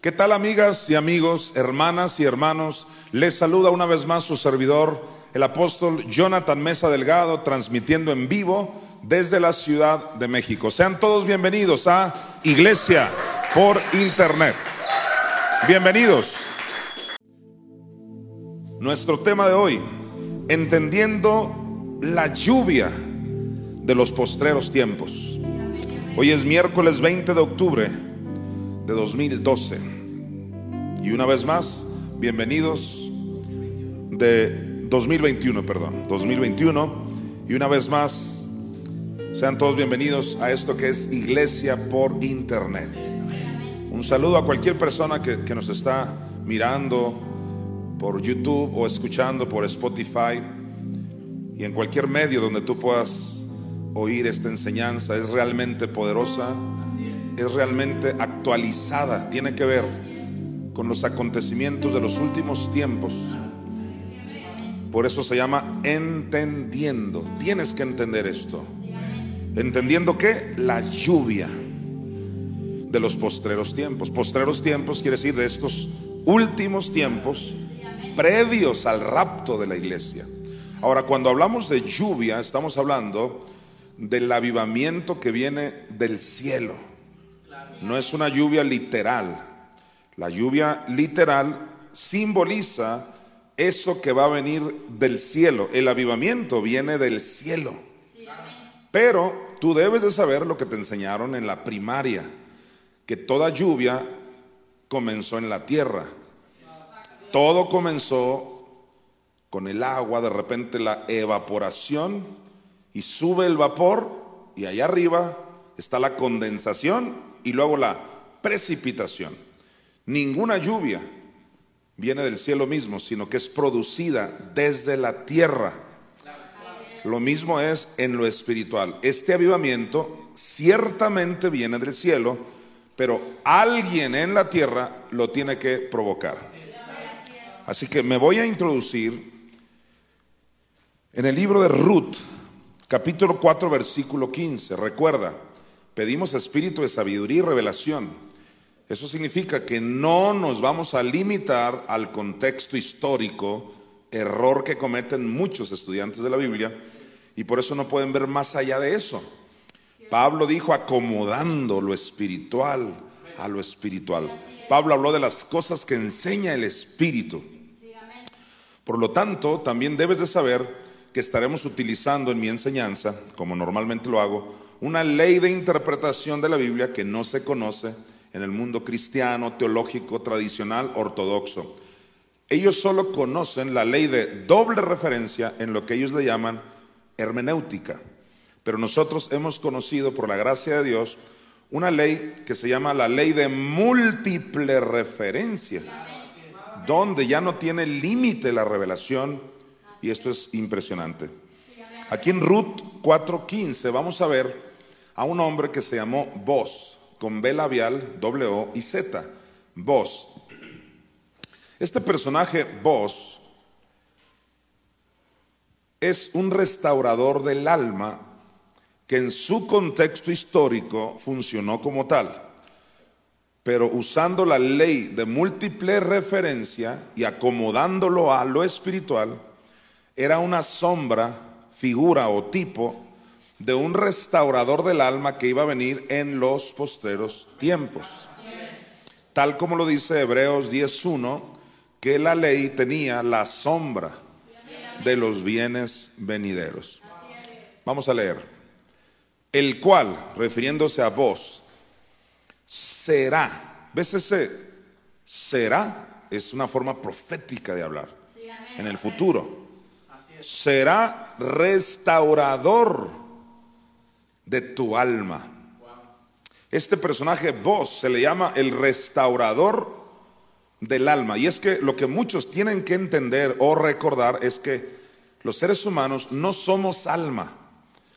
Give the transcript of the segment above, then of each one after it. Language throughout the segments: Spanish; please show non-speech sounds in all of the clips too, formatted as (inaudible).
¿Qué tal amigas y amigos, hermanas y hermanos? Les saluda una vez más su servidor, el apóstol Jonathan Mesa Delgado, transmitiendo en vivo desde la Ciudad de México. Sean todos bienvenidos a Iglesia por Internet. Bienvenidos. Nuestro tema de hoy, entendiendo la lluvia de los postreros tiempos. Hoy es miércoles 20 de octubre de 2012. Y una vez más, bienvenidos de 2021, perdón, 2021. Y una vez más, sean todos bienvenidos a esto que es Iglesia por Internet. Un saludo a cualquier persona que, que nos está mirando por YouTube o escuchando por Spotify y en cualquier medio donde tú puedas oír esta enseñanza. Es realmente poderosa, es realmente actualizada, tiene que ver con los acontecimientos de los últimos tiempos. Por eso se llama entendiendo. Tienes que entender esto. Entendiendo que la lluvia de los postreros tiempos. Postreros tiempos quiere decir de estos últimos tiempos previos al rapto de la iglesia. Ahora, cuando hablamos de lluvia, estamos hablando del avivamiento que viene del cielo. No es una lluvia literal. La lluvia literal simboliza eso que va a venir del cielo. El avivamiento viene del cielo. Pero tú debes de saber lo que te enseñaron en la primaria, que toda lluvia comenzó en la tierra. Todo comenzó con el agua, de repente la evaporación y sube el vapor y allá arriba está la condensación y luego la precipitación. Ninguna lluvia viene del cielo mismo, sino que es producida desde la tierra. Lo mismo es en lo espiritual. Este avivamiento ciertamente viene del cielo, pero alguien en la tierra lo tiene que provocar. Así que me voy a introducir en el libro de Ruth, capítulo 4, versículo 15. Recuerda, pedimos espíritu de sabiduría y revelación. Eso significa que no nos vamos a limitar al contexto histórico, error que cometen muchos estudiantes de la Biblia, y por eso no pueden ver más allá de eso. Pablo dijo acomodando lo espiritual a lo espiritual. Pablo habló de las cosas que enseña el Espíritu. Por lo tanto, también debes de saber que estaremos utilizando en mi enseñanza, como normalmente lo hago, una ley de interpretación de la Biblia que no se conoce en el mundo cristiano, teológico, tradicional, ortodoxo. Ellos solo conocen la ley de doble referencia en lo que ellos le llaman hermenéutica. Pero nosotros hemos conocido, por la gracia de Dios, una ley que se llama la ley de múltiple referencia, donde ya no tiene límite la revelación, y esto es impresionante. Aquí en Ruth 4.15 vamos a ver a un hombre que se llamó Vos, con B labial, O y Z, Vos. Este personaje, Vos, es un restaurador del alma que en su contexto histórico funcionó como tal, pero usando la ley de múltiple referencia y acomodándolo a lo espiritual, era una sombra, figura o tipo de un restaurador del alma que iba a venir en los postreros tiempos. Tal como lo dice Hebreos 10.1, que la ley tenía la sombra de los bienes venideros. Vamos a leer. El cual, refiriéndose a vos, será. ¿Ves ese? Será es una forma profética de hablar. En el futuro. Será restaurador de tu alma. Este personaje vos se le llama el restaurador del alma. Y es que lo que muchos tienen que entender o recordar es que los seres humanos no somos alma,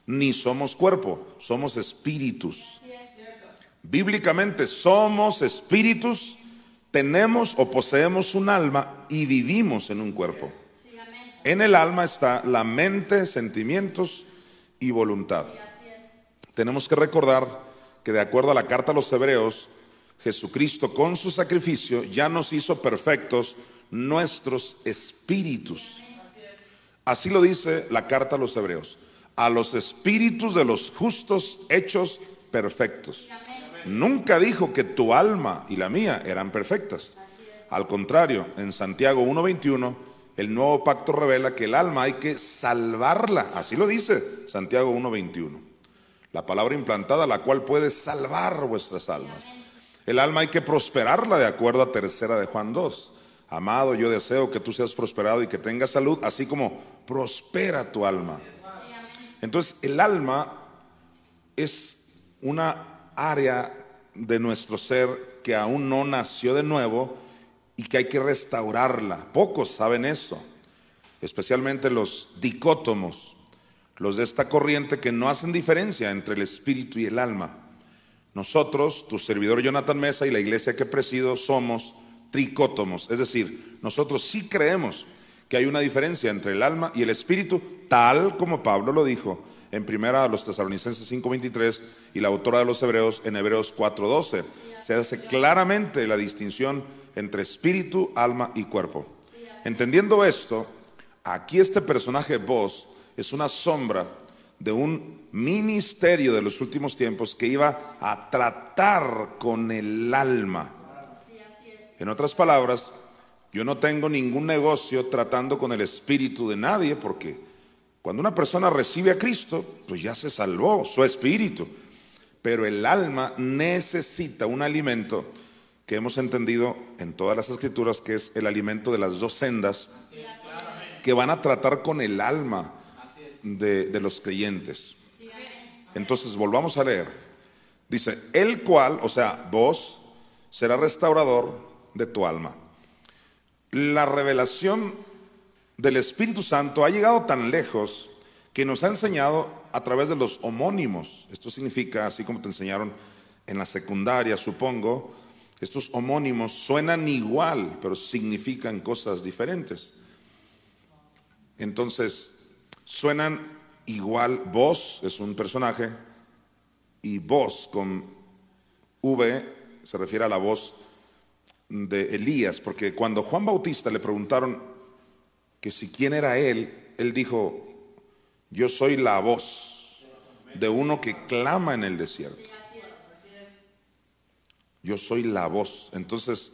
ni somos cuerpo, somos espíritus. Bíblicamente somos espíritus, tenemos o poseemos un alma y vivimos en un cuerpo. En el alma está la mente, sentimientos y voluntad. Tenemos que recordar que de acuerdo a la carta a los hebreos, Jesucristo con su sacrificio ya nos hizo perfectos nuestros espíritus. Así lo dice la carta a los hebreos. A los espíritus de los justos hechos perfectos. Nunca dijo que tu alma y la mía eran perfectas. Al contrario, en Santiago 1.21, el nuevo pacto revela que el alma hay que salvarla. Así lo dice Santiago 1.21. La palabra implantada, la cual puede salvar vuestras almas. El alma hay que prosperarla de acuerdo a tercera de Juan 2. Amado, yo deseo que tú seas prosperado y que tengas salud, así como prospera tu alma. Entonces, el alma es una área de nuestro ser que aún no nació de nuevo y que hay que restaurarla. Pocos saben eso, especialmente los dicótomos, los de esta corriente que no hacen diferencia entre el espíritu y el alma. Nosotros, tu servidor Jonathan Mesa y la iglesia que presido, somos tricótomos, es decir, nosotros sí creemos que hay una diferencia entre el alma y el espíritu, tal como Pablo lo dijo en primera a los tesalonicenses 5:23 y la autora de los Hebreos en Hebreos 4:12. Se hace claramente la distinción entre espíritu, alma y cuerpo. Entendiendo esto, aquí este personaje vos es una sombra de un ministerio de los últimos tiempos que iba a tratar con el alma. En otras palabras, yo no tengo ningún negocio tratando con el espíritu de nadie porque cuando una persona recibe a Cristo, pues ya se salvó su espíritu. Pero el alma necesita un alimento que hemos entendido en todas las escrituras que es el alimento de las dos sendas que van a tratar con el alma de, los creyentes. Entonces, volvamos a leer. Dice, el cual, o sea, vos, será restaurador de tu alma. La revelación del Espíritu Santo ha llegado tan lejos que nos ha enseñado a través de los homónimos. Esto significa, así como te enseñaron en la secundaria, supongo, estos homónimos suenan igual, pero significan cosas diferentes. Entonces, suenan igual. Vos es un personaje y vos con V se refiere a la voz de Elías, porque cuando Juan Bautista le preguntaron que si quién era él, él dijo, yo soy la voz de uno que clama en el desierto. Yo soy la voz. Entonces,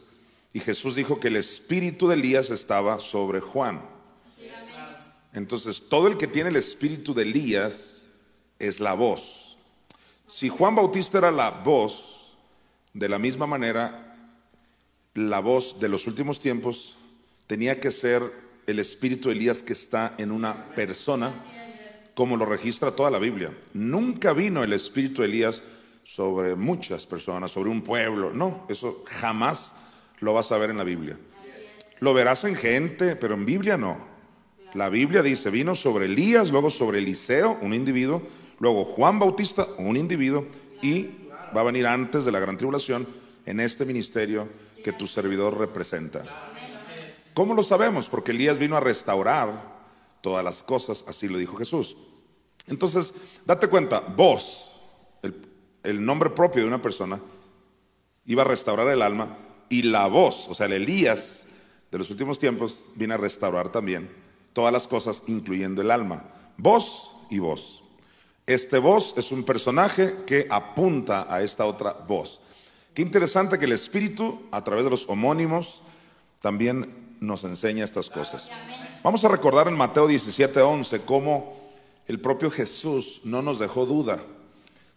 y Jesús dijo que el espíritu de Elías estaba sobre Juan. Entonces, todo el que tiene el espíritu de Elías es la voz. Si Juan Bautista era la voz, de la misma manera, la voz de los últimos tiempos tenía que ser el espíritu de Elías que está en una persona, como lo registra toda la Biblia. Nunca vino el espíritu de Elías sobre muchas personas, sobre un pueblo. No, eso jamás lo vas a ver en la Biblia. Lo verás en gente, pero en Biblia no. La Biblia dice, vino sobre Elías, luego sobre Eliseo, un individuo, luego Juan Bautista, un individuo, y va a venir antes de la gran tribulación en este ministerio que tu servidor representa. ¿Cómo lo sabemos? Porque Elías vino a restaurar todas las cosas, así lo dijo Jesús. Entonces, date cuenta, vos, el, nombre propio de una persona, iba a restaurar el alma, y la voz, o sea, el Elías de los últimos tiempos, viene a restaurar también todas las cosas, incluyendo el alma. Vos y vos. Este vos es un personaje que apunta a esta otra voz. Qué interesante que el Espíritu, a través de los homónimos, también nos enseña estas cosas. Vamos a recordar en Mateo 17, 11 cómo el propio Jesús no nos dejó duda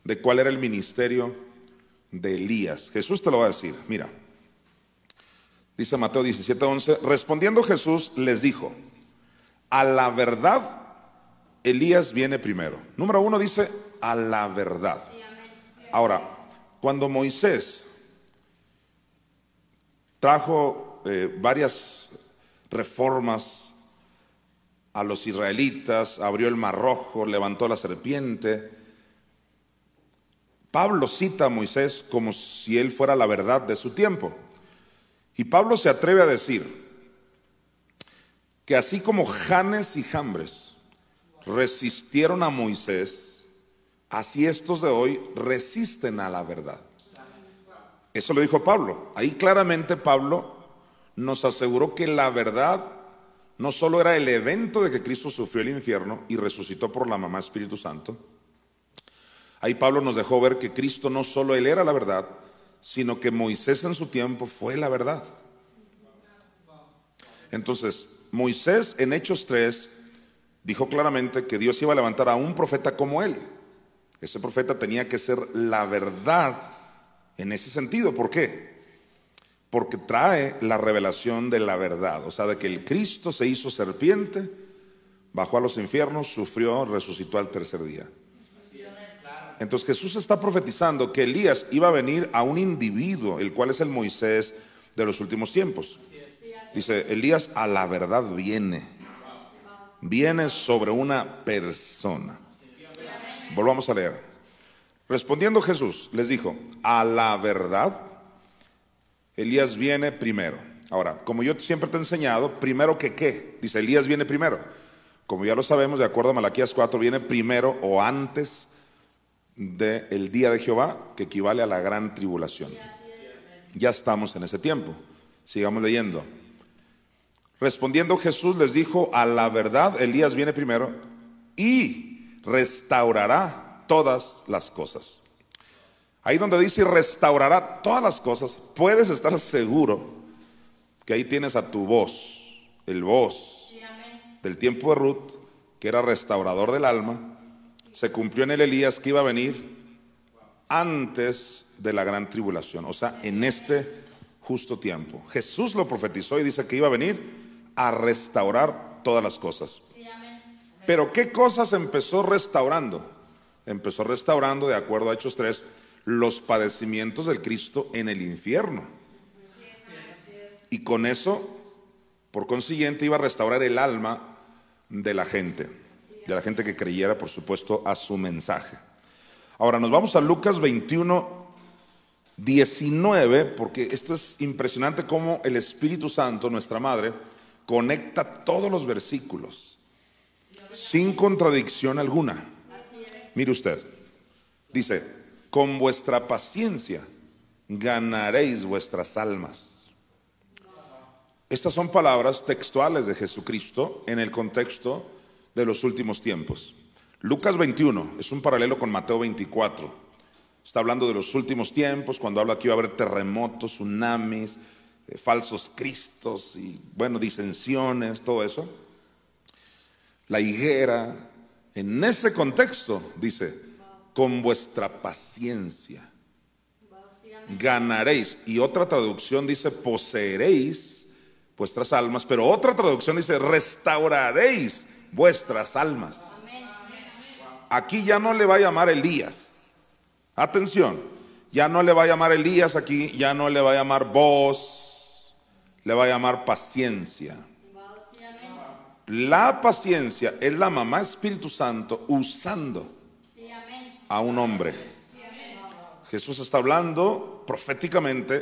de cuál era el ministerio de Elías. Jesús te lo va a decir, mira. Dice Mateo 17, 11, respondiendo Jesús les dijo, a la verdad, Elías viene primero. Número uno dice, a la verdad. Ahora, Cuando Moisés trajo eh, varias reformas a los israelitas, abrió el mar rojo, levantó la serpiente, Pablo cita a Moisés como si él fuera la verdad de su tiempo. Y Pablo se atreve a decir que así como Janes y Jambres resistieron a Moisés, así estos de hoy resisten a la verdad. Eso lo dijo Pablo. Ahí claramente Pablo nos aseguró que la verdad no solo era el evento de que Cristo sufrió el infierno y resucitó por la mamá Espíritu Santo. Ahí Pablo nos dejó ver que Cristo no solo él era la verdad, sino que Moisés en su tiempo fue la verdad. Entonces, Moisés en Hechos 3 dijo claramente que Dios iba a levantar a un profeta como él. Ese profeta tenía que ser la verdad en ese sentido. ¿Por qué? Porque trae la revelación de la verdad, o sea, de que el Cristo se hizo serpiente, bajó a los infiernos, sufrió, resucitó al tercer día. Entonces Jesús está profetizando que Elías iba a venir a un individuo, el cual es el Moisés de los últimos tiempos. Dice, Elías a la verdad viene. Viene sobre una persona. Volvamos a leer. Respondiendo Jesús, les dijo, a la verdad, Elías viene primero. Ahora, como yo siempre te he enseñado, primero que qué. Dice, Elías viene primero. Como ya lo sabemos, de acuerdo a Malaquías 4, viene primero o antes del día de Jehová, que equivale a la gran tribulación. Ya estamos en ese tiempo. Sigamos leyendo. Respondiendo Jesús les dijo, a la verdad, Elías viene primero y restaurará todas las cosas. Ahí donde dice restaurará todas las cosas, puedes estar seguro que ahí tienes a tu voz, el voz del tiempo de Ruth, que era restaurador del alma, se cumplió en el Elías que iba a venir antes de la gran tribulación, o sea, en este justo tiempo. Jesús lo profetizó y dice que iba a venir a restaurar todas las cosas. Pero ¿qué cosas empezó restaurando? Empezó restaurando, de acuerdo a Hechos 3, los padecimientos del Cristo en el infierno. Y con eso, por consiguiente, iba a restaurar el alma de la gente de la gente que creyera, por supuesto, a su mensaje. Ahora nos vamos a Lucas 21, 19, porque esto es impresionante cómo el Espíritu Santo, nuestra Madre, conecta todos los versículos sin contradicción alguna. Mire usted, dice, con vuestra paciencia ganaréis vuestras almas. Estas son palabras textuales de Jesucristo en el contexto de los últimos tiempos. Lucas 21 es un paralelo con Mateo 24. Está hablando de los últimos tiempos, cuando habla que iba a haber terremotos, tsunamis, eh, falsos cristos y, bueno, disensiones, todo eso. La higuera, en ese contexto, dice, con vuestra paciencia ganaréis. Y otra traducción dice, poseeréis vuestras almas, pero otra traducción dice, restauraréis vuestras almas. Aquí ya no le va a llamar Elías. Atención, ya no le va a llamar Elías aquí, ya no le va a llamar voz, le va a llamar paciencia. La paciencia es la mamá Espíritu Santo usando a un hombre. Jesús está hablando proféticamente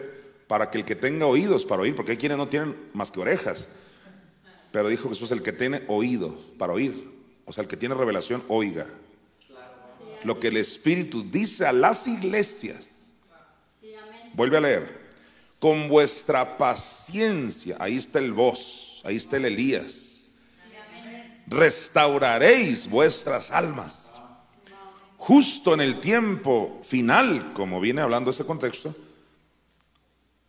para que el que tenga oídos para oír, porque hay quienes no tienen más que orejas. Pero dijo Jesús, el que tiene oído para oír, o sea, el que tiene revelación, oiga. Lo que el Espíritu dice a las iglesias. Vuelve a leer. Con vuestra paciencia, ahí está el voz, ahí está el Elías. Restauraréis vuestras almas. Justo en el tiempo final, como viene hablando ese contexto,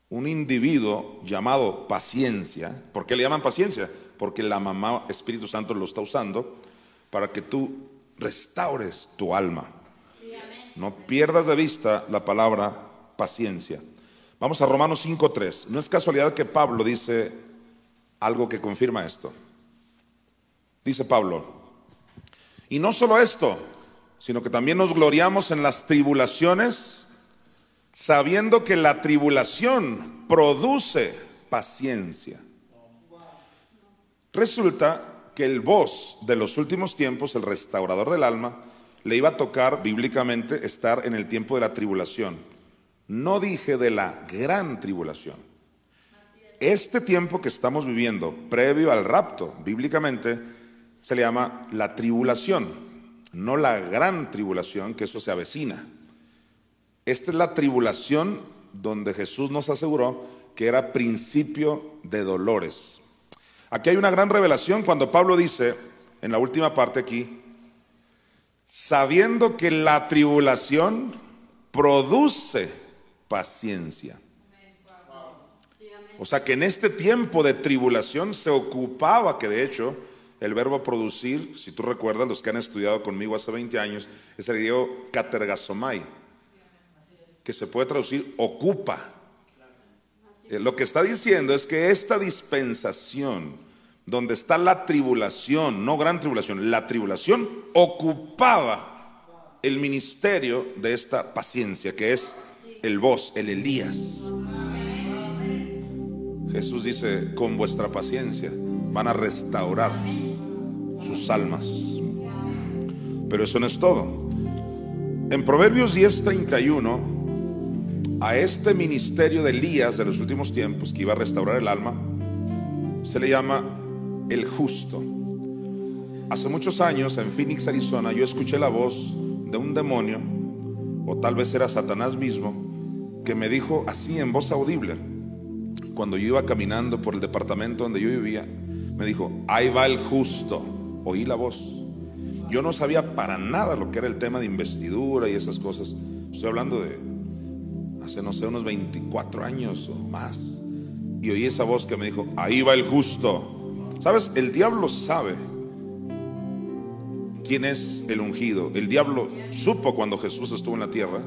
un individuo llamado paciencia, ¿por qué le llaman paciencia? porque la mamá Espíritu Santo lo está usando para que tú restaures tu alma. No pierdas de vista la palabra paciencia. Vamos a Romanos 5.3. No es casualidad que Pablo dice algo que confirma esto. Dice Pablo, y no solo esto, sino que también nos gloriamos en las tribulaciones, sabiendo que la tribulación produce paciencia. Resulta que el voz de los últimos tiempos, el restaurador del alma, le iba a tocar bíblicamente estar en el tiempo de la tribulación. No dije de la gran tribulación. Este tiempo que estamos viviendo, previo al rapto, bíblicamente, se le llama la tribulación, no la gran tribulación, que eso se avecina. Esta es la tribulación donde Jesús nos aseguró que era principio de dolores. Aquí hay una gran revelación cuando Pablo dice, en la última parte aquí, sabiendo que la tribulación produce paciencia. O sea que en este tiempo de tribulación se ocupaba, que de hecho el verbo producir, si tú recuerdas, los que han estudiado conmigo hace 20 años, es el griego katergasomai, que se puede traducir ocupa. Eh, lo que está diciendo es que esta dispensación, donde está la tribulación, no gran tribulación, la tribulación ocupaba el ministerio de esta paciencia, que es el voz, el Elías. Jesús dice, con vuestra paciencia van a restaurar sus almas. Pero eso no es todo. En Proverbios 10:31 a este ministerio de Elías de los últimos tiempos que iba a restaurar el alma, se le llama el justo. Hace muchos años en Phoenix, Arizona, yo escuché la voz de un demonio, o tal vez era Satanás mismo, que me dijo así en voz audible, cuando yo iba caminando por el departamento donde yo vivía, me dijo, ahí va el justo. Oí la voz. Yo no sabía para nada lo que era el tema de investidura y esas cosas. Estoy hablando de hace no sé, unos 24 años o más. Y oí esa voz que me dijo, ahí va el justo. ¿Sabes? El diablo sabe quién es el ungido. El diablo supo cuando Jesús estuvo en la tierra.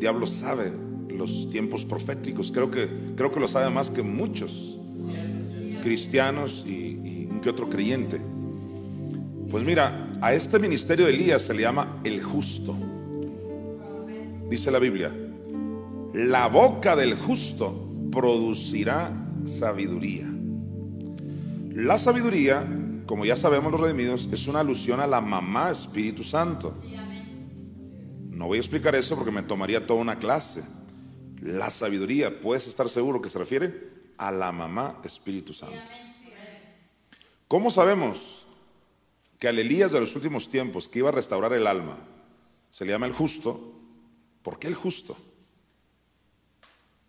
Diablo sabe los tiempos proféticos. Creo que, creo que lo sabe más que muchos cristianos y, y un que otro creyente. Pues mira, a este ministerio de Elías se le llama el justo dice la Biblia, la boca del justo producirá sabiduría. La sabiduría, como ya sabemos los redimidos, es una alusión a la mamá Espíritu Santo. No voy a explicar eso porque me tomaría toda una clase. La sabiduría, puedes estar seguro que se refiere a la mamá Espíritu Santo. ¿Cómo sabemos que al Elías de los últimos tiempos que iba a restaurar el alma se le llama el justo? ¿Por qué el justo?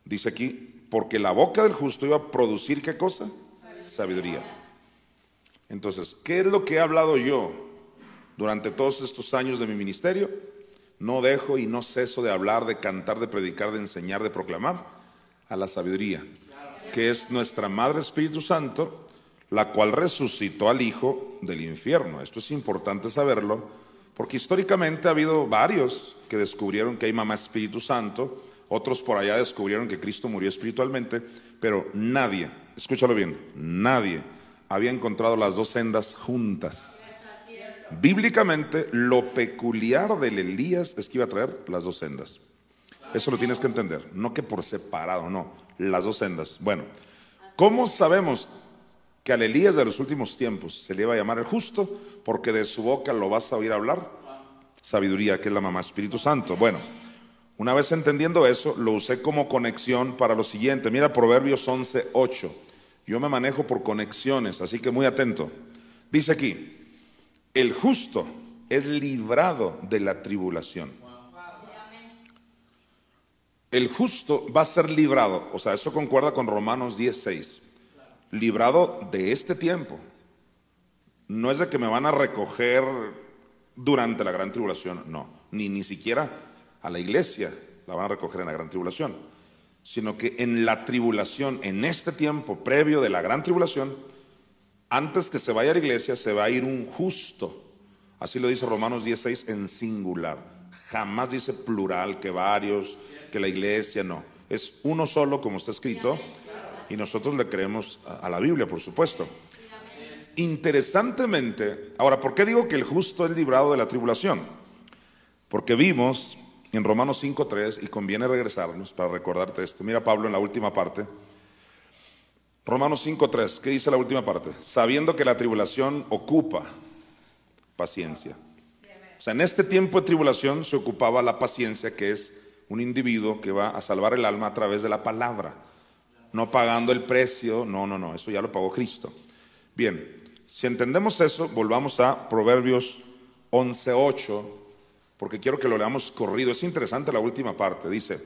Dice aquí, porque la boca del justo iba a producir qué cosa? Sabiduría. Entonces, ¿qué es lo que he hablado yo durante todos estos años de mi ministerio? No dejo y no ceso de hablar, de cantar, de predicar, de enseñar, de proclamar a la sabiduría, que es nuestra Madre Espíritu Santo, la cual resucitó al Hijo del infierno. Esto es importante saberlo porque históricamente ha habido varios que descubrieron que hay mamá Espíritu Santo, otros por allá descubrieron que Cristo murió espiritualmente, pero nadie, escúchalo bien, nadie había encontrado las dos sendas juntas. Bíblicamente, lo peculiar del Elías es que iba a traer las dos sendas. Eso lo tienes que entender, no que por separado, no, las dos sendas. Bueno, ¿cómo sabemos que al Elías de los últimos tiempos se le iba a llamar el justo, porque de su boca lo vas a oír hablar. Sabiduría, que es la mamá Espíritu Santo. Bueno, una vez entendiendo eso, lo usé como conexión para lo siguiente. Mira Proverbios 11, 8. Yo me manejo por conexiones, así que muy atento. Dice aquí, el justo es librado de la tribulación. El justo va a ser librado, o sea, eso concuerda con Romanos 10, librado de este tiempo. No es de que me van a recoger durante la gran tribulación, no, ni, ni siquiera a la iglesia la van a recoger en la gran tribulación, sino que en la tribulación, en este tiempo previo de la gran tribulación, antes que se vaya a la iglesia, se va a ir un justo. Así lo dice Romanos 16 en singular. Jamás dice plural, que varios, que la iglesia, no. Es uno solo, como está escrito y nosotros le creemos a la Biblia, por supuesto. Interesantemente, ahora, ¿por qué digo que el justo es librado de la tribulación? Porque vimos en Romanos 5.3 y conviene regresarnos para recordarte esto. Mira Pablo en la última parte. Romanos 5.3, ¿qué dice la última parte? Sabiendo que la tribulación ocupa paciencia. O sea, en este tiempo de tribulación se ocupaba la paciencia, que es un individuo que va a salvar el alma a través de la palabra, no pagando el precio, no, no, no, eso ya lo pagó Cristo. Bien, si entendemos eso, volvamos a Proverbios 11.8, porque quiero que lo leamos corrido, es interesante la última parte, dice,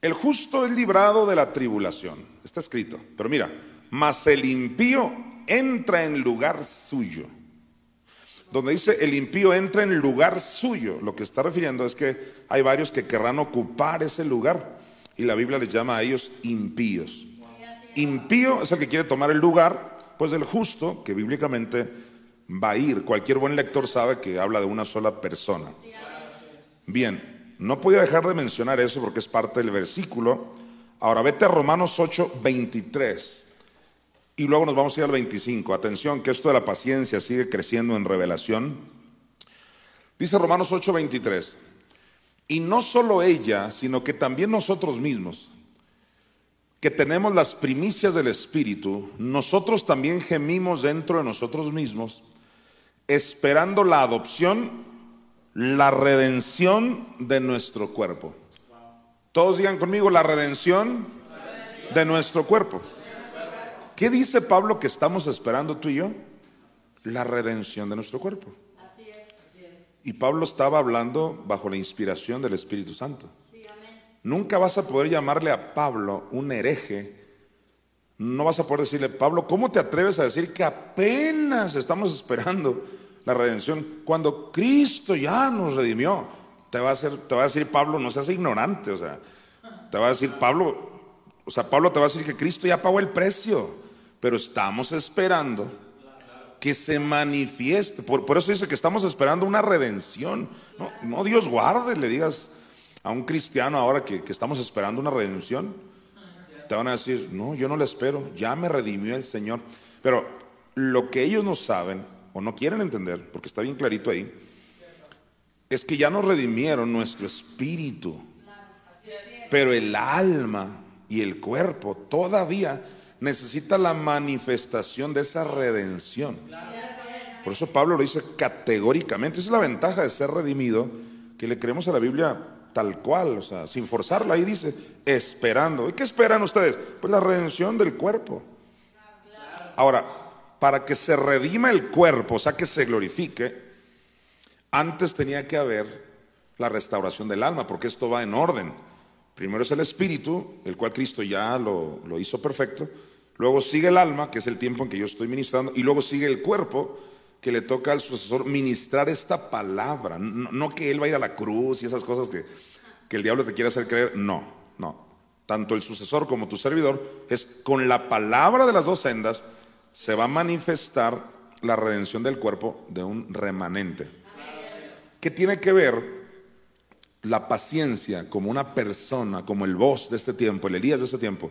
el justo es librado de la tribulación, está escrito, pero mira, mas el impío entra en lugar suyo donde dice el impío entra en lugar suyo, lo que está refiriendo es que hay varios que querrán ocupar ese lugar y la Biblia les llama a ellos impíos. Impío es el que quiere tomar el lugar, pues del justo, que bíblicamente va a ir. Cualquier buen lector sabe que habla de una sola persona. Bien, no podía dejar de mencionar eso porque es parte del versículo. Ahora vete a Romanos 8, 23. Y luego nos vamos a ir al 25. Atención, que esto de la paciencia sigue creciendo en revelación. Dice Romanos 8:23. Y no solo ella, sino que también nosotros mismos, que tenemos las primicias del Espíritu, nosotros también gemimos dentro de nosotros mismos, esperando la adopción, la redención de nuestro cuerpo. Todos digan conmigo, la redención de nuestro cuerpo. ¿Qué dice Pablo que estamos esperando tú y yo? La redención de nuestro cuerpo. Y Pablo estaba hablando bajo la inspiración del Espíritu Santo. Nunca vas a poder llamarle a Pablo un hereje. No vas a poder decirle, Pablo, ¿cómo te atreves a decir que apenas estamos esperando la redención cuando Cristo ya nos redimió? Te va a, hacer, te va a decir, Pablo, no seas ignorante. O sea, te va a decir, Pablo, o sea, Pablo te va a decir que Cristo ya pagó el precio pero estamos esperando que se manifieste. Por, eso dice que estamos esperando una redención. No, no, Dios guarde, le digas a un cristiano ahora que, que estamos esperando una redención. Te van a decir, no, yo no le espero, ya me redimió el Señor. Pero lo que ellos no saben o no quieren entender, porque está bien clarito ahí, es que ya nos redimieron nuestro espíritu, pero el alma y el cuerpo todavía necesita la manifestación de esa redención. Por eso Pablo lo dice categóricamente. Esa es la ventaja de ser redimido, que le creemos a la Biblia tal cual, o sea, sin forzarla. Ahí dice, esperando. ¿Y qué esperan ustedes? Pues la redención del cuerpo. Ahora, para que se redima el cuerpo, o sea, que se glorifique, antes tenía que haber la restauración del alma, porque esto va en orden. Primero es el espíritu, el cual Cristo ya lo, lo hizo perfecto. Luego sigue el alma, que es el tiempo en que yo estoy ministrando, y luego sigue el cuerpo, que le toca al sucesor ministrar esta palabra. No, que él va a ir a la cruz y esas cosas que, que el diablo te quiere hacer creer. No, no. Tanto el sucesor como tu servidor es con la palabra de las dos sendas se va a manifestar la redención del cuerpo de un remanente. ¿Qué tiene que ver la paciencia como una persona, como el voz de este tiempo, el Elías de este tiempo?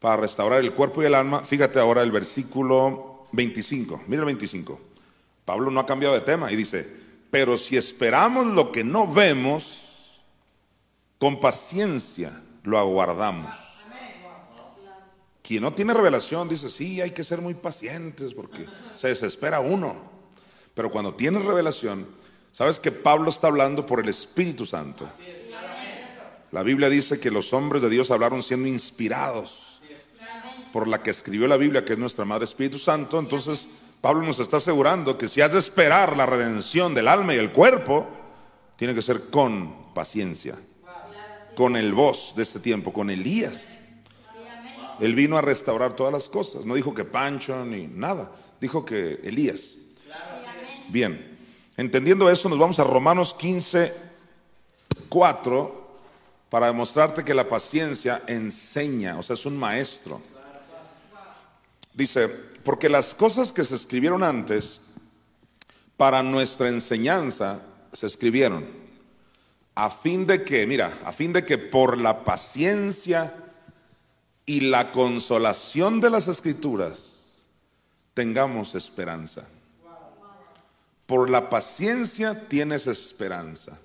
para restaurar el cuerpo y el alma. Fíjate ahora el versículo 25. Mira el 25. Pablo no ha cambiado de tema y dice, pero si esperamos lo que no vemos, con paciencia lo aguardamos. Quien no tiene revelación dice, sí, hay que ser muy pacientes porque se desespera uno. Pero cuando tienes revelación, sabes que Pablo está hablando por el Espíritu Santo. La Biblia dice que los hombres de Dios hablaron siendo inspirados por la que escribió la Biblia, que es nuestra Madre Espíritu Santo, entonces Pablo nos está asegurando que si has de esperar la redención del alma y el cuerpo, tiene que ser con paciencia, con el voz de este tiempo, con Elías. Él vino a restaurar todas las cosas, no dijo que Pancho ni nada, dijo que Elías. Bien, entendiendo eso, nos vamos a Romanos 15, 4, para demostrarte que la paciencia enseña, o sea, es un maestro. Dice, porque las cosas que se escribieron antes para nuestra enseñanza se escribieron a fin de que, mira, a fin de que por la paciencia y la consolación de las escrituras tengamos esperanza. Por la paciencia tienes esperanza.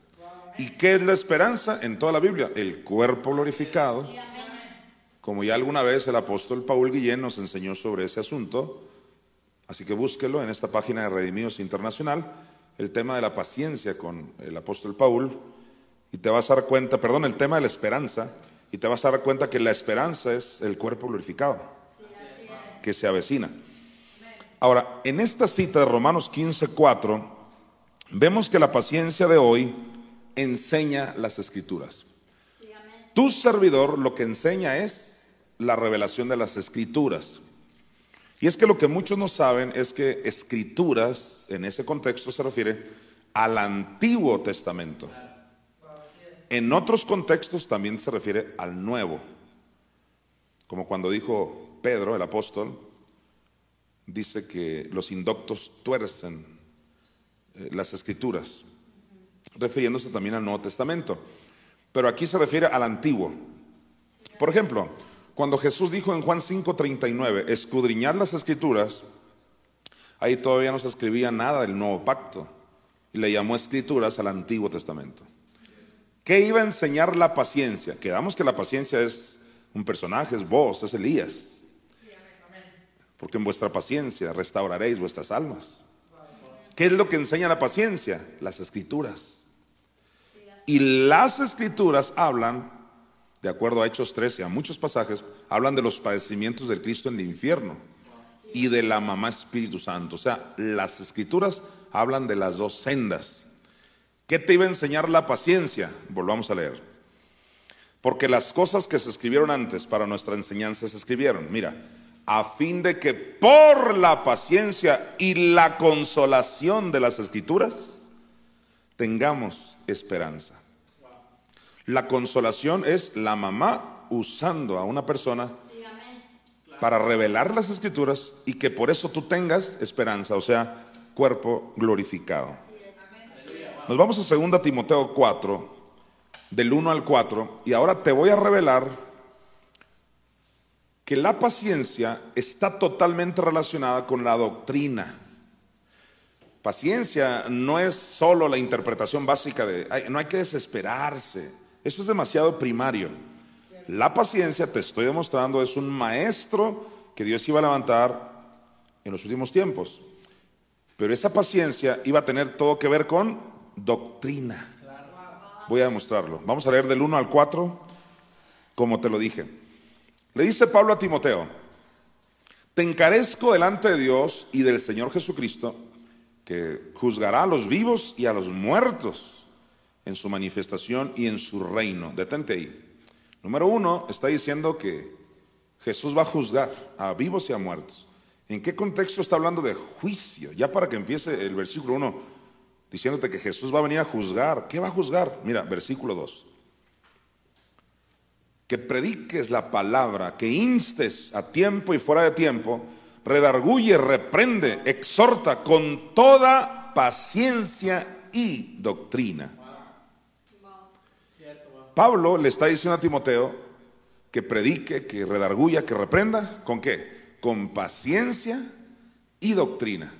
¿Y qué es la esperanza en toda la Biblia? El cuerpo glorificado. Como ya alguna vez el apóstol Paul Guillén nos enseñó sobre ese asunto, así que búsquelo en esta página de Redimidos Internacional, el tema de la paciencia con el apóstol Paul, y te vas a dar cuenta, perdón, el tema de la esperanza, y te vas a dar cuenta que la esperanza es el cuerpo glorificado, que se avecina. Ahora, en esta cita de Romanos 15, 4, vemos que la paciencia de hoy enseña las escrituras. Tu servidor lo que enseña es la revelación de las escrituras. Y es que lo que muchos no saben es que escrituras, en ese contexto se refiere al Antiguo Testamento. En otros contextos también se refiere al Nuevo. Como cuando dijo Pedro, el apóstol, dice que los indoctos tuercen eh, las escrituras, refiriéndose también al Nuevo Testamento. Pero aquí se refiere al Antiguo. Por ejemplo, cuando Jesús dijo en Juan 5:39, escudriñar las escrituras, ahí todavía no se escribía nada del nuevo pacto. Y le llamó escrituras al Antiguo Testamento. ¿Qué iba a enseñar la paciencia? Quedamos que la paciencia es un personaje, es vos, es Elías. Porque en vuestra paciencia restauraréis vuestras almas. ¿Qué es lo que enseña la paciencia? Las escrituras. Y las escrituras hablan, de acuerdo a Hechos 13, a muchos pasajes, hablan de los padecimientos del Cristo en el infierno y de la mamá Espíritu Santo. O sea, las escrituras hablan de las dos sendas. ¿Qué te iba a enseñar la paciencia? Volvamos a leer. Porque las cosas que se escribieron antes para nuestra enseñanza se escribieron. Mira, a fin de que por la paciencia y la consolación de las escrituras tengamos esperanza. La consolación es la mamá usando a una persona para revelar las escrituras y que por eso tú tengas esperanza, o sea, cuerpo glorificado. Nos vamos a 2 Timoteo 4, del 1 al 4, y ahora te voy a revelar que la paciencia está totalmente relacionada con la doctrina. Paciencia no es solo la interpretación básica de, no hay que desesperarse, eso es demasiado primario. La paciencia, te estoy demostrando, es un maestro que Dios iba a levantar en los últimos tiempos. Pero esa paciencia iba a tener todo que ver con doctrina. Voy a demostrarlo. Vamos a leer del 1 al 4, como te lo dije. Le dice Pablo a Timoteo, te encarezco delante de Dios y del Señor Jesucristo, que juzgará a los vivos y a los muertos en su manifestación y en su reino. Detente ahí. Número uno, está diciendo que Jesús va a juzgar a vivos y a muertos. ¿En qué contexto está hablando de juicio? Ya para que empiece el versículo 1 diciéndote que Jesús va a venir a juzgar. ¿Qué va a juzgar? Mira, versículo 2 que prediques la palabra, que instes a tiempo y fuera de tiempo, redarguye, reprende, exhorta con toda paciencia y doctrina. Pablo le está diciendo a Timoteo que predique, que redarguya, que reprenda, ¿con qué? Con paciencia y doctrina.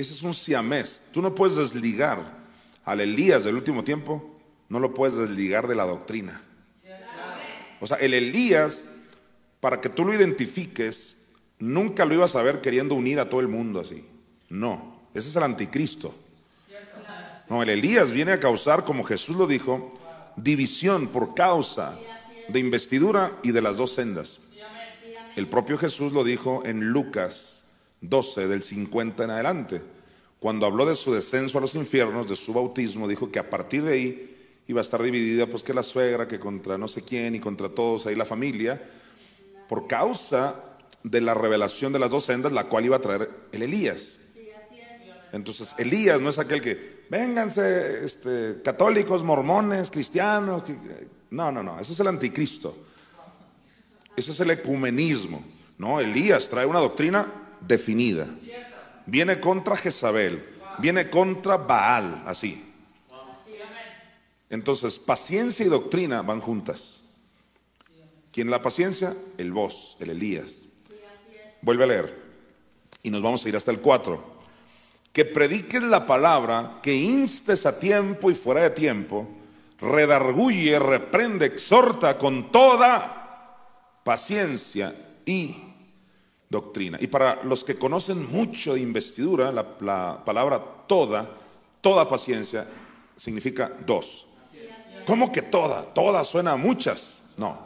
Ese es un siamés. Tú no puedes desligar al Elías del último tiempo no lo puedes desligar de la doctrina. O sea, el Elías, para que tú lo identifiques, nunca lo ibas a ver queriendo unir a todo el mundo así. No, ese es el anticristo. No, el Elías viene a causar, como Jesús lo dijo, división por causa de investidura y de las dos sendas. El propio Jesús lo dijo en Lucas 12, del 50 en adelante. Cuando habló de su descenso a los infiernos, de su bautismo, dijo que a partir de ahí iba a estar dividida, pues que la suegra, que contra no sé quién y contra todos ahí la familia, por causa de la revelación de las dos sendas, la cual iba a traer el Elías. Entonces, Elías no es aquel que, vénganse, este, católicos, mormones, cristianos. No, no, no, eso es el anticristo. Ese es el ecumenismo. No, Elías trae una doctrina definida. Viene contra Jezabel, viene contra Baal, así. Entonces, paciencia y doctrina van juntas. ¿Quién la paciencia? El vos, el Elías. Vuelve a leer. Y nos vamos a ir hasta el 4. que prediques la palabra, que instes a tiempo y fuera de tiempo, redarguye, reprende, exhorta con toda paciencia y doctrina. Y para los que conocen mucho de investidura, la, la palabra toda, toda paciencia, significa dos. ¿Cómo que toda? Toda suena a muchas. No,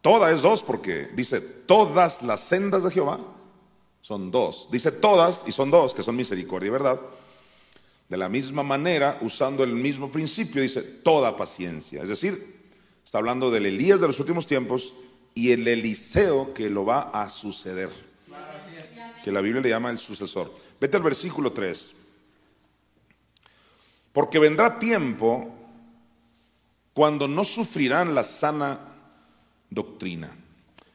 toda es dos porque dice todas las sendas de Jehová son dos. Dice todas y son dos, que son misericordia y verdad. De la misma manera, usando el mismo principio, dice toda paciencia. Es decir, está hablando del Elías de los últimos tiempos y el Eliseo que lo va a suceder. Que la Biblia le llama el sucesor. Vete al versículo 3. Porque vendrá tiempo cuando no sufrirán la sana doctrina.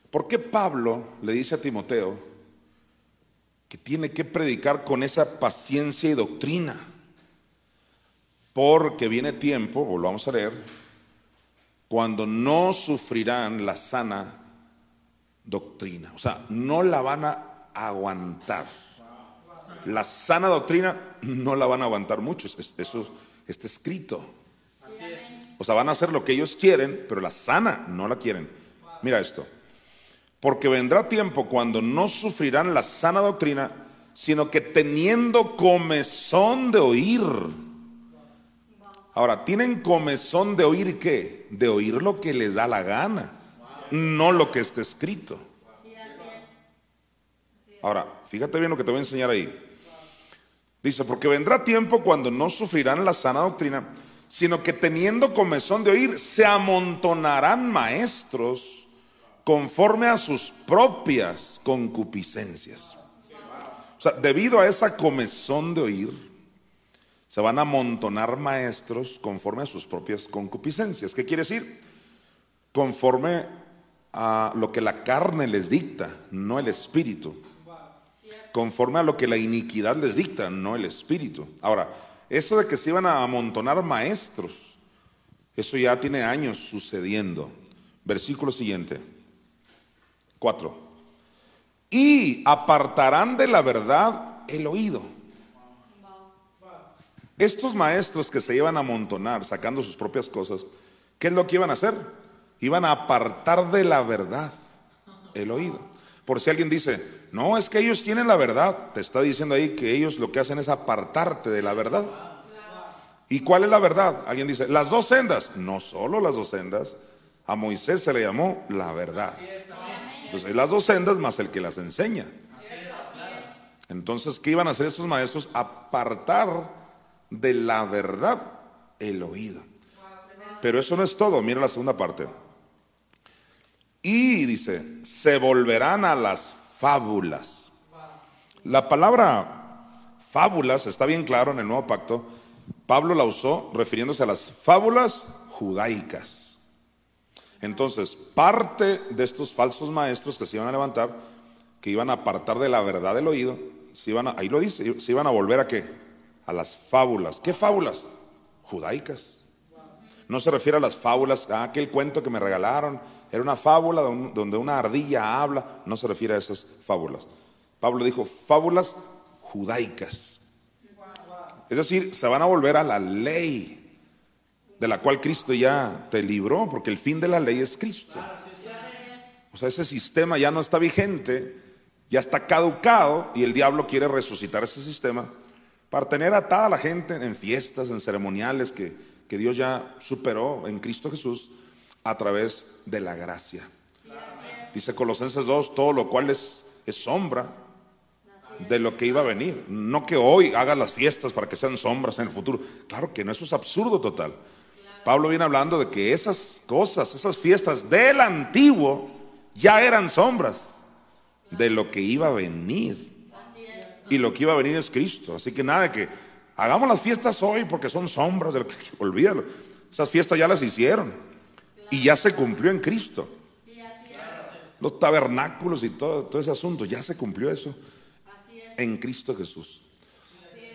¿Por qué Pablo le dice a Timoteo que tiene que predicar con esa paciencia y doctrina? Porque viene tiempo, volvamos a leer, cuando no sufrirán la sana doctrina. O sea, no la van a aguantar. La sana doctrina no la van a aguantar muchos. Eso está escrito. O sea, van a hacer lo que ellos quieren, pero la sana no la quieren. Mira esto. Porque vendrá tiempo cuando no sufrirán la sana doctrina, sino que teniendo comezón de oír. Ahora, ¿tienen comezón de oír qué? De oír lo que les da la gana, no lo que está escrito. Ahora, fíjate bien lo que te voy a enseñar ahí. Dice, porque vendrá tiempo cuando no sufrirán la sana doctrina, sino que teniendo comezón de oír, se amontonarán maestros conforme a sus propias concupiscencias. O sea, debido a esa comezón de oír, se van a amontonar maestros conforme a sus propias concupiscencias. ¿Qué quiere decir? Conforme a lo que la carne les dicta, no el espíritu. Conforme a lo que la iniquidad les dicta, no el espíritu. Ahora, eso de que se iban a amontonar maestros, eso ya tiene años sucediendo. Versículo siguiente, 4. Y apartarán de la verdad el oído estos maestros que se iban a amontonar sacando sus propias cosas, ¿qué es lo que iban a hacer? Iban a apartar de la verdad el oído. Por si alguien dice, no, es que ellos tienen la verdad, te está diciendo ahí que ellos lo que hacen es apartarte de la verdad. ¿Y cuál es la verdad? Alguien dice, las dos sendas. No solo las dos sendas, a Moisés se le llamó la verdad. Entonces, las dos sendas más el que las enseña. Entonces, ¿qué iban a hacer estos maestros? Apartar de la verdad el oído. Pero eso no es todo, mira la segunda parte. Y dice, se volverán a las fábulas. La palabra fábulas está bien claro en el nuevo pacto. Pablo la usó refiriéndose a las fábulas judaicas. Entonces, parte de estos falsos maestros que se iban a levantar, que iban a apartar de la verdad del oído, se iban ahí lo dice, se iban a volver a qué? a las fábulas. ¿Qué fábulas? Judaicas. No se refiere a las fábulas, a aquel cuento que me regalaron, era una fábula donde una ardilla habla, no se refiere a esas fábulas. Pablo dijo fábulas judaicas. Es decir, se van a volver a la ley de la cual Cristo ya te libró, porque el fin de la ley es Cristo. O sea, ese sistema ya no está vigente, ya está caducado y el diablo quiere resucitar ese sistema para tener atada a la gente en fiestas, en ceremoniales que, que Dios ya superó en Cristo Jesús a través de la gracia. Dice Colosenses 2, todo lo cual es, sombra de lo que iba a venir. No que hoy haga las fiestas para que sean sombras en el futuro. Claro que no, eso es absurdo total. Pablo viene hablando de que esas cosas, esas fiestas del antiguo, ya eran sombras de lo que iba a venir y lo que iba a venir es Cristo. Así que nada de que hagamos las fiestas hoy porque son sombras del (laughs) olvídalo. Esas fiestas ya las hicieron y ya se cumplió en Cristo. Los tabernáculos y todo, todo ese asunto, ya se cumplió eso en Cristo Jesús.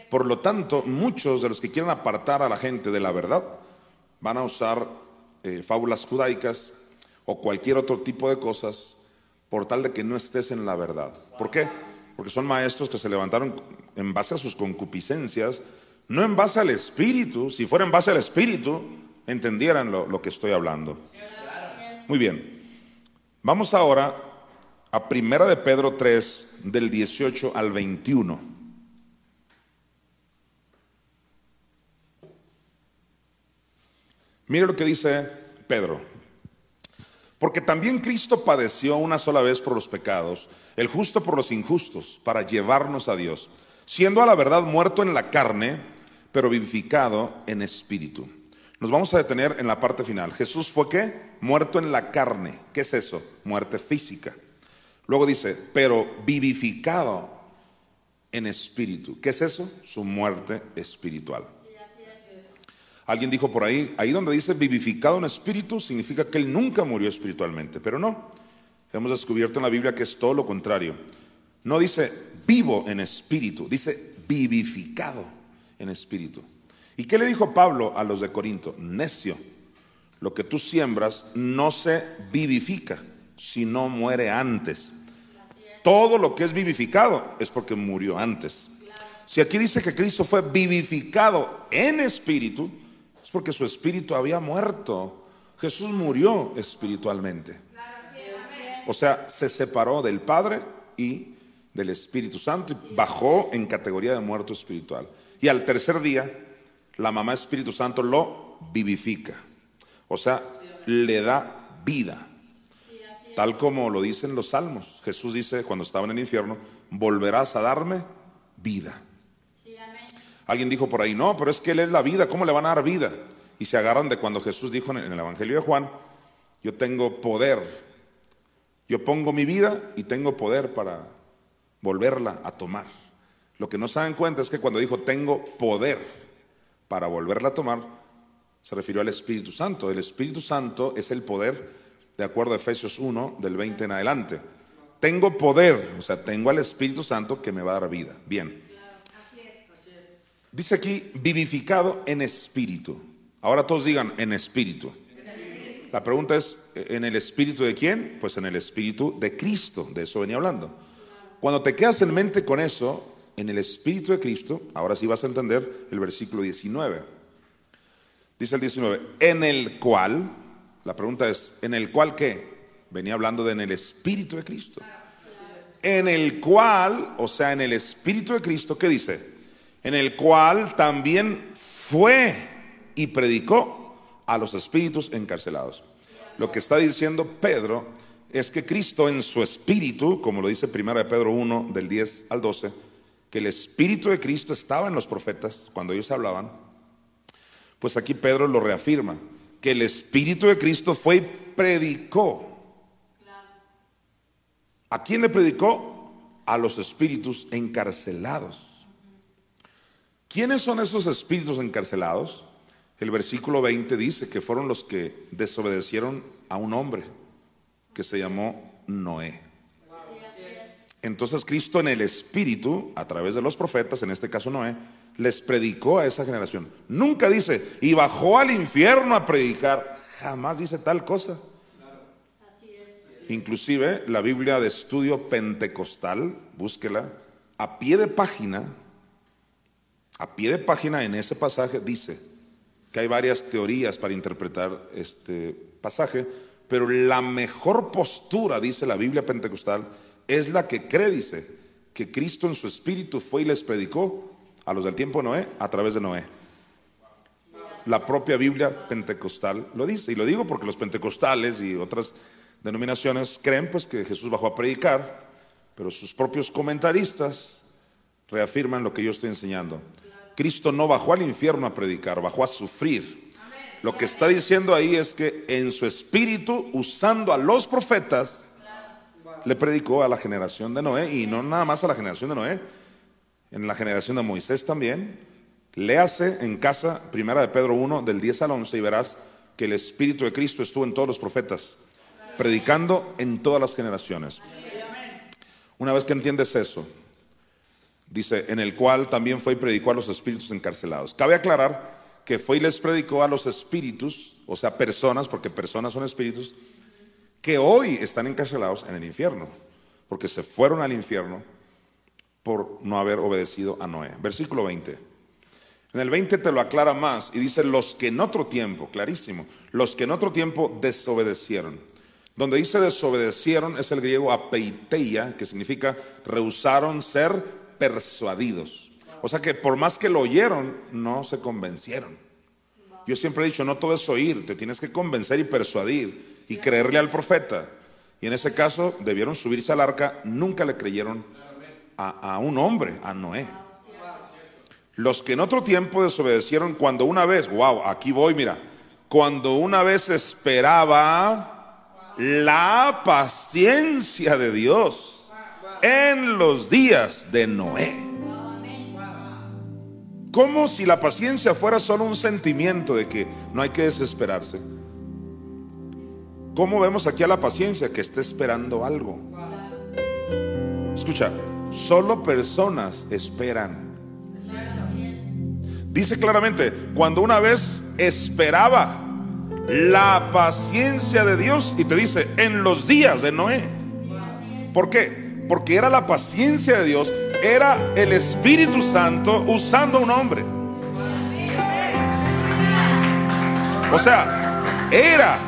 Por lo tanto, muchos de los que quieren apartar a la gente de la verdad van a usar eh, fábulas judaicas o cualquier otro tipo de cosas por tal de que no estés en la verdad. ¿Por qué? porque son maestros que se levantaron en base a sus concupiscencias, no en base al Espíritu. Si fuera en base al Espíritu, entendieran lo, que estoy hablando. Muy bien. Vamos ahora a Primera de Pedro 3, del 18 al 21. Mire lo que dice Pedro. Porque también Cristo padeció una sola vez por los pecados, el justo por los injustos, para llevarnos a Dios, siendo a la verdad muerto en la carne, pero vivificado en espíritu. Nos vamos a detener en la parte final. Jesús fue qué? Muerto en la carne. ¿Qué es eso? Muerte física. Luego dice, pero vivificado en espíritu. ¿Qué es eso? Su muerte espiritual. Alguien dijo por ahí, ahí donde dice vivificado en espíritu, significa que él nunca murió espiritualmente, pero no. Hemos descubierto en la Biblia que es todo lo contrario. No dice vivo en espíritu, dice vivificado en espíritu. ¿Y qué le dijo Pablo a los de Corinto? Necio, lo que tú siembras no se vivifica, sino muere antes. Todo lo que es vivificado es porque murió antes. Si aquí dice que Cristo fue vivificado en espíritu, es porque su espíritu había muerto. Jesús murió espiritualmente. O sea, se separó del Padre y del Espíritu Santo y bajó en categoría de muerto espiritual. Y al tercer día, la mamá Espíritu Santo lo vivifica. O sea, le da vida. Tal como lo dicen los salmos. Jesús dice cuando estaba en el infierno, volverás a darme vida. Alguien dijo por ahí, no, pero es que Él es la vida, ¿cómo le van a dar vida? Y se agarran de cuando Jesús dijo en el Evangelio de Juan, yo tengo poder, yo pongo mi vida y tengo poder para volverla a tomar. Lo que no se dan cuenta es que cuando dijo tengo poder para volverla a tomar, se refirió al Espíritu Santo. El Espíritu Santo es el poder, de acuerdo a Efesios 1, del 20 en adelante. Tengo poder, o sea, tengo al Espíritu Santo que me va a dar vida. Bien. Dice aquí, vivificado en espíritu. Ahora todos digan, en espíritu. La pregunta es, ¿en el espíritu de quién? Pues en el espíritu de Cristo, de eso venía hablando. Cuando te quedas en mente con eso, en el espíritu de Cristo, ahora sí vas a entender el versículo 19. Dice el 19, en el cual, la pregunta es, ¿en el cual qué? Venía hablando de en el espíritu de Cristo. En el cual, o sea, en el espíritu de Cristo, ¿qué dice? en el cual también fue y predicó a los espíritus encarcelados. Lo que está diciendo Pedro es que Cristo en su espíritu, como lo dice 1 de Pedro 1 del 10 al 12, que el espíritu de Cristo estaba en los profetas cuando ellos hablaban, pues aquí Pedro lo reafirma, que el espíritu de Cristo fue y predicó. ¿A quién le predicó? A los espíritus encarcelados. ¿Quiénes son esos espíritus encarcelados? El versículo 20 dice que fueron los que desobedecieron a un hombre que se llamó Noé. Entonces Cristo en el Espíritu, a través de los profetas, en este caso Noé, les predicó a esa generación. Nunca dice, y bajó al infierno a predicar. Jamás dice tal cosa. Inclusive la Biblia de estudio pentecostal, búsquela, a pie de página, a pie de página en ese pasaje dice que hay varias teorías para interpretar este pasaje, pero la mejor postura, dice la Biblia pentecostal, es la que cree, dice, que Cristo en su espíritu fue y les predicó a los del tiempo de Noé a través de Noé. La propia Biblia pentecostal lo dice, y lo digo porque los pentecostales y otras denominaciones creen pues que Jesús bajó a predicar, pero sus propios comentaristas reafirman lo que yo estoy enseñando. Cristo no bajó al infierno a predicar, bajó a sufrir. Lo que está diciendo ahí es que en su espíritu, usando a los profetas, le predicó a la generación de Noé y no nada más a la generación de Noé, en la generación de Moisés también. Léase en casa, primera de Pedro 1, del 10 al 11, y verás que el Espíritu de Cristo estuvo en todos los profetas, predicando en todas las generaciones. Una vez que entiendes eso, Dice, en el cual también fue y predicó a los espíritus encarcelados. Cabe aclarar que fue y les predicó a los espíritus, o sea, personas, porque personas son espíritus, que hoy están encarcelados en el infierno, porque se fueron al infierno por no haber obedecido a Noé. Versículo 20. En el 20 te lo aclara más y dice los que en otro tiempo, clarísimo, los que en otro tiempo desobedecieron. Donde dice desobedecieron es el griego apeiteia, que significa rehusaron ser persuadidos. O sea que por más que lo oyeron, no se convencieron. Yo siempre he dicho, no todo es oír, te tienes que convencer y persuadir y creerle al profeta. Y en ese caso debieron subirse al arca, nunca le creyeron a, a un hombre, a Noé. Los que en otro tiempo desobedecieron cuando una vez, wow, aquí voy, mira, cuando una vez esperaba la paciencia de Dios en los días de Noé. Como si la paciencia fuera solo un sentimiento de que no hay que desesperarse. ¿Cómo vemos aquí a la paciencia que está esperando algo? Escucha, solo personas esperan Dice claramente, cuando una vez esperaba la paciencia de Dios y te dice, en los días de Noé. ¿Por qué? Porque era la paciencia de Dios, era el Espíritu Santo usando un hombre. O sea, era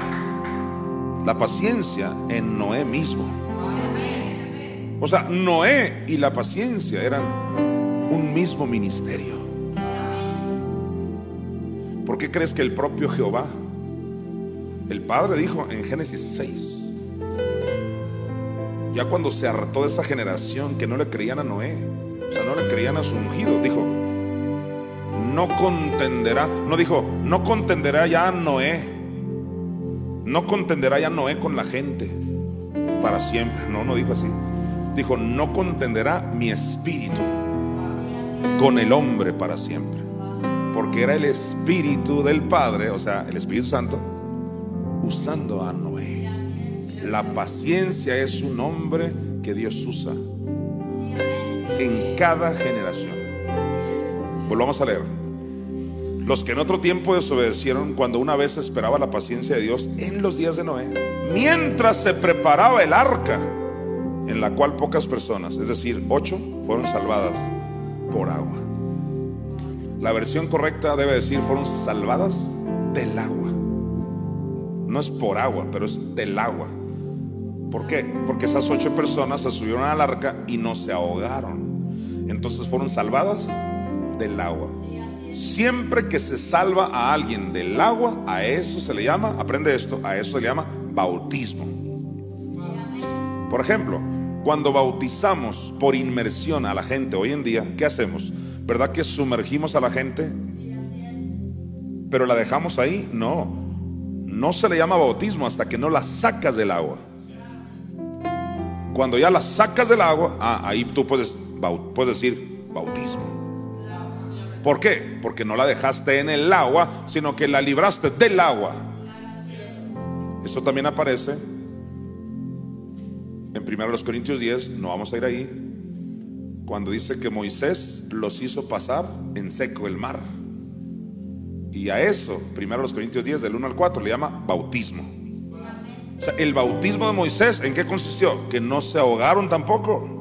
la paciencia en Noé mismo. O sea, Noé y la paciencia eran un mismo ministerio. ¿Por qué crees que el propio Jehová, el Padre dijo en Génesis 6, ya cuando se hartó de esa generación que no le creían a Noé, o sea, no le creían a su ungido, dijo, no contenderá, no dijo, no contenderá ya a Noé, no contenderá ya Noé con la gente para siempre, no, no dijo así, dijo, no contenderá mi espíritu con el hombre para siempre porque era el Espíritu del Padre, o sea, el Espíritu Santo, usando a Noé. La paciencia es un hombre que Dios usa en cada generación. Volvamos a leer. Los que en otro tiempo desobedecieron cuando una vez esperaba la paciencia de Dios en los días de Noé, mientras se preparaba el arca, en la cual pocas personas, es decir, ocho, fueron salvadas por agua. La versión correcta debe decir fueron salvadas del agua. No es por agua, pero es del agua. ¿Por qué? Porque esas ocho personas se subieron al arca y no se ahogaron. Entonces fueron salvadas del agua. Siempre que se salva a alguien del agua, a eso se le llama, aprende esto, a eso se le llama bautismo. Por ejemplo, cuando bautizamos por inmersión a la gente hoy en día, ¿qué hacemos? ¿Verdad que sumergimos a la gente? Pero la dejamos ahí. No. No se le llama bautismo hasta que no la sacas del agua. Cuando ya la sacas del agua, ah, ahí tú puedes, puedes decir bautismo. ¿Por qué? Porque no la dejaste en el agua, sino que la libraste del agua. Esto también aparece en 1 Corintios 10, no vamos a ir ahí, cuando dice que Moisés los hizo pasar en seco el mar. Y a eso, primero los Corintios 10, del 1 al 4, le llama bautismo. O sea, el bautismo de Moisés, ¿en qué consistió? Que no se ahogaron tampoco.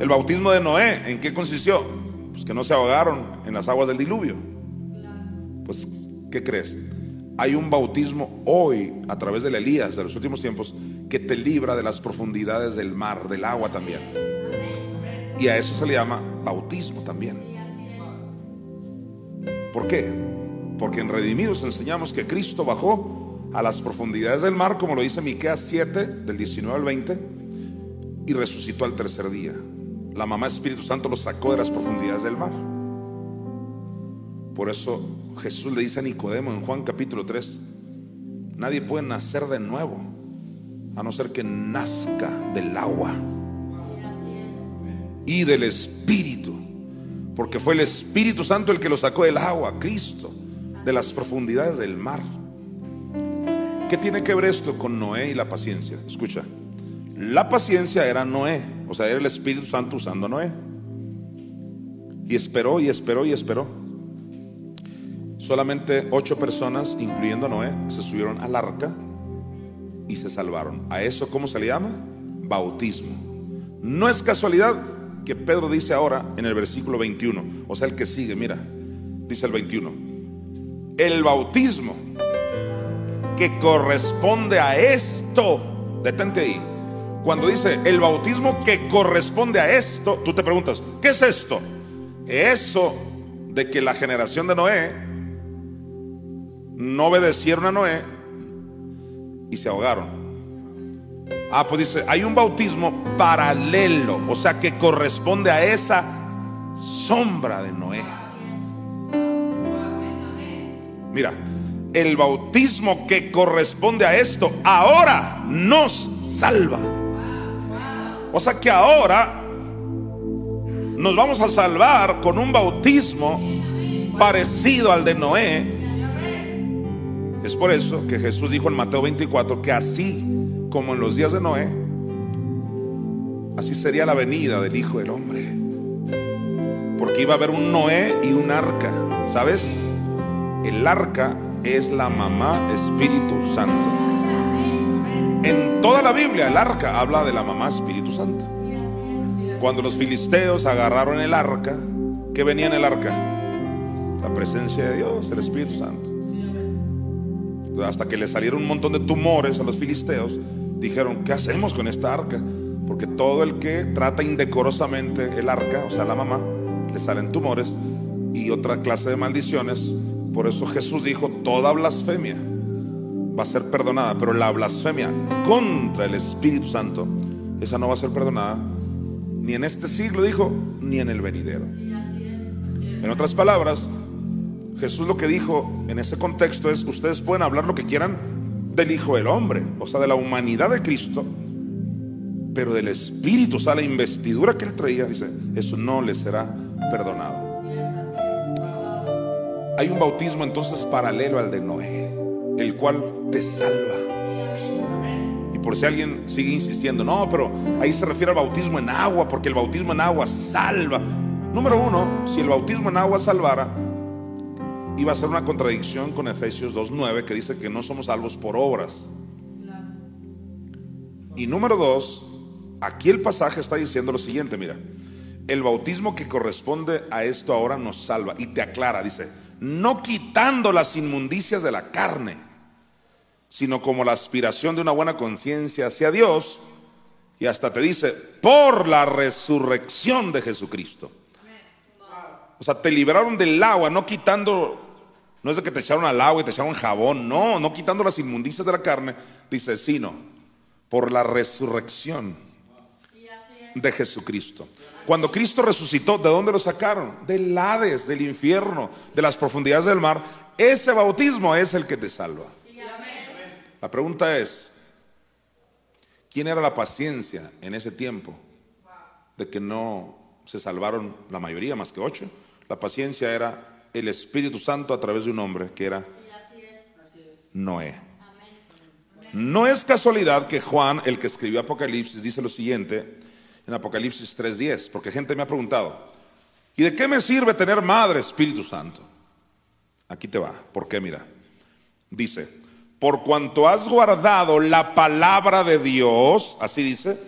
El bautismo de Noé, ¿en qué consistió? Pues que no se ahogaron en las aguas del diluvio. Pues, ¿qué crees? Hay un bautismo hoy a través del Elías de los últimos tiempos que te libra de las profundidades del mar, del agua también. Y a eso se le llama bautismo también. ¿Por qué? Porque en Redimidos enseñamos que Cristo bajó a las profundidades del mar, como lo dice Miqueas 7, del 19 al 20, y resucitó al tercer día. La mamá Espíritu Santo lo sacó de las profundidades del mar. Por eso Jesús le dice a Nicodemo en Juan capítulo 3, nadie puede nacer de nuevo, a no ser que nazca del agua y del Espíritu. Porque fue el Espíritu Santo el que lo sacó del agua, Cristo, de las profundidades del mar. ¿Qué tiene que ver esto con Noé y la paciencia? Escucha, la paciencia era Noé, o sea, era el Espíritu Santo usando a Noé. Y esperó y esperó y esperó. Solamente ocho personas, incluyendo a Noé, se subieron al arca y se salvaron. ¿A eso cómo se le llama? Bautismo. No es casualidad que Pedro dice ahora en el versículo 21. O sea, el que sigue, mira, dice el 21. El bautismo que corresponde a esto, detente ahí. Cuando dice el bautismo que corresponde a esto, tú te preguntas, ¿qué es esto? Eso de que la generación de Noé no obedecieron a Noé y se ahogaron. Ah, pues dice, hay un bautismo paralelo, o sea, que corresponde a esa sombra de Noé. Mira, el bautismo que corresponde a esto ahora nos salva. O sea que ahora nos vamos a salvar con un bautismo parecido al de Noé. Es por eso que Jesús dijo en Mateo 24 que así como en los días de Noé, así sería la venida del Hijo del Hombre. Porque iba a haber un Noé y un arca, ¿sabes? El arca es la mamá Espíritu Santo. Toda la Biblia el arca habla de la mamá Espíritu Santo. Cuando los filisteos agarraron el arca, ¿qué venía en el arca? La presencia de Dios, el Espíritu Santo hasta que le salieron un montón de tumores a los filisteos, dijeron, ¿qué hacemos con esta arca? Porque todo el que trata indecorosamente el arca, o sea, la mamá, le salen tumores y otra clase de maldiciones. Por eso Jesús dijo, toda blasfemia va a ser perdonada, pero la blasfemia contra el Espíritu Santo, esa no va a ser perdonada ni en este siglo, dijo, ni en el venidero. En otras palabras, Jesús lo que dijo en ese contexto es, ustedes pueden hablar lo que quieran del Hijo del Hombre, o sea, de la humanidad de Cristo, pero del Espíritu, o sea, la investidura que él traía, dice, eso no le será perdonado. Hay un bautismo entonces paralelo al de Noé, el cual te salva. Y por si alguien sigue insistiendo, no, pero ahí se refiere al bautismo en agua, porque el bautismo en agua salva. Número uno, si el bautismo en agua salvara, iba a ser una contradicción con Efesios 2.9 que dice que no somos salvos por obras. Y número dos, aquí el pasaje está diciendo lo siguiente, mira, el bautismo que corresponde a esto ahora nos salva y te aclara, dice, no quitando las inmundicias de la carne, sino como la aspiración de una buena conciencia hacia Dios, y hasta te dice, por la resurrección de Jesucristo. O sea, te libraron del agua, no quitando no es de que te echaron al agua y te echaron jabón, no, no quitando las inmundicias de la carne, dice, sino por la resurrección de Jesucristo. Cuando Cristo resucitó, ¿de dónde lo sacaron? Del Hades, del infierno, de las profundidades del mar. Ese bautismo es el que te salva. La pregunta es, ¿quién era la paciencia en ese tiempo de que no se salvaron la mayoría, más que ocho? La paciencia era el Espíritu Santo a través de un hombre que era Noé. No es casualidad que Juan, el que escribió Apocalipsis, dice lo siguiente en Apocalipsis 3.10, porque gente me ha preguntado, ¿y de qué me sirve tener madre Espíritu Santo? Aquí te va, ¿por qué? Mira, dice, por cuanto has guardado la palabra de Dios, así dice,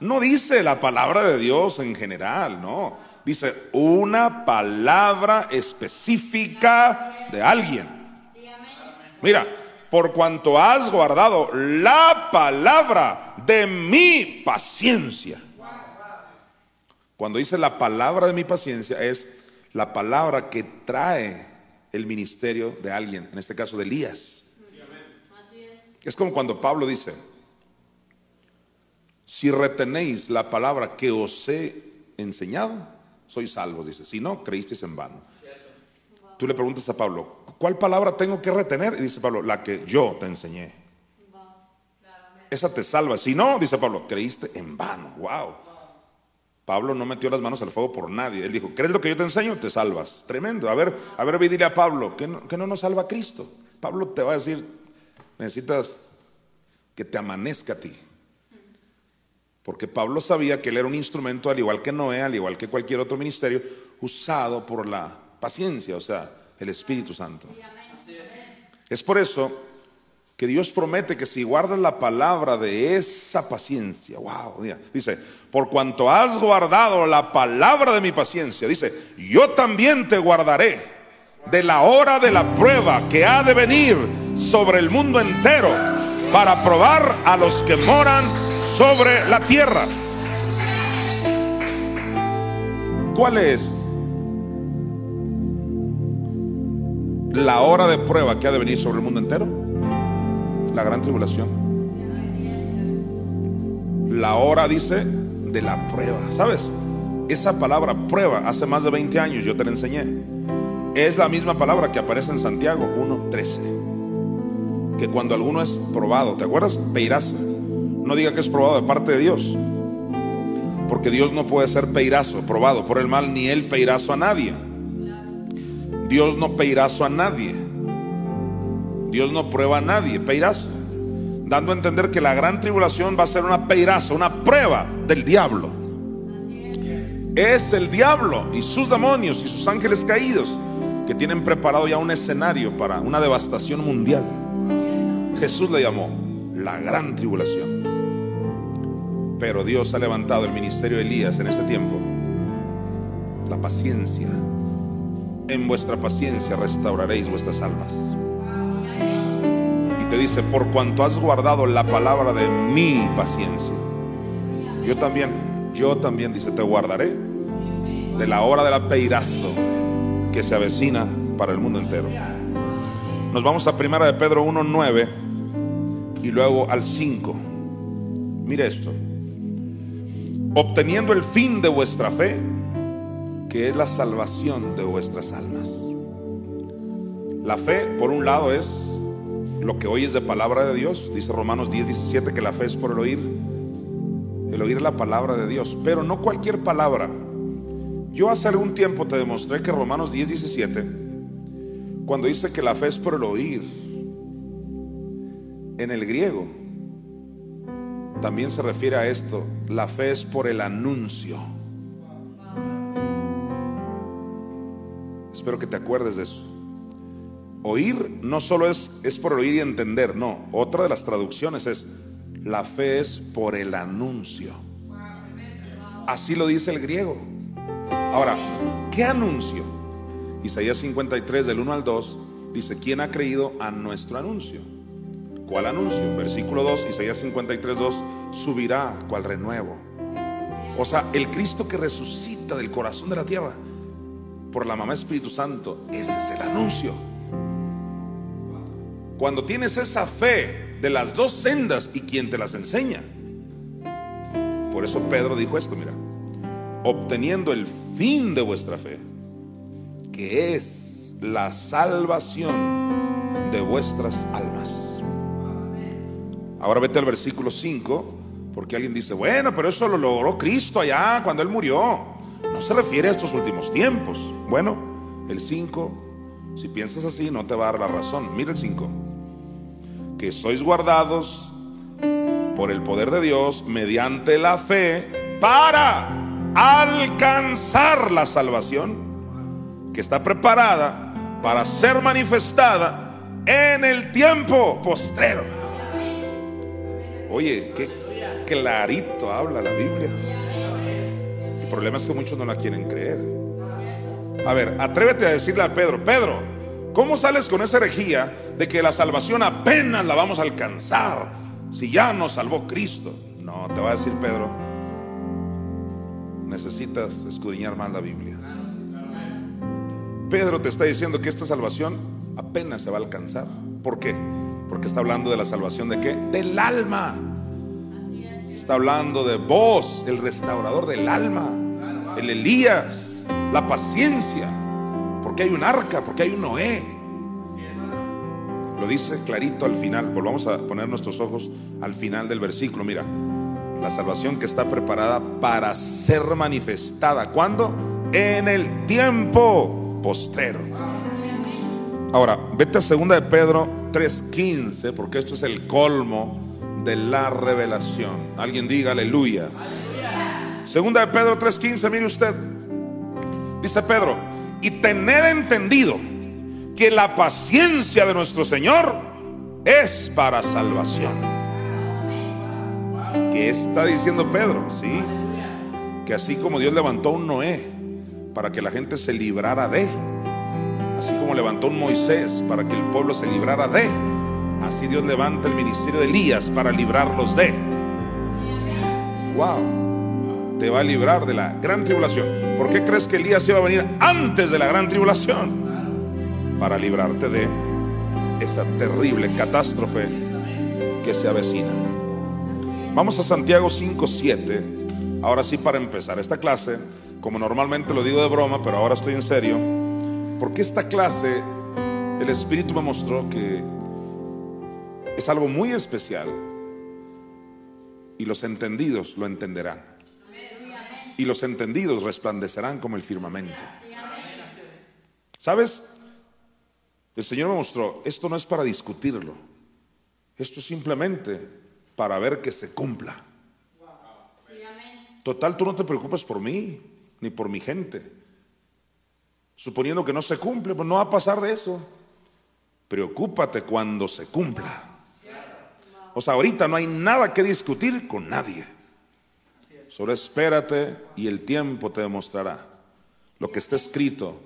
no dice la palabra de Dios en general, no. Dice, una palabra específica de alguien. Mira, por cuanto has guardado la palabra de mi paciencia. Cuando dice la palabra de mi paciencia es la palabra que trae el ministerio de alguien, en este caso de Elías. Es como cuando Pablo dice, si retenéis la palabra que os he enseñado, soy salvo, dice. Si no, creísteis en vano. Tú le preguntas a Pablo, ¿cuál palabra tengo que retener? Y dice Pablo, la que yo te enseñé. Esa te salva. Si no, dice Pablo, creíste en vano. Wow. Pablo no metió las manos al fuego por nadie. Él dijo, ¿crees lo que yo te enseño? Te salvas. Tremendo. A ver, a ver, dile a Pablo, que no, que no nos salva Cristo. Pablo te va a decir, necesitas que te amanezca a ti. Porque Pablo sabía que él era un instrumento, al igual que Noé, al igual que cualquier otro ministerio, usado por la paciencia, o sea, el Espíritu Santo. Es por eso que Dios promete que si guardas la palabra de esa paciencia, wow, dice, por cuanto has guardado la palabra de mi paciencia, dice, yo también te guardaré de la hora de la prueba que ha de venir sobre el mundo entero para probar a los que moran sobre la tierra. ¿Cuál es la hora de prueba que ha de venir sobre el mundo entero? la gran tribulación. La hora dice de la prueba. ¿Sabes? Esa palabra prueba hace más de 20 años yo te la enseñé. Es la misma palabra que aparece en Santiago 1.13. Que cuando alguno es probado, ¿te acuerdas? Peirazo. No diga que es probado de parte de Dios. Porque Dios no puede ser peirazo, probado por el mal, ni él peirazo a nadie. Dios no peirazo a nadie. Dios no prueba a nadie, peirazo. Dando a entender que la gran tribulación va a ser una peirazo, una prueba del diablo. Es el diablo y sus demonios y sus ángeles caídos que tienen preparado ya un escenario para una devastación mundial. Jesús le llamó la gran tribulación. Pero Dios ha levantado el ministerio de Elías en este tiempo. La paciencia. En vuestra paciencia restauraréis vuestras almas te dice, por cuanto has guardado la palabra de mi paciencia. Yo también, yo también, dice, te guardaré de la hora del apeirazo que se avecina para el mundo entero. Nos vamos a primera de Pedro 1.9 y luego al 5. Mire esto. Obteniendo el fin de vuestra fe, que es la salvación de vuestras almas. La fe, por un lado, es lo que oyes de palabra de Dios, dice Romanos 10, 17, que la fe es por el oír, el oír la palabra de Dios, pero no cualquier palabra. Yo hace algún tiempo te demostré que Romanos 10, 17, cuando dice que la fe es por el oír, en el griego, también se refiere a esto, la fe es por el anuncio. Espero que te acuerdes de eso. Oír no solo es, es por oír y entender, no. Otra de las traducciones es, la fe es por el anuncio. Así lo dice el griego. Ahora, ¿qué anuncio? Isaías 53 del 1 al 2 dice, ¿quién ha creído a nuestro anuncio? ¿Cuál anuncio? Versículo 2, Isaías 53, 2, subirá cual renuevo. O sea, el Cristo que resucita del corazón de la tierra por la mamá Espíritu Santo, ese es el anuncio. Cuando tienes esa fe de las dos sendas y quien te las enseña. Por eso Pedro dijo esto, mira, obteniendo el fin de vuestra fe, que es la salvación de vuestras almas. Ahora vete al versículo 5, porque alguien dice, bueno, pero eso lo logró Cristo allá cuando Él murió. No se refiere a estos últimos tiempos. Bueno, el 5 si piensas así, no te va a dar la razón. Mira el 5. Que sois guardados por el poder de Dios mediante la fe para alcanzar la salvación que está preparada para ser manifestada en el tiempo postrero. Oye, qué clarito habla la Biblia. El problema es que muchos no la quieren creer. A ver, atrévete a decirle a Pedro, Pedro, ¿cómo sales con esa herejía de que la salvación apenas la vamos a alcanzar si ya nos salvó Cristo? No, te va a decir Pedro, necesitas escudriñar más la Biblia. Pedro te está diciendo que esta salvación apenas se va a alcanzar. ¿Por qué? Porque está hablando de la salvación de qué? Del alma. Está hablando de vos, el restaurador del alma, el Elías la paciencia, porque hay un arca, porque hay un Noé. Lo dice clarito al final. Volvamos a poner nuestros ojos al final del versículo. Mira, la salvación que está preparada para ser manifestada. ¿Cuándo? En el tiempo postrero. Ahora, vete a segunda de Pedro 3:15, porque esto es el colmo de la revelación. Alguien diga aleluya. Segunda de Pedro 3:15, mire usted. Dice Pedro, y tened entendido que la paciencia de nuestro Señor es para salvación. ¿Qué está diciendo Pedro? Sí. Que así como Dios levantó un Noé para que la gente se librara de, así como levantó un Moisés para que el pueblo se librara de, así Dios levanta el ministerio de Elías para librarlos de. Wow. Te va a librar de la gran tribulación. ¿Por qué crees que Elías iba a venir antes de la gran tribulación? Para librarte de esa terrible catástrofe que se avecina. Vamos a Santiago 5:7. Ahora sí para empezar esta clase, como normalmente lo digo de broma, pero ahora estoy en serio, porque esta clase el Espíritu me mostró que es algo muy especial y los entendidos lo entenderán. Y los entendidos resplandecerán como el firmamento. ¿Sabes? El Señor me mostró, esto no es para discutirlo, esto es simplemente para ver que se cumpla. Total, tú no te preocupes por mí, ni por mi gente. Suponiendo que no se cumple, pues no va a pasar de eso. Preocúpate cuando se cumpla. O sea, ahorita no hay nada que discutir con nadie. Solo espérate y el tiempo te demostrará lo que está escrito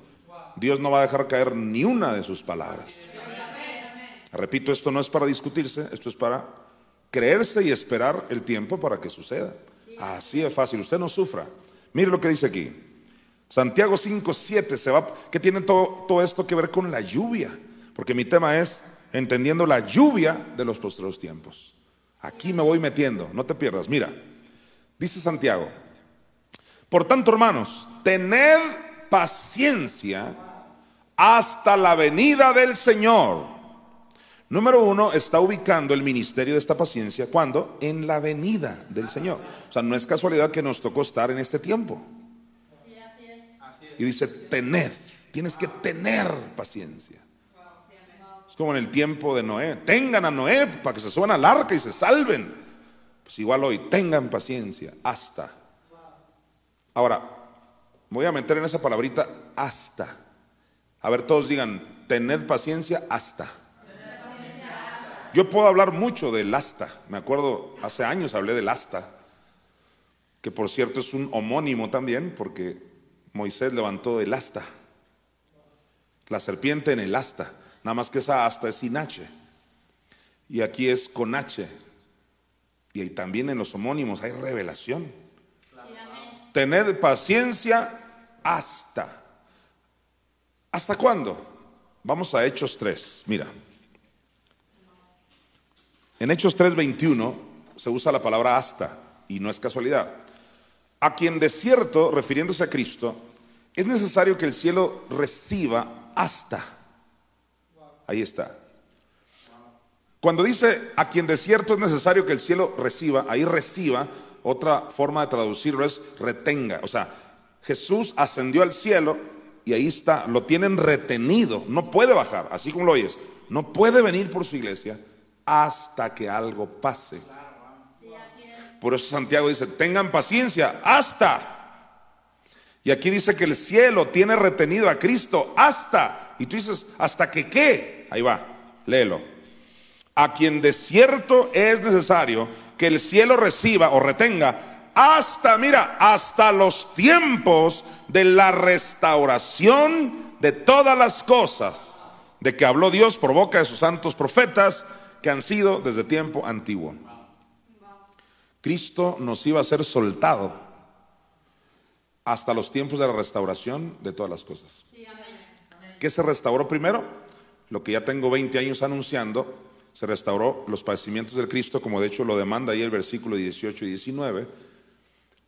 Dios no va a dejar caer ni una de sus palabras. Repito, esto no es para discutirse, esto es para creerse y esperar el tiempo para que suceda. Así es fácil, usted no sufra. Mire lo que dice aquí. Santiago 5, 7 se va, que tiene todo, todo esto que ver con la lluvia, porque mi tema es entendiendo la lluvia de los postreros tiempos. Aquí me voy metiendo, no te pierdas. Mira, dice Santiago, por tanto hermanos, tened paciencia hasta la venida del Señor. Número uno, está ubicando el ministerio de esta paciencia cuando? En la venida del Señor. O sea, no es casualidad que nos tocó estar en este tiempo. Y dice, tened, tienes que tener paciencia. Es como en el tiempo de Noé. Tengan a Noé para que se suban al arca y se salven. Pues igual hoy, tengan paciencia hasta. Ahora, voy a meter en esa palabrita hasta. A ver, todos digan, tened paciencia hasta. Yo puedo hablar mucho del asta. Me acuerdo, hace años hablé del asta, que por cierto es un homónimo también, porque Moisés levantó el asta, la serpiente en el asta, nada más que esa asta es sin H. Y aquí es con H. Y también en los homónimos hay revelación. Tened paciencia hasta. ¿Hasta cuándo? Vamos a Hechos 3. Mira. En Hechos 3:21 se usa la palabra hasta y no es casualidad. A quien de cierto, refiriéndose a Cristo, es necesario que el cielo reciba hasta. Ahí está. Cuando dice a quien de cierto es necesario que el cielo reciba, ahí reciba, otra forma de traducirlo es retenga. O sea, Jesús ascendió al cielo y ahí está, lo tienen retenido, no puede bajar, así como lo oyes, no puede venir por su iglesia hasta que algo pase. Por eso Santiago dice, tengan paciencia hasta. Y aquí dice que el cielo tiene retenido a Cristo hasta. Y tú dices, ¿hasta que qué? Ahí va, léelo. A quien de cierto es necesario que el cielo reciba o retenga hasta, mira, hasta los tiempos de la restauración de todas las cosas de que habló Dios por boca de sus santos profetas que han sido desde tiempo antiguo. Cristo nos iba a ser soltado hasta los tiempos de la restauración de todas las cosas. ¿Qué se restauró primero? Lo que ya tengo 20 años anunciando, se restauró los padecimientos del Cristo, como de hecho lo demanda ahí el versículo 18 y 19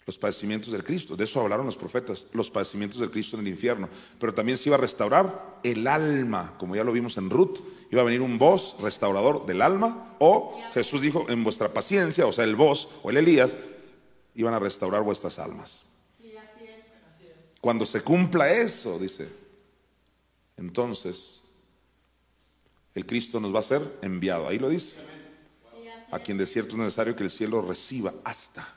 los padecimientos del Cristo. De eso hablaron los profetas, los padecimientos del Cristo en el infierno. Pero también se iba a restaurar el alma, como ya lo vimos en Ruth. Iba a venir un voz restaurador del alma. O Jesús dijo, en vuestra paciencia, o sea, el voz o el Elías, iban a restaurar vuestras almas. Cuando se cumpla eso, dice, entonces el Cristo nos va a ser enviado. Ahí lo dice. A quien de cierto es necesario que el cielo reciba hasta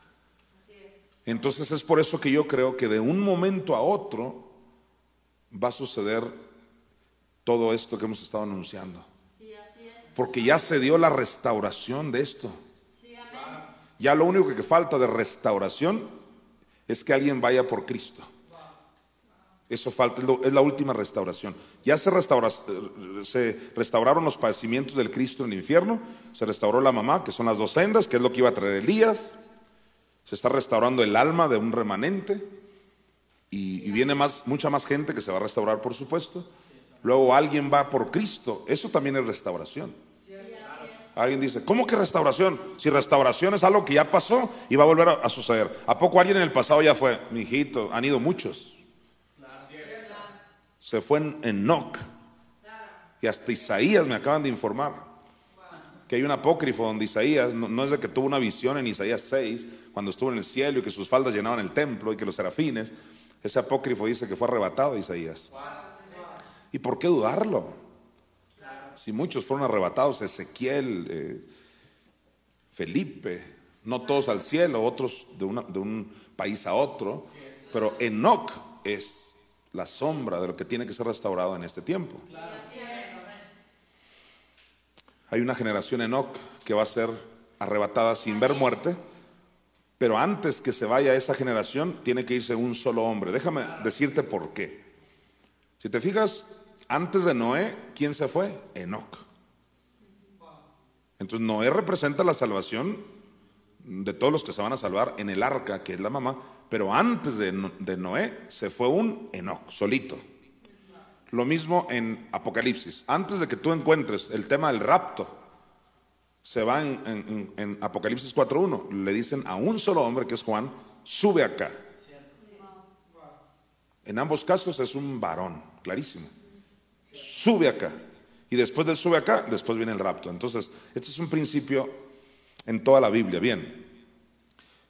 entonces es por eso que yo creo que de un momento a otro va a suceder todo esto que hemos estado anunciando. Porque ya se dio la restauración de esto. Ya lo único que falta de restauración es que alguien vaya por Cristo. Eso falta, es la última restauración. Ya se, se restauraron los padecimientos del Cristo en el infierno, se restauró la mamá, que son las dos sendas, que es lo que iba a traer Elías, se está restaurando el alma de un remanente y, viene más, mucha más gente que se va a restaurar, por supuesto. Luego alguien va por Cristo, eso también es restauración. Alguien dice, ¿cómo que restauración? Si restauración es algo que ya pasó y va a volver a, suceder. ¿A poco alguien en el pasado ya fue? Mi hijito, han ido muchos se fue en Enoch. Y hasta Isaías me acaban de informar que hay un apócrifo donde Isaías, no, es de que tuvo una visión en Isaías 6, cuando estuvo en el cielo y que sus faldas llenaban el templo y que los serafines, ese apócrifo dice que fue arrebatado Isaías. ¿Y por qué dudarlo? Si muchos fueron arrebatados, Ezequiel, eh, Felipe, no todos al cielo, otros de, de un país a otro, pero Enoch es la sombra de lo que tiene que ser restaurado en este tiempo. Hay una generación Enoch que va a ser arrebatada sin ver muerte, pero antes que se vaya esa generación tiene que irse un solo hombre. Déjame decirte por qué. Si te fijas, antes de Noé, ¿quién se fue? Enoch. Entonces Noé representa la salvación de todos los que se van a salvar en el arca, que es la mamá, pero antes de, Noé se fue un Enoch, solito. Lo mismo en Apocalipsis. Antes de que tú encuentres el tema del rapto, se va en, en Apocalipsis 4.1. Le dicen a un solo hombre, que es Juan, sube acá. En ambos casos es un varón, clarísimo. Sube acá. Y después del sube acá, después viene el rapto. Entonces, este es un principio en toda la Biblia. Bien.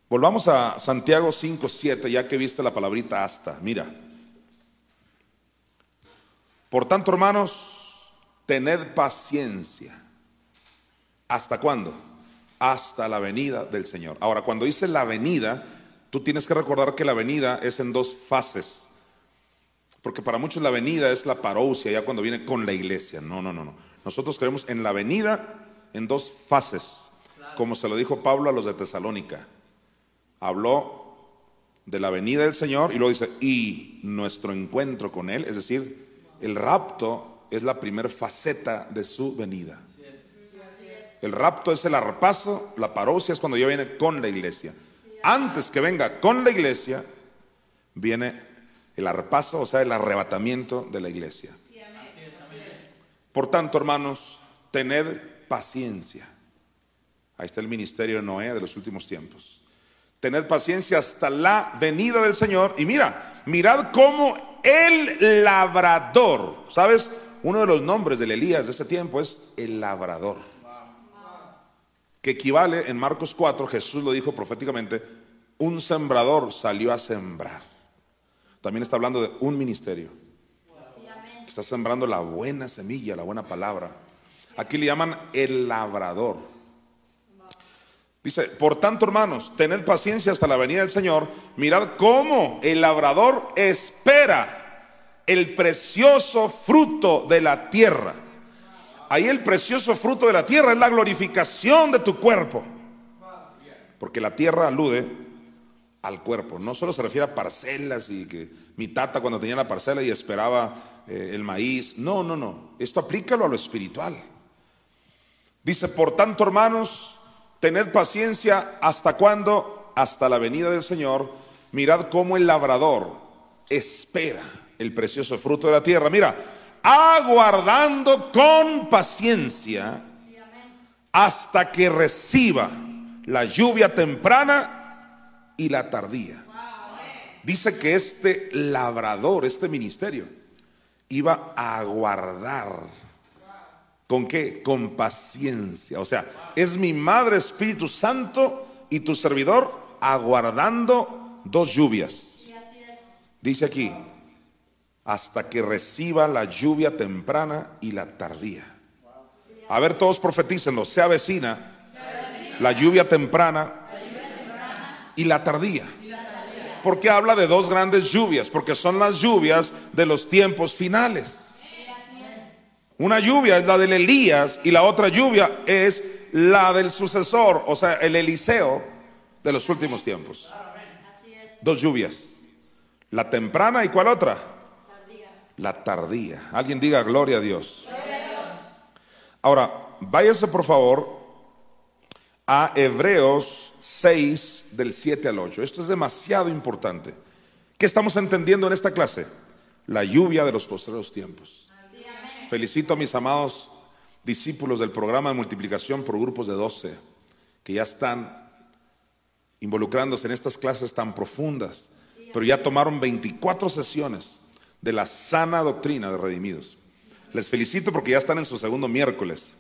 Volvamos a Santiago 5, 7, ya que viste la palabrita hasta. Mira. Por tanto, hermanos, tened paciencia. ¿Hasta cuándo? Hasta la venida del Señor. Ahora, cuando dice la venida, tú tienes que recordar que la venida es en dos fases. Porque para muchos la venida es la parousia, ya cuando viene con la iglesia. No, no, no, no. Nosotros creemos en la venida en dos fases, como se lo dijo Pablo a los de Tesalónica habló de la venida del Señor y luego dice, y nuestro encuentro con Él, es decir, el rapto es la primera faceta de su venida. El rapto es el arpaso, la parosia es cuando ya viene con la iglesia. Antes que venga con la iglesia, viene el arpaso, o sea, el arrebatamiento de la iglesia. Por tanto, hermanos, tened paciencia. Ahí está el ministerio de Noé de los últimos tiempos. Tener paciencia hasta la venida del Señor. Y mira, mirad cómo el labrador, ¿sabes? Uno de los nombres del Elías de ese tiempo es el labrador. Que equivale en Marcos 4, Jesús lo dijo proféticamente, un sembrador salió a sembrar. También está hablando de un ministerio. Está sembrando la buena semilla, la buena palabra. Aquí le llaman el labrador. Dice, por tanto, hermanos, tened paciencia hasta la venida del Señor. Mirad cómo el labrador espera el precioso fruto de la tierra. Ahí el precioso fruto de la tierra es la glorificación de tu cuerpo. Porque la tierra alude al cuerpo. No solo se refiere a parcelas y que mi tata cuando tenía la parcela y esperaba eh, el maíz. No, no, no. Esto aplícalo a lo espiritual. Dice, por tanto, hermanos, Tened paciencia hasta cuándo? Hasta la venida del Señor. Mirad cómo el labrador espera el precioso fruto de la tierra. Mira, aguardando con paciencia hasta que reciba la lluvia temprana y la tardía. Dice que este labrador, este ministerio, iba a aguardar ¿Con qué? Con paciencia. O sea, es mi Madre Espíritu Santo y tu servidor aguardando dos lluvias. Dice aquí, hasta que reciba la lluvia temprana y la tardía. A ver, todos profetícenlo, se avecina la lluvia temprana y la tardía. Porque habla de dos grandes lluvias, porque son las lluvias de los tiempos finales. Una lluvia es la del Elías y la otra lluvia es la del sucesor, o sea, el Eliseo de los últimos tiempos. Dos lluvias. La temprana y cuál otra? La tardía. Alguien diga gloria a Dios. Ahora, váyase por favor a Hebreos 6 del 7 al 8. Esto es demasiado importante. ¿Qué estamos entendiendo en esta clase? La lluvia de los postreros tiempos. Felicito a mis amados discípulos del programa de multiplicación por grupos de 12 que ya están involucrándose en estas clases tan profundas, pero ya tomaron 24 sesiones de la sana doctrina de redimidos. Les felicito porque ya están en su segundo miércoles,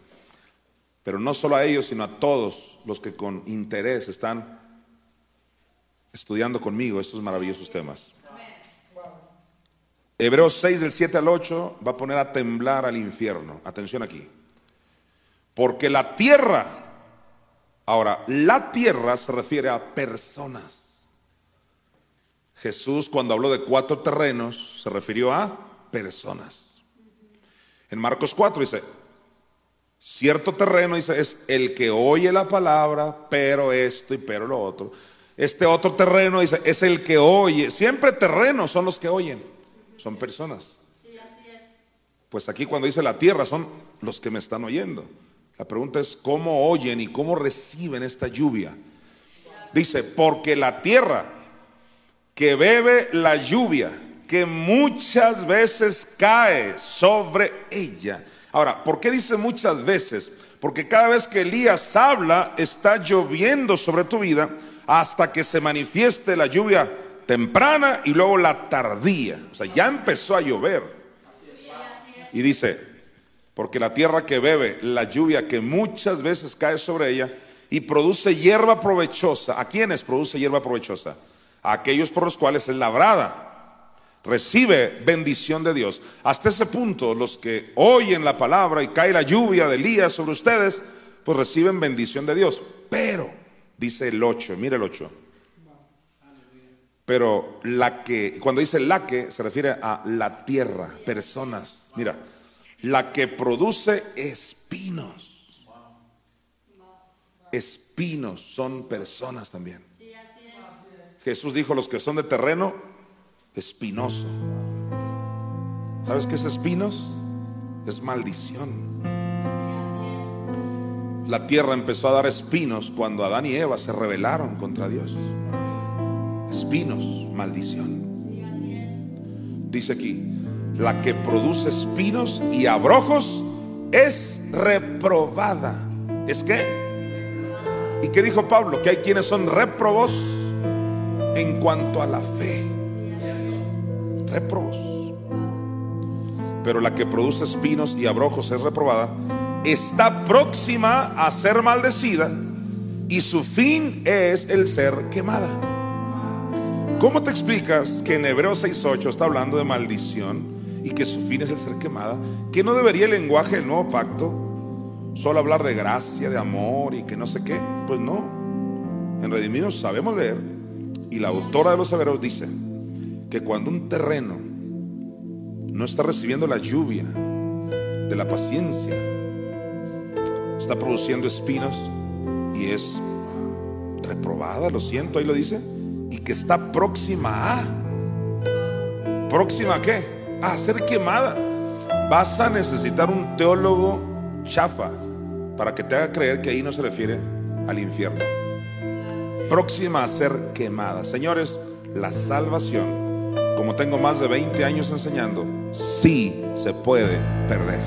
pero no solo a ellos, sino a todos los que con interés están estudiando conmigo estos maravillosos temas. Hebreos 6 del 7 al 8 va a poner a temblar al infierno. Atención aquí. Porque la tierra, ahora, la tierra se refiere a personas. Jesús cuando habló de cuatro terrenos se refirió a personas. En Marcos 4 dice, cierto terreno dice, es el que oye la palabra, pero esto y pero lo otro. Este otro terreno dice, es el que oye. Siempre terrenos son los que oyen, son personas. Pues aquí cuando dice la tierra son los que me están oyendo. La pregunta es cómo oyen y cómo reciben esta lluvia. Dice, porque la tierra que bebe la lluvia, que muchas veces cae sobre ella. Ahora, ¿por qué dice muchas veces? Porque cada vez que Elías habla, está lloviendo sobre tu vida hasta que se manifieste la lluvia temprana y luego la tardía. O sea, ya empezó a llover. Y dice, porque la tierra que bebe la lluvia que muchas veces cae sobre ella y produce hierba provechosa. ¿A quiénes produce hierba provechosa? A aquellos por los cuales es labrada. Recibe bendición de Dios. Hasta ese punto, los que oyen la palabra y cae la lluvia de Elías sobre ustedes, pues reciben bendición de Dios. Pero dice el 8, mire el 8. Pero la que, cuando dice la que, se refiere a la tierra, personas. Mira, la que produce espinos. Espinos son personas también. Jesús dijo, los que son de terreno, espinoso. ¿Sabes qué es espinos? Es maldición. La tierra empezó a dar espinos cuando Adán y Eva se rebelaron contra Dios. Espinos, maldición. Dice aquí, la que produce espinos y abrojos es reprobada. ¿Es qué? ¿Y qué dijo Pablo? Que hay quienes son reprobos en cuanto a la fe. Reprobos. Pero la que produce espinos y abrojos es reprobada está próxima a ser maldecida y su fin es el ser quemada. ¿Cómo te explicas que en Hebreos 6.8 está hablando de maldición y que su fin es el ser quemada? ¿Que no debería el lenguaje del nuevo pacto solo hablar de gracia, de amor y que no sé qué? Pues no. En Redimidos sabemos leer y la autora de los Hebreos dice que cuando un terreno no está recibiendo la lluvia de la paciencia, está produciendo espinos y es reprobada, lo siento, ahí lo dice, y que está próxima a, próxima a qué? A ser quemada. Vas a necesitar un teólogo chafa para que te haga creer que ahí no se refiere al infierno. Próxima a ser quemada. Señores, la salvación, como tengo más de 20 años enseñando, sí se puede perder.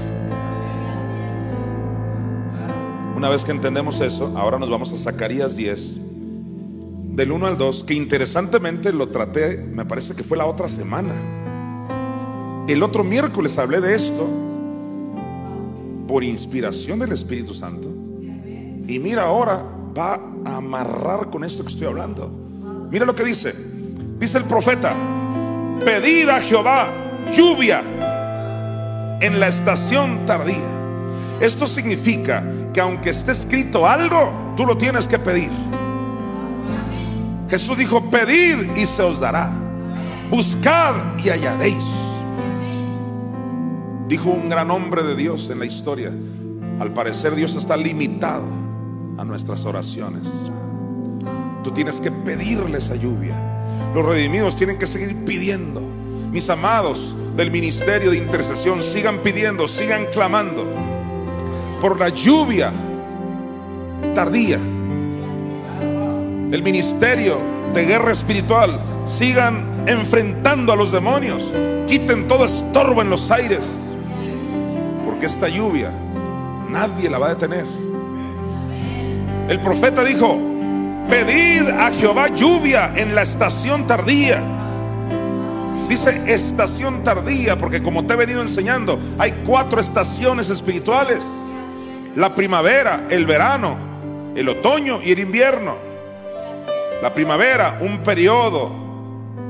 Una vez que entendemos eso, ahora nos vamos a Zacarías 10, del 1 al 2, que interesantemente lo traté, me parece que fue la otra semana. El otro miércoles hablé de esto por inspiración del Espíritu Santo. Y mira ahora, va a amarrar con esto que estoy hablando. Mira lo que dice. Dice el profeta, pedid a Jehová lluvia en la estación tardía. Esto significa que aunque esté escrito algo, tú lo tienes que pedir. Jesús dijo, pedid y se os dará. Buscad y hallaréis. Dijo un gran hombre de Dios en la historia, al parecer Dios está limitado a nuestras oraciones. Tú tienes que pedirle esa lluvia. Los redimidos tienen que seguir pidiendo. Mis amados del ministerio de intercesión, sigan pidiendo, sigan clamando por la lluvia tardía. El ministerio de guerra espiritual, sigan enfrentando a los demonios. Quiten todo estorbo en los aires. Porque esta lluvia nadie la va a detener. El profeta dijo, pedid a Jehová lluvia en la estación tardía. Dice estación tardía porque como te he venido enseñando, hay cuatro estaciones espirituales. La primavera, el verano, el otoño y el invierno. La primavera, un periodo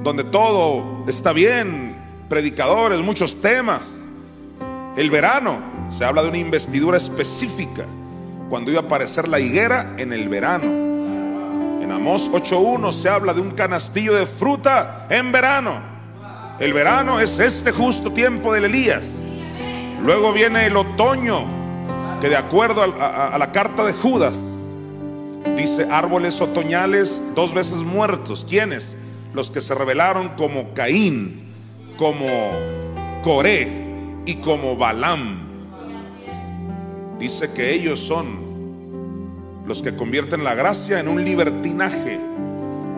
donde todo está bien, predicadores, muchos temas. El verano, se habla de una investidura específica, cuando iba a aparecer la higuera en el verano. En Amós 8.1 se habla de un canastillo de fruta en verano. El verano es este justo tiempo del Elías. Luego viene el otoño, que de acuerdo a, la carta de Judas, dice árboles otoñales dos veces muertos. ¿Quiénes? Los que se rebelaron como Caín, como Coré y como Balaam. Dice que ellos son los que convierten la gracia en un libertinaje.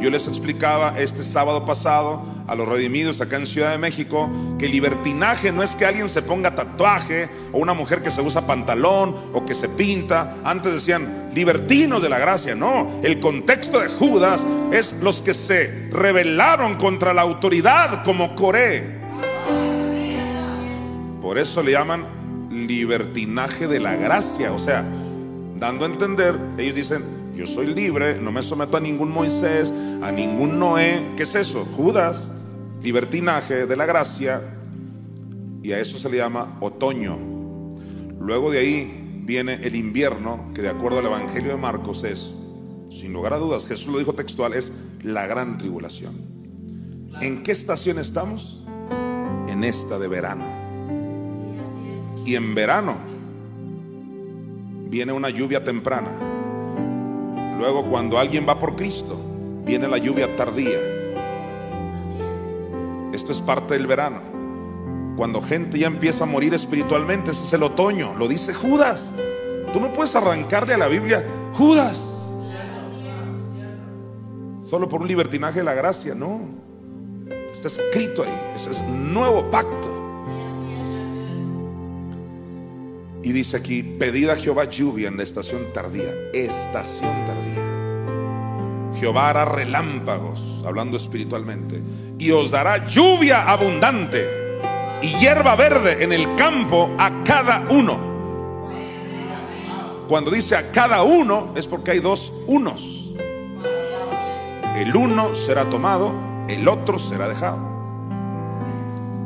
Yo les explicaba este sábado pasado a los redimidos acá en Ciudad de México que libertinaje no es que alguien se ponga tatuaje o una mujer que se usa pantalón o que se pinta. Antes decían libertinos de la gracia. No, el contexto de Judas es los que se rebelaron contra la autoridad como Coré. Por eso le llaman libertinaje de la gracia. O sea, dando a entender, ellos dicen, yo soy libre, no me someto a ningún Moisés, a ningún Noé. ¿Qué es eso? Judas, libertinaje de la gracia. Y a eso se le llama otoño. Luego de ahí viene el invierno, que de acuerdo al Evangelio de Marcos es, sin lugar a dudas, Jesús lo dijo textual, es la gran tribulación. ¿En qué estación estamos? En esta de verano. Y en verano viene una lluvia temprana. Luego cuando alguien va por Cristo, viene la lluvia tardía. Esto es parte del verano. Cuando gente ya empieza a morir espiritualmente, ese es el otoño. Lo dice Judas. Tú no puedes arrancarle a la Biblia, Judas. Solo por un libertinaje de la gracia, no. Está escrito ahí. Ese es nuevo pacto. Y dice aquí, pedid a Jehová lluvia en la estación tardía. Estación tardía. Jehová hará relámpagos, hablando espiritualmente, y os dará lluvia abundante y hierba verde en el campo a cada uno. Cuando dice a cada uno es porque hay dos unos. El uno será tomado, el otro será dejado.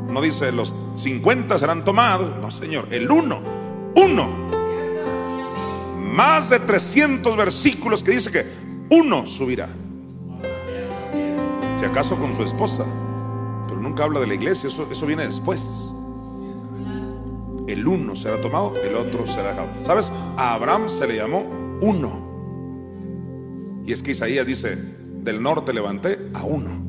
No dice los 50 serán tomados, no señor, el uno uno. Más de 300 versículos que dice que uno subirá. Si acaso con su esposa. Pero nunca habla de la iglesia, eso, eso viene después. El uno será tomado, el otro será dejado. ¿Sabes? A Abraham se le llamó uno. Y es que Isaías dice, del norte levanté a uno.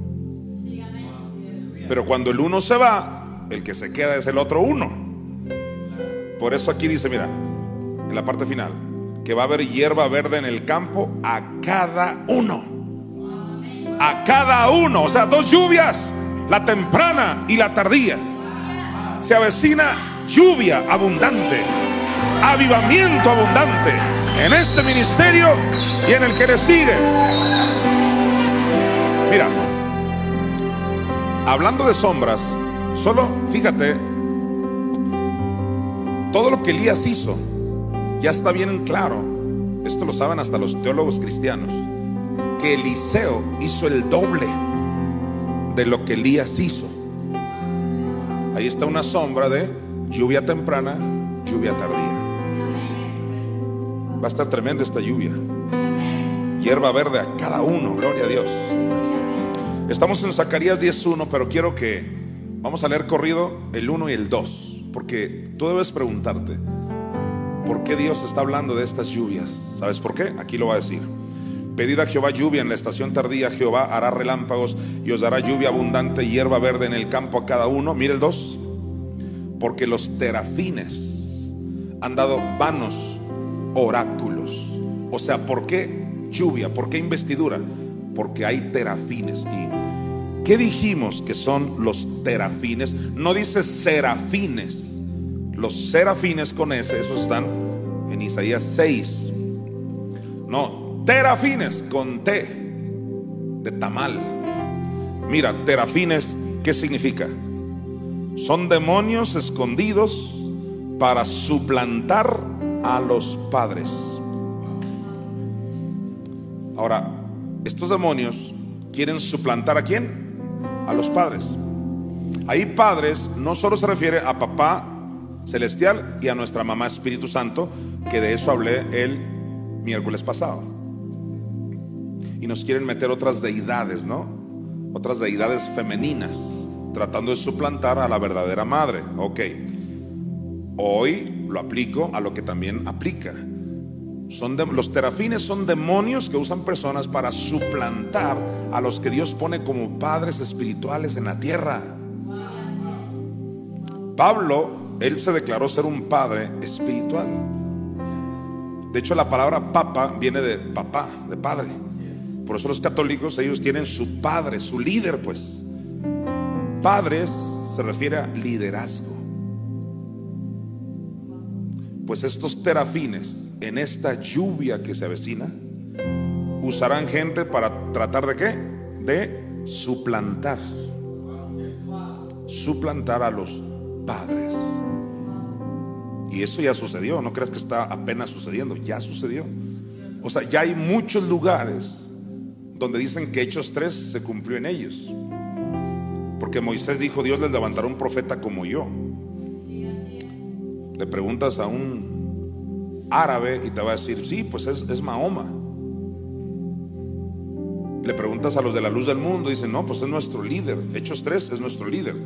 Pero cuando el uno se va, el que se queda es el otro uno. Por eso aquí dice, mira, en la parte final, que va a haber hierba verde en el campo a cada uno. A cada uno, o sea, dos lluvias, la temprana y la tardía. Se avecina lluvia abundante, avivamiento abundante en este ministerio y en el que le sigue. Mira, hablando de sombras, solo fíjate todo lo que Elías hizo ya está bien claro. Esto lo saben hasta los teólogos cristianos. Que Eliseo hizo el doble de lo que Elías hizo. Ahí está una sombra de lluvia temprana, lluvia tardía. Va a estar tremenda esta lluvia. Hierba verde a cada uno, gloria a Dios. Estamos en Zacarías 10.1, pero quiero que vamos a leer corrido el 1 y el 2. Porque tú debes preguntarte, ¿por qué Dios está hablando de estas lluvias? ¿Sabes por qué? Aquí lo va a decir. Pedid a Jehová lluvia en la estación tardía, Jehová hará relámpagos y os dará lluvia abundante, hierba verde en el campo a cada uno. Mire el 2. Porque los terafines han dado vanos oráculos. O sea, ¿por qué lluvia? ¿Por qué investidura? Porque hay terafines. ¿Y qué dijimos que son los terafines? No dice serafines. Los serafines con ese, esos están en Isaías 6. No, terafines con T de tamal. Mira, terafines, ¿qué significa? Son demonios escondidos para suplantar a los padres. Ahora, estos demonios quieren suplantar a quién? A los padres. Ahí padres no solo se refiere a papá celestial y a nuestra mamá Espíritu Santo, que de eso hablé el miércoles pasado y nos quieren meter otras deidades, ¿no? Otras deidades femeninas, tratando de suplantar a la verdadera madre. Ok, hoy lo aplico a lo que también aplica. Son los terafines son demonios que usan personas para suplantar a los que Dios pone como padres espirituales en la tierra. Pablo, él se declaró ser un padre espiritual. De hecho, la palabra papa viene de papá, de padre. Por eso los católicos, ellos tienen su padre, su líder, pues. Padres se refiere a liderazgo. Pues estos terafines, en esta lluvia que se avecina, usarán gente para tratar de qué? De suplantar. Suplantar a los padres. Y eso ya sucedió, no creas que está apenas sucediendo, ya sucedió. O sea, ya hay muchos lugares donde dicen que Hechos 3 se cumplió en ellos. Porque Moisés dijo, Dios les levantará un profeta como yo. Le preguntas a un árabe y te va a decir, sí, pues es, Mahoma. Le preguntas a los de la luz del mundo dicen, no, pues es nuestro líder. Hechos 3 es nuestro líder.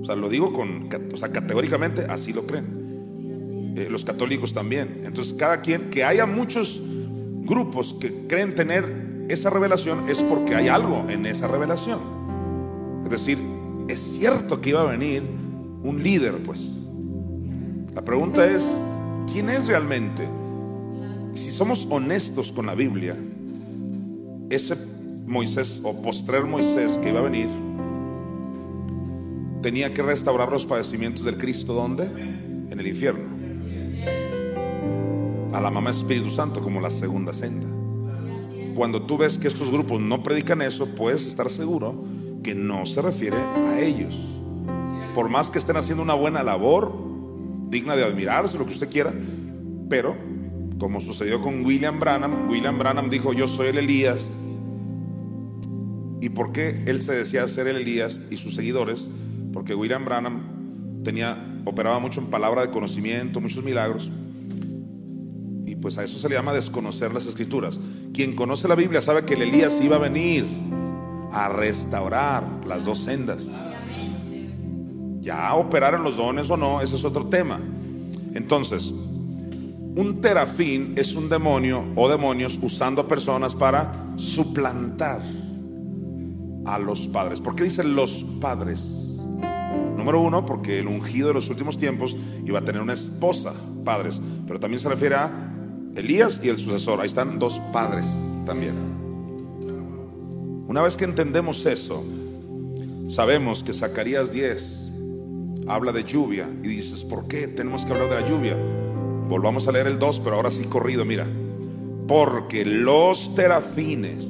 O sea, lo digo con, o sea, categóricamente así lo creen. Eh, los católicos también. Entonces, cada quien, que haya muchos grupos que creen tener esa revelación es porque hay algo en esa revelación. Es decir, es cierto que iba a venir un líder, pues. La pregunta es, ¿quién es realmente? Si somos honestos con la Biblia, ese Moisés o postrer Moisés que iba a venir, tenía que restaurar los padecimientos del Cristo, ¿dónde? En el infierno. A la mamá Espíritu Santo como la segunda senda cuando tú ves que estos grupos no predican eso, puedes estar seguro que no se refiere a ellos. Por más que estén haciendo una buena labor, digna de admirarse, lo que usted quiera, pero como sucedió con William Branham, William Branham dijo, yo soy el Elías. ¿Y por qué él se decía ser el Elías y sus seguidores? Porque William Branham tenía, operaba mucho en palabra de conocimiento, muchos milagros pues a eso se le llama desconocer las escrituras. Quien conoce la Biblia sabe que el Elías iba a venir a restaurar las dos sendas. Ya operaron los dones o no, ese es otro tema. Entonces, un terafín es un demonio o demonios usando a personas para suplantar a los padres. ¿Por qué dice los padres? Número uno, porque el ungido de los últimos tiempos iba a tener una esposa, padres, pero también se refiere a Elías y el sucesor. Ahí están dos padres también. Una vez que entendemos eso, sabemos que Zacarías 10 habla de lluvia y dices, ¿por qué tenemos que hablar de la lluvia? Volvamos a leer el 2, pero ahora sí corrido, mira. Porque los terafines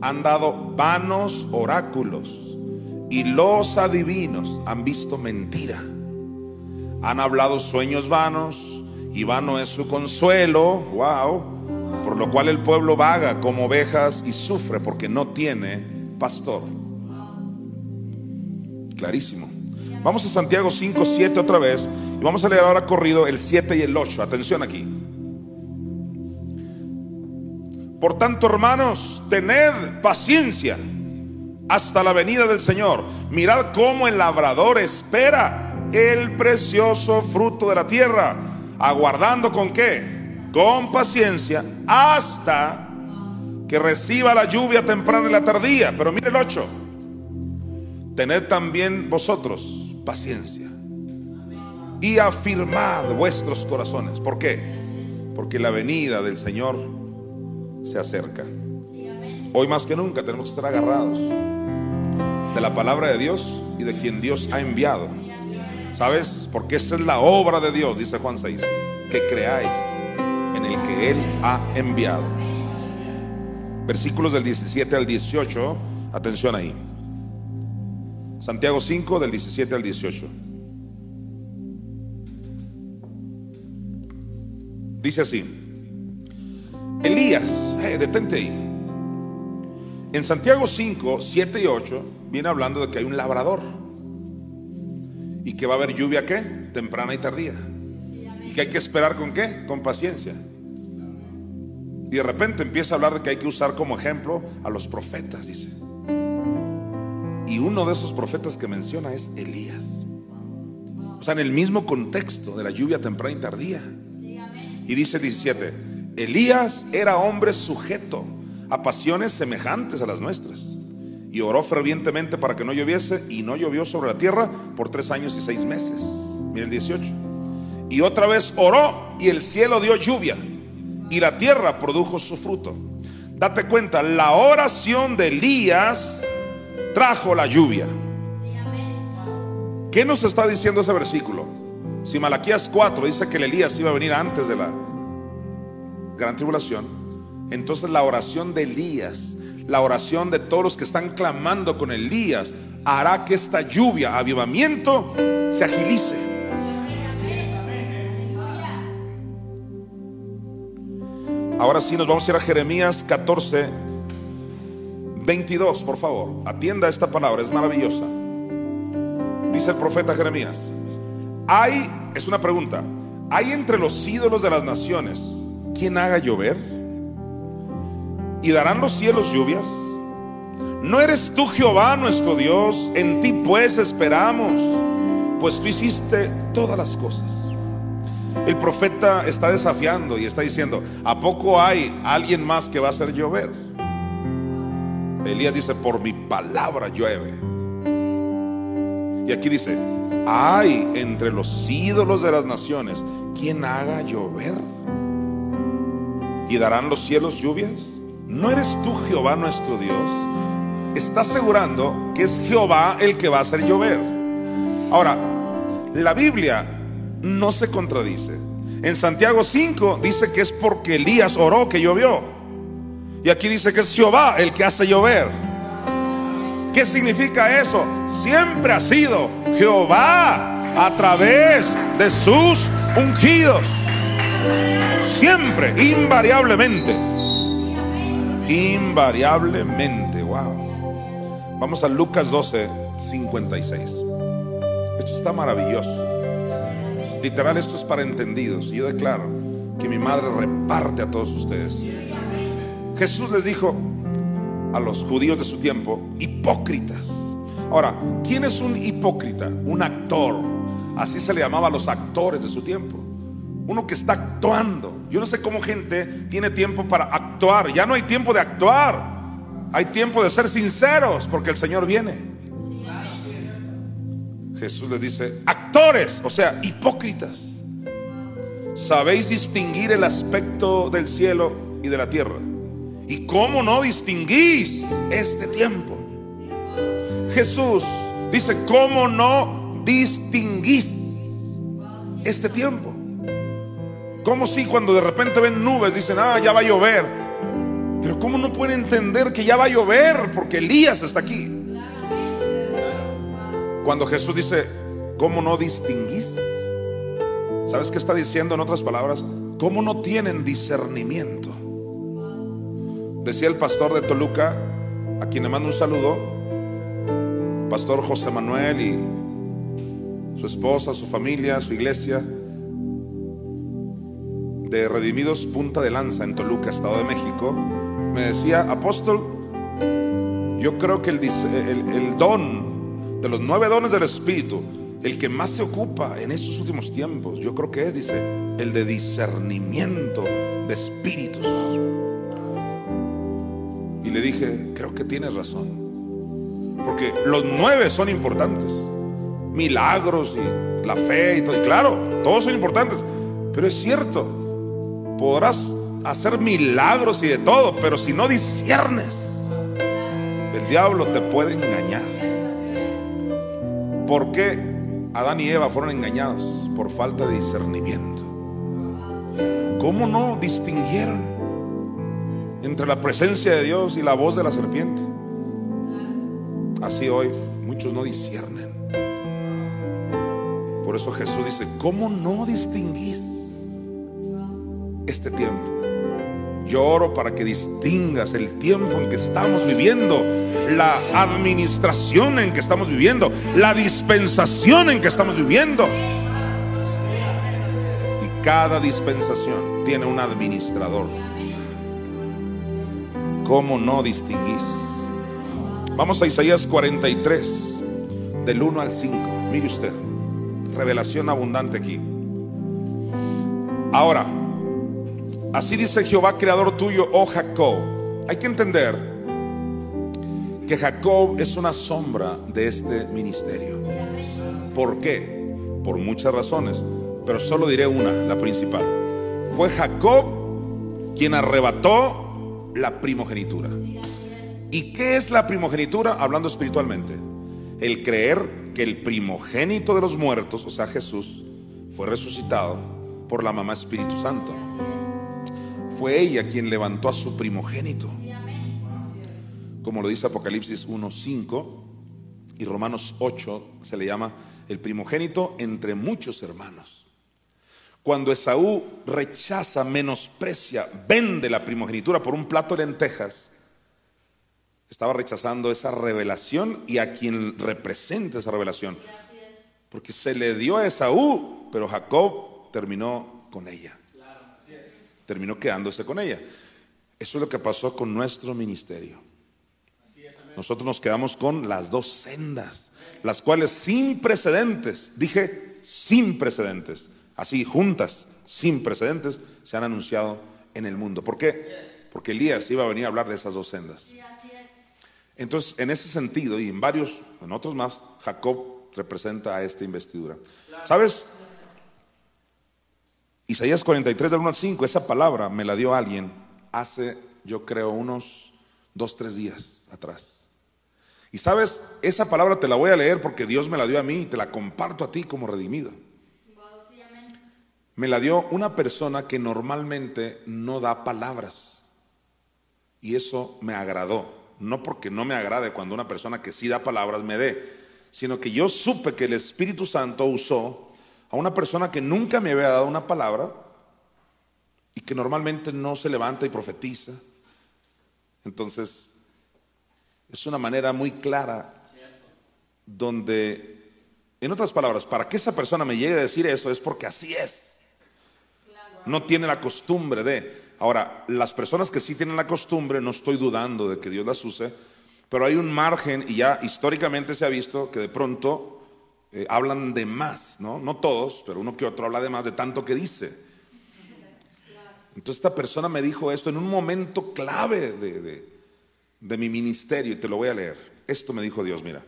han dado vanos oráculos y los adivinos han visto mentira. Han hablado sueños vanos y vano es su consuelo, wow, por lo cual el pueblo vaga como ovejas y sufre porque no tiene pastor. Clarísimo. Vamos a Santiago 5, 7 otra vez y vamos a leer ahora corrido el 7 y el 8. Atención aquí. Por tanto, hermanos, tened paciencia hasta la venida del Señor. Mirad cómo el labrador espera el precioso fruto de la tierra, aguardando con qué? Con paciencia hasta que reciba la lluvia temprana y la tardía. Pero mire el 8. Tened también vosotros paciencia y afirmad vuestros corazones. ¿Por qué? Porque la venida del Señor se acerca. Hoy más que nunca tenemos que estar agarrados de la palabra de Dios y de quien Dios ha enviado. ¿Sabes? Porque esa es la obra de Dios, dice Juan 6, que creáis en el que Él ha enviado. Versículos del 17 al 18, atención ahí. Santiago 5 del 17 al 18. Dice así, Elías, eh, detente ahí. En Santiago 5, 7 y 8 viene hablando de que hay un labrador y que va a haber lluvia qué? Temprana y tardía. Y que hay que esperar con qué? Con paciencia. Y de repente empieza a hablar de que hay que usar como ejemplo a los profetas, dice. Y uno de esos profetas que menciona es Elías. O sea, en el mismo contexto de la lluvia temprana y tardía. Y dice 17, Elías era hombre sujeto a pasiones semejantes a las nuestras. Y oró fervientemente para que no lloviese y no llovió sobre la tierra por tres años y seis meses. Mira el 18. Y otra vez oró y el cielo dio lluvia y la tierra produjo su fruto. Date cuenta, la oración de Elías trajo la lluvia. ¿Qué nos está diciendo ese versículo? Si Malaquías 4 dice que el Elías iba a venir antes de la gran tribulación, entonces la oración de Elías, la oración de todos los que están clamando con Elías, hará que esta lluvia, avivamiento, se agilice. Ahora sí nos vamos a ir a Jeremías 14, 22, por favor. Atienda esta palabra, es maravillosa. Dice el profeta Jeremías. Hay, es una pregunta, ¿hay entre los ídolos de las naciones quien haga llover? ¿Y darán los cielos lluvias? ¿No eres tú Jehová nuestro Dios? En ti pues esperamos, pues tú hiciste todas las cosas. El profeta está desafiando y está diciendo, ¿a poco hay alguien más que va a hacer llover? Elías dice, por mi palabra llueve. Y aquí dice, hay entre los ídolos de las naciones quien haga llover y darán los cielos lluvias. ¿No eres tú Jehová nuestro Dios? Está asegurando que es Jehová el que va a hacer llover. Ahora, la Biblia no se contradice. En Santiago 5 dice que es porque Elías oró que llovió. Y aquí dice que es Jehová el que hace llover. ¿Qué significa eso? Siempre ha sido Jehová a través de sus ungidos. Siempre, invariablemente. Invariablemente. Wow. Vamos a Lucas 12, 56. Esto está maravilloso. Literal, esto es para entendidos. Y yo declaro que mi madre reparte a todos ustedes. Jesús les dijo, a los judíos de su tiempo hipócritas. Ahora, ¿quién es un hipócrita? Un actor. Así se le llamaba a los actores de su tiempo. Uno que está actuando. Yo no sé cómo gente tiene tiempo para actuar. Ya no hay tiempo de actuar. Hay tiempo de ser sinceros porque el Señor viene. Jesús les dice, actores, o sea, hipócritas. Sabéis distinguir el aspecto del cielo y de la tierra ¿Y cómo no distinguís este tiempo? Jesús dice, ¿cómo no distinguís este tiempo? Como si cuando de repente ven nubes dicen, ah, ya va a llover. Pero ¿cómo no pueden entender que ya va a llover? Porque Elías está aquí. Cuando Jesús dice, ¿cómo no distinguís? ¿Sabes qué está diciendo en otras palabras? ¿Cómo no tienen discernimiento? Decía el pastor de Toluca, a quien le mando un saludo, pastor José Manuel y su esposa, su familia, su iglesia, de Redimidos Punta de Lanza en Toluca, Estado de México, me decía, apóstol, yo creo que el, el, don de los nueve dones del Espíritu el que más se ocupa en estos últimos tiempos, yo creo que es, dice, el de discernimiento de espíritus. Y le dije, creo que tienes razón. Porque los nueve son importantes. Milagros y la fe y todo. Claro, todos son importantes. Pero es cierto, podrás hacer milagros y de todo, pero si no disiernes, el diablo te puede engañar. ¿Por qué Adán y Eva fueron engañados? Por falta de discernimiento. ¿Cómo no distinguieron entre la presencia de Dios y la voz de la serpiente? Así hoy muchos no disciernen. Por eso Jesús dice, ¿cómo no distinguís este tiempo? Yo oro para que distingas el tiempo en que estamos viviendo, la administración en que estamos viviendo, la dispensación en que estamos viviendo. Y cada dispensación tiene un administrador. ¿Cómo no distinguís? Vamos a Isaías 43, del 1 al 5. Mire usted, revelación abundante aquí. Ahora, Así dice Jehová, creador tuyo, oh Jacob. Hay que entender que Jacob es una sombra de este ministerio. ¿Por qué? Por muchas razones, pero solo diré una, la principal. Fue Jacob quien arrebató la primogenitura. ¿Y qué es la primogenitura? Hablando espiritualmente. El creer que el primogénito de los muertos, o sea Jesús, fue resucitado por la mamá Espíritu Santo fue ella quien levantó a su primogénito. Como lo dice Apocalipsis 1.5 y Romanos 8 se le llama el primogénito entre muchos hermanos. Cuando Esaú rechaza, menosprecia, vende la primogenitura por un plato de lentejas, estaba rechazando esa revelación y a quien representa esa revelación. Porque se le dio a Esaú, pero Jacob terminó con ella terminó quedándose con ella. Eso es lo que pasó con nuestro ministerio. Nosotros nos quedamos con las dos sendas, las cuales sin precedentes, dije sin precedentes, así juntas, sin precedentes, se han anunciado en el mundo. ¿Por qué? Porque Elías iba a venir a hablar de esas dos sendas. Entonces, en ese sentido y en varios, en otros más, Jacob representa a esta investidura. ¿Sabes? Isaías 43 del 1 al 5, esa palabra me la dio alguien hace, yo creo, unos dos, tres días atrás. Y sabes, esa palabra te la voy a leer porque Dios me la dio a mí y te la comparto a ti como redimido. Me la dio una persona que normalmente no da palabras. Y eso me agradó. No porque no me agrade cuando una persona que sí da palabras me dé, sino que yo supe que el Espíritu Santo usó a una persona que nunca me había dado una palabra y que normalmente no se levanta y profetiza. Entonces, es una manera muy clara donde, en otras palabras, para que esa persona me llegue a decir eso es porque así es. No tiene la costumbre de... Ahora, las personas que sí tienen la costumbre, no estoy dudando de que Dios las use, pero hay un margen y ya históricamente se ha visto que de pronto eh, hablan de más, ¿no? No todos, pero uno que otro habla de más de tanto que dice. Entonces esta persona me dijo esto en un momento clave de, de mi ministerio y te lo voy a leer. Esto me dijo Dios, mira.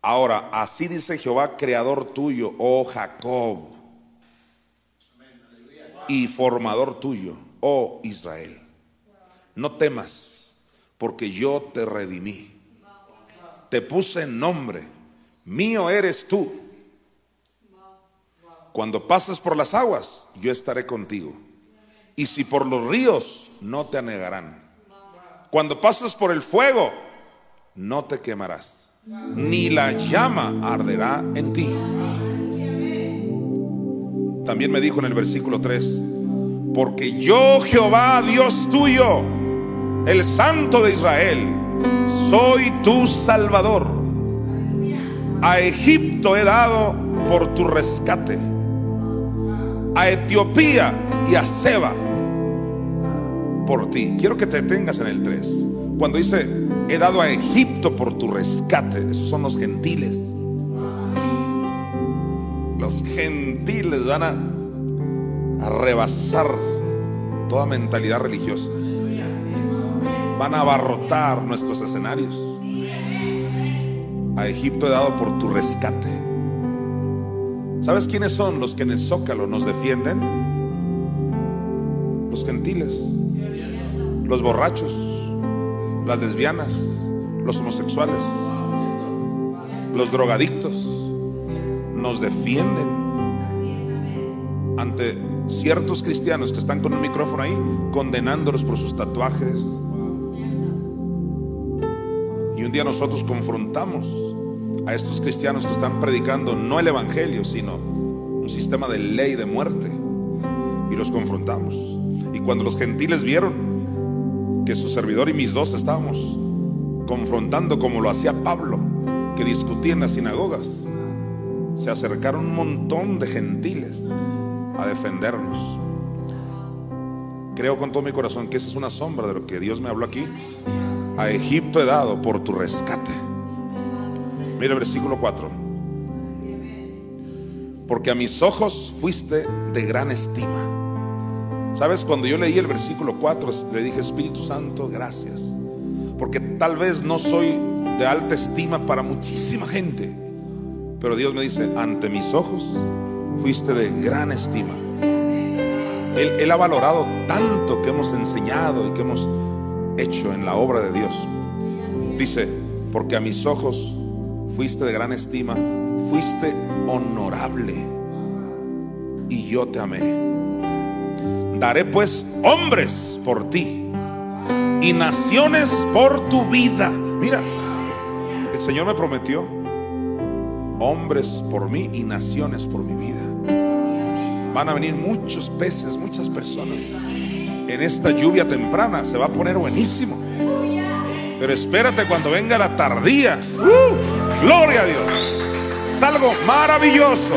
Ahora, así dice Jehová, creador tuyo, oh Jacob, y formador tuyo, oh Israel. No temas, porque yo te redimí. Te puse nombre mío eres tú. Cuando pases por las aguas, yo estaré contigo. Y si por los ríos, no te anegarán. Cuando pases por el fuego, no te quemarás, ni la llama arderá en ti. También me dijo en el versículo 3, porque yo Jehová, Dios tuyo, el Santo de Israel, soy tu Salvador a Egipto he dado por tu rescate. A Etiopía y a Seba por ti. Quiero que te tengas en el 3. Cuando dice, he dado a Egipto por tu rescate, esos son los gentiles. Los gentiles van a, rebasar toda mentalidad religiosa. Van a abarrotar nuestros escenarios. A Egipto he dado por tu rescate. ¿Sabes quiénes son los que en el zócalo nos defienden? Los gentiles, los borrachos, las lesbianas, los homosexuales, los drogadictos. Nos defienden ante ciertos cristianos que están con un micrófono ahí condenándolos por sus tatuajes. Y un día nosotros confrontamos a estos cristianos que están predicando no el Evangelio, sino un sistema de ley de muerte. Y los confrontamos. Y cuando los gentiles vieron que su servidor y mis dos estábamos confrontando como lo hacía Pablo, que discutía en las sinagogas, se acercaron un montón de gentiles a defendernos. Creo con todo mi corazón que esa es una sombra de lo que Dios me habló aquí. A Egipto he dado por tu rescate. Mira el versículo 4. Porque a mis ojos fuiste de gran estima. Sabes, cuando yo leí el versículo 4, le dije, Espíritu Santo, gracias. Porque tal vez no soy de alta estima para muchísima gente. Pero Dios me dice, ante mis ojos fuiste de gran estima. Él, ha valorado tanto que hemos enseñado y que hemos hecho en la obra de Dios. Dice, porque a mis ojos fuiste de gran estima, fuiste honorable y yo te amé. Daré pues hombres por ti y naciones por tu vida. Mira, el Señor me prometió hombres por mí y naciones por mi vida. Van a venir muchos peces, muchas personas. En esta lluvia temprana se va a poner buenísimo. Pero espérate cuando venga la tardía. ¡Uh! Gloria a Dios. Es algo maravilloso.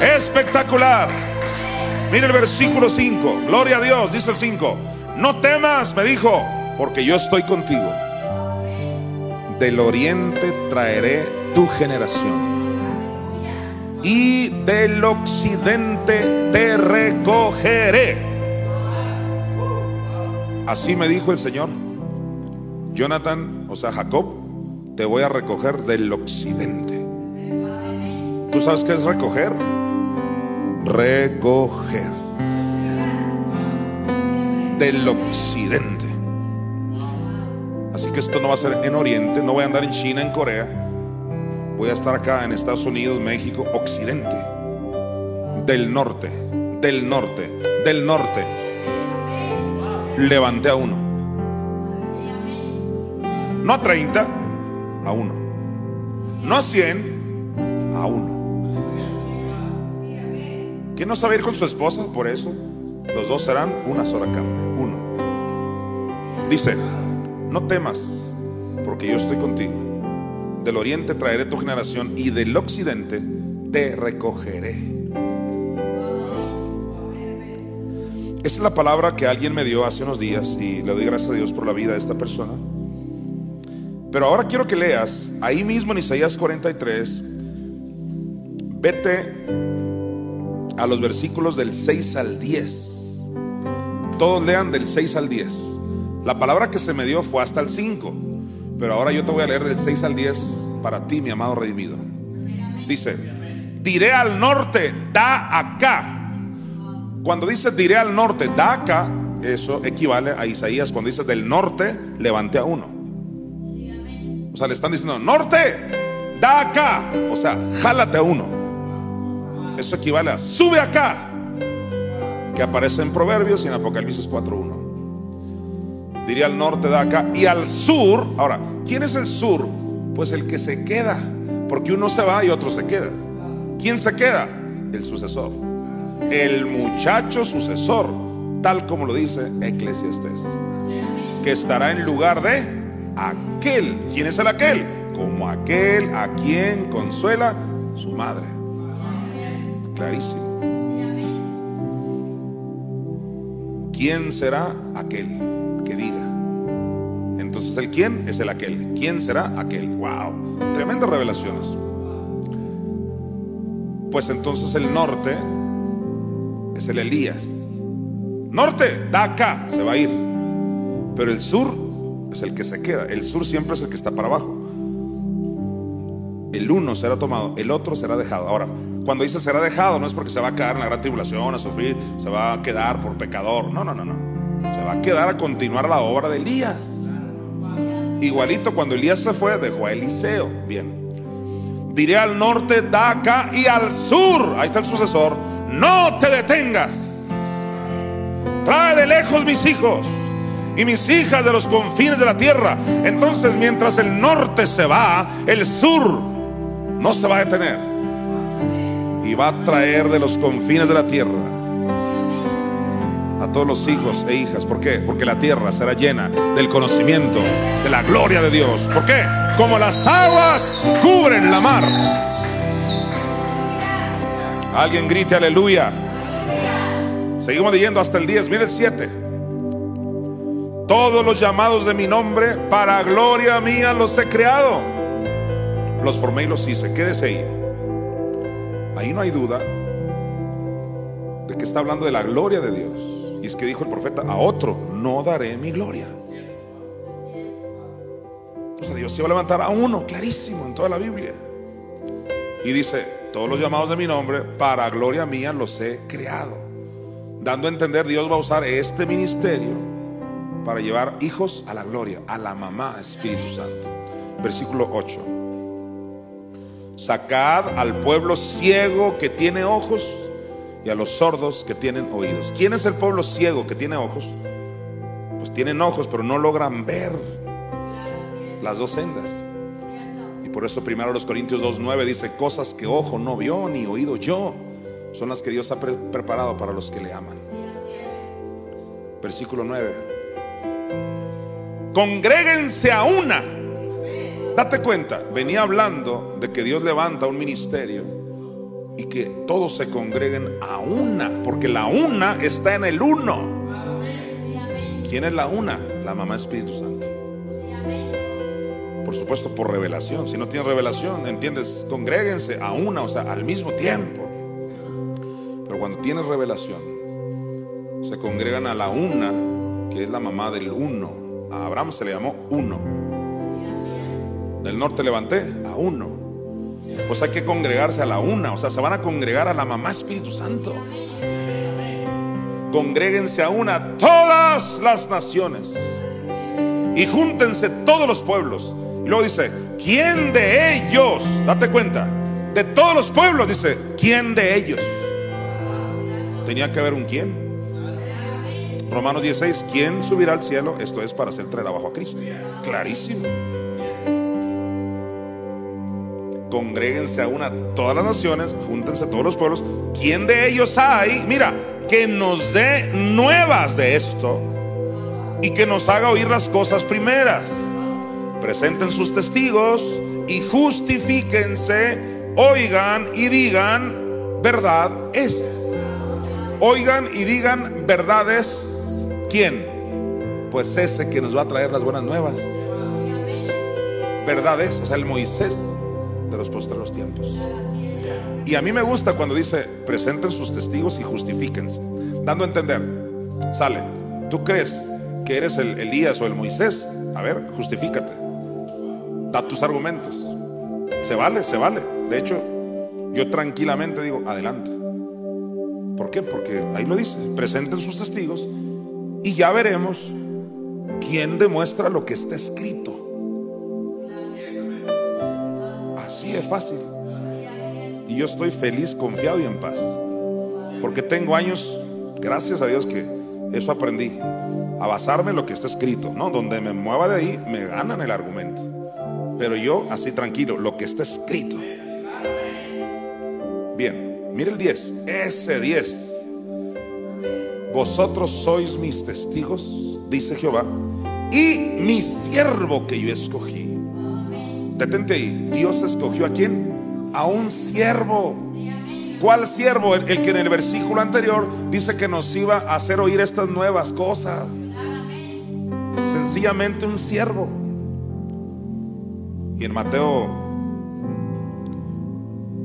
Espectacular. Mira el versículo 5. Gloria a Dios, dice el 5. No temas, me dijo, porque yo estoy contigo. Del oriente traeré tu generación. Y del occidente te recogeré. Así me dijo el Señor. Jonathan, o sea, Jacob, te voy a recoger del occidente. ¿Tú sabes qué es recoger? Recoger. Del occidente. Así que esto no va a ser en Oriente, no voy a andar en China, en Corea. Voy a estar acá en Estados Unidos, México, occidente. Del norte, del norte, del norte. Levanté a uno. No a 30, a uno. No a 100, a uno. ¿Quién no sabe ir con su esposa? Por eso los dos serán una sola carne, uno. Dice, no temas, porque yo estoy contigo. Del oriente traeré tu generación y del occidente te recogeré. Esa es la palabra que alguien me dio hace unos días y le doy gracias a Dios por la vida de esta persona. Pero ahora quiero que leas ahí mismo en Isaías 43, vete a los versículos del 6 al 10. Todos lean del 6 al 10. La palabra que se me dio fue hasta el 5, pero ahora yo te voy a leer del 6 al 10 para ti, mi amado redimido. Dice, diré al norte, da acá. Cuando dice diré al norte, da acá, eso equivale a Isaías cuando dice del norte, levante a uno. O sea, le están diciendo, norte, da acá. O sea, jálate a uno. Eso equivale a sube acá, que aparece en Proverbios y en Apocalipsis 4.1. Diría al norte de acá y al sur. Ahora, ¿quién es el sur? Pues el que se queda, porque uno se va y otro se queda. ¿Quién se queda? El sucesor. El muchacho sucesor, tal como lo dice Eclesiastes, que estará en lugar de aquel. ¿Quién es el aquel? Como aquel a quien consuela su madre. Clarísimo. ¿Quién será aquel que diga? Entonces el quién es el aquel. ¿Quién será aquel? Wow. Tremendas revelaciones. pues entonces el norte es el Elías. Norte, da acá, se va a ir. Pero el sur es el que se queda. El sur siempre es el que está para abajo. El uno será tomado, el otro será dejado. Ahora, cuando dice será dejado, no es porque se va a quedar en la gran tribulación, a sufrir, se va a quedar por pecador. No, no, no, no. Se va a quedar a continuar la obra de Elías. Igualito cuando Elías se fue, dejó a Eliseo. Bien. Diré al norte, da acá y al sur. Ahí está el sucesor. No te detengas. Trae de lejos mis hijos y mis hijas de los confines de la tierra. Entonces, mientras el norte se va, el sur no se va a detener. Y va a traer de los confines de la tierra a todos los hijos e hijas. ¿Por qué? Porque la tierra será llena del conocimiento de la gloria de Dios. ¿Por qué? Como las aguas cubren la mar. Alguien grite aleluya. Seguimos leyendo hasta el 10, mire el 7. Todos los llamados de mi nombre, para gloria mía los he creado. Los formé y los hice. Quédese ahí. Ahí no hay duda de que está hablando de la gloria de Dios. Y es que dijo el profeta, a otro no daré mi gloria. O sea, Dios se va a levantar a uno, clarísimo en toda la Biblia. Y dice, todos los llamados de mi nombre, para gloria mía los he creado. Dando a entender, Dios va a usar este ministerio para llevar hijos a la gloria, a la mamá Espíritu Santo. Versículo 8. Sacad al pueblo ciego que tiene ojos y a los sordos que tienen oídos. ¿Quién es el pueblo ciego que tiene ojos? Pues tienen ojos, pero no logran ver las dos sendas. Y por eso primero los Corintios 2.9 dice, cosas que ojo no vio ni oído yo, son las que Dios ha preparado para los que le aman. Versículo 9 congréguense a una. Date cuenta, venía hablando de que Dios levanta un ministerio y que todos se congreguen a una, porque la una está en el uno. ¿Quién es la una? La mamá Espíritu Santo. Por supuesto, por revelación. Si no tienes revelación, entiendes, congréguense a una, o sea, al mismo tiempo. Pero cuando tienes revelación, se congregan a la una, que es la mamá del uno. A Abraham se le llamó uno. Del norte levanté a uno. Pues hay que congregarse a la una. O sea, se van a congregar a la mamá Espíritu Santo. Congréguense a una todas las naciones. Y júntense todos los pueblos. Y luego dice, ¿quién de ellos? Date cuenta. De todos los pueblos dice, ¿quién de ellos? Tenía que haber un quién. Romanos 16, ¿quién subirá al cielo? Esto es para hacer traer abajo a Cristo. Clarísimo. Congréguense a una todas las naciones, júntense todos los pueblos. ¿Quién de ellos hay? Mira, que nos dé nuevas de esto y que nos haga oír las cosas primeras. Presenten sus testigos y justifíquense, oigan y digan, verdad es. Oigan y digan verdades ¿Quién? Pues ese que nos va a traer las buenas nuevas. Verdad es, o sea, el Moisés de los postreros tiempos. Y a mí me gusta cuando dice, presenten sus testigos y justifíquense. Dando a entender, sale, ¿tú crees que eres el Elías o el Moisés? A ver, justifícate. Da tus argumentos. Se vale, se vale. De hecho, yo tranquilamente digo, adelante. ¿Por qué? Porque ahí lo dice, presenten sus testigos y ya veremos quién demuestra lo que está escrito. Así es fácil. Y yo estoy feliz, confiado y en paz. Porque tengo años, gracias a Dios que eso aprendí. A basarme en lo que está escrito. No, donde me mueva de ahí, me ganan el argumento. Pero yo así tranquilo, lo que está escrito. Bien, mire el 10. Ese 10 vosotros sois mis testigos, dice Jehová, y mi siervo que yo escogí. Detente ahí, Dios escogió a quién? A un siervo. ¿Cuál siervo? El, el, que en el versículo anterior dice que nos iba a hacer oír estas nuevas cosas. Sencillamente un siervo. Y en Mateo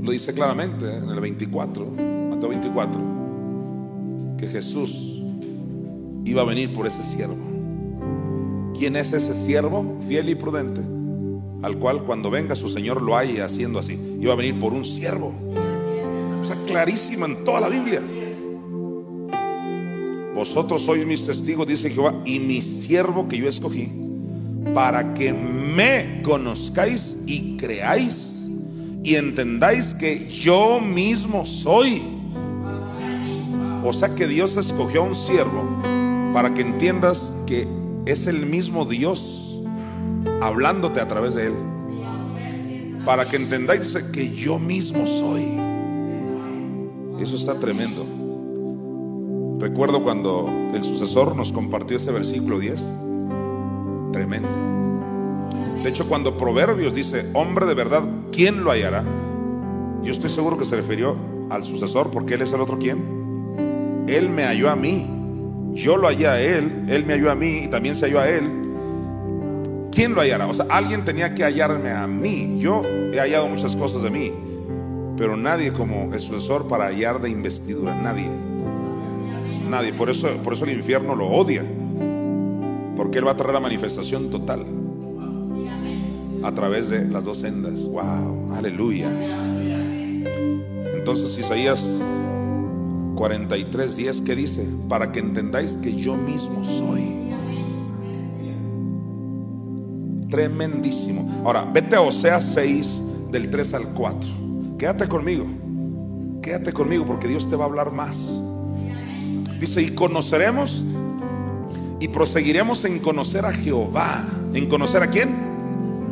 Lo dice claramente en el 24, Mateo 24, que Jesús iba a venir por ese siervo. ¿Quién es ese siervo fiel y prudente? Al cual cuando venga su Señor lo haya haciendo así. Iba a venir por un siervo. O sea, clarísimo en toda la Biblia. Vosotros sois mis testigos, dice Jehová, y mi siervo que yo escogí, para que me conozcáis y creáis y entendáis que yo mismo soy. O sea que Dios escogió a un siervo para que entiendas que es el mismo Dios hablándote a través de él. Para que entendáis que yo mismo soy. Eso está tremendo. Recuerdo cuando el sucesor nos compartió ese versículo 10. Tremendo. De hecho, cuando Proverbios dice, hombre de verdad, ¿quién lo hallará? Yo estoy seguro que se refirió al sucesor porque él es el otro quién. Él me halló a mí. Yo lo hallé a él, él me halló a mí y también se halló a él. ¿Quién lo hallará? O sea, alguien tenía que hallarme a mí. Yo he hallado muchas cosas de mí, pero nadie como sucesor para hallar de investidura. Nadie. Nadie. Por eso, por eso el infierno lo odia. Porque Él va a traer la manifestación total. A través de las dos sendas. Wow. Aleluya. Entonces Isaías 43, 10, ¿qué dice? Para que entendáis que yo mismo soy. Tremendísimo. Ahora, vete a Oseas 6, del 3 al 4. Quédate conmigo. Quédate conmigo porque Dios te va a hablar más. Dice, y conoceremos y proseguiremos en conocer a Jehová. ¿En conocer a quién?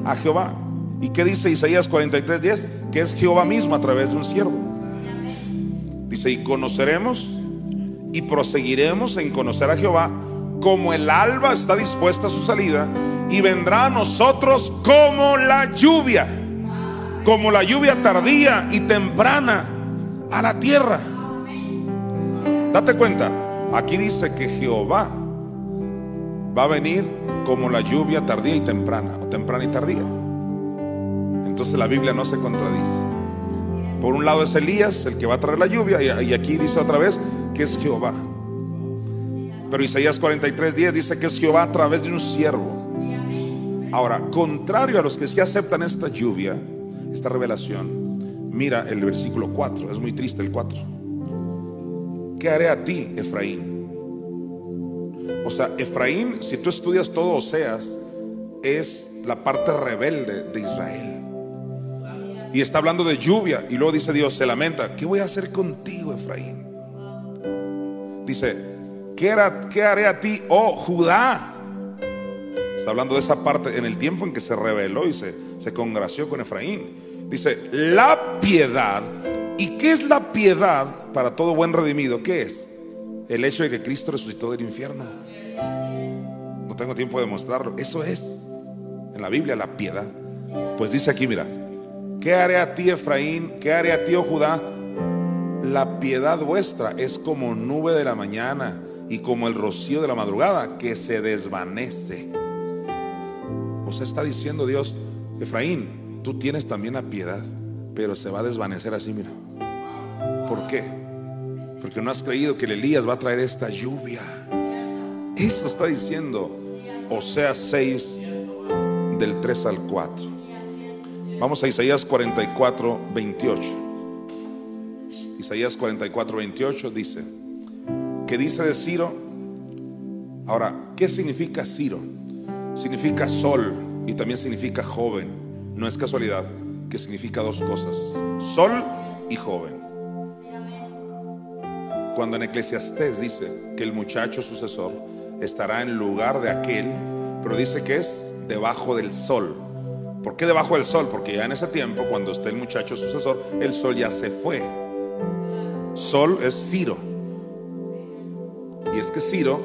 A Jehová. ¿Y qué dice Isaías 43, 10? Que es Jehová mismo a través de un siervo. Dice, y conoceremos y proseguiremos en conocer a Jehová como el alba está dispuesta a su salida y vendrá a nosotros como la lluvia, como la lluvia tardía y temprana a la tierra. Date cuenta, aquí dice que Jehová va a venir como la lluvia tardía y temprana, o temprana y tardía. Entonces la Biblia no se contradice. Por un lado es Elías, el que va a traer la lluvia, y aquí dice otra vez que es Jehová. Pero Isaías 43, 10 dice que es Jehová a través de un siervo. Ahora, contrario a los que sí aceptan esta lluvia, esta revelación, mira el versículo 4, es muy triste el 4. ¿Qué haré a ti, Efraín? O sea, Efraín, si tú estudias todo Oseas, es la parte rebelde de Israel. Y está hablando de lluvia. Y luego dice Dios, se lamenta, ¿qué voy a hacer contigo, Efraín? Dice, ¿qué, qué haré a ti, oh Judá? Está hablando de esa parte en el tiempo en que se rebeló y se, se congració con Efraín. Dice, la piedad. ¿Y qué es la piedad para todo buen redimido? ¿Qué es? El hecho de que Cristo resucitó del infierno. No tengo tiempo de mostrarlo. Eso es en la Biblia la piedad. Pues dice aquí, mira, ¿qué haré a ti, Efraín? ¿Qué haré a ti, oh Judá? La piedad vuestra es como nube de la mañana y como el rocío de la madrugada que se desvanece. Está diciendo Dios, Efraín, tú tienes también la piedad, pero se va a desvanecer así, mira. ¿Por qué? Porque no has creído que el Elías va a traer esta lluvia. Eso está diciendo Oseas 6 del 3 al 4. Vamos a Isaías 44, 28. Isaías 44, 28 dice, que dice de Ciro, ahora, ¿qué significa Ciro? Significa sol y también significa joven. No es casualidad que significa dos cosas, sol y joven. Cuando en Eclesiastés dice que el muchacho sucesor estará en lugar de aquel, pero dice que es debajo del sol. ¿Por qué debajo del sol? Porque ya en ese tiempo, cuando esté el muchacho sucesor, el sol ya se fue. Sol es Ciro. Y es que Ciro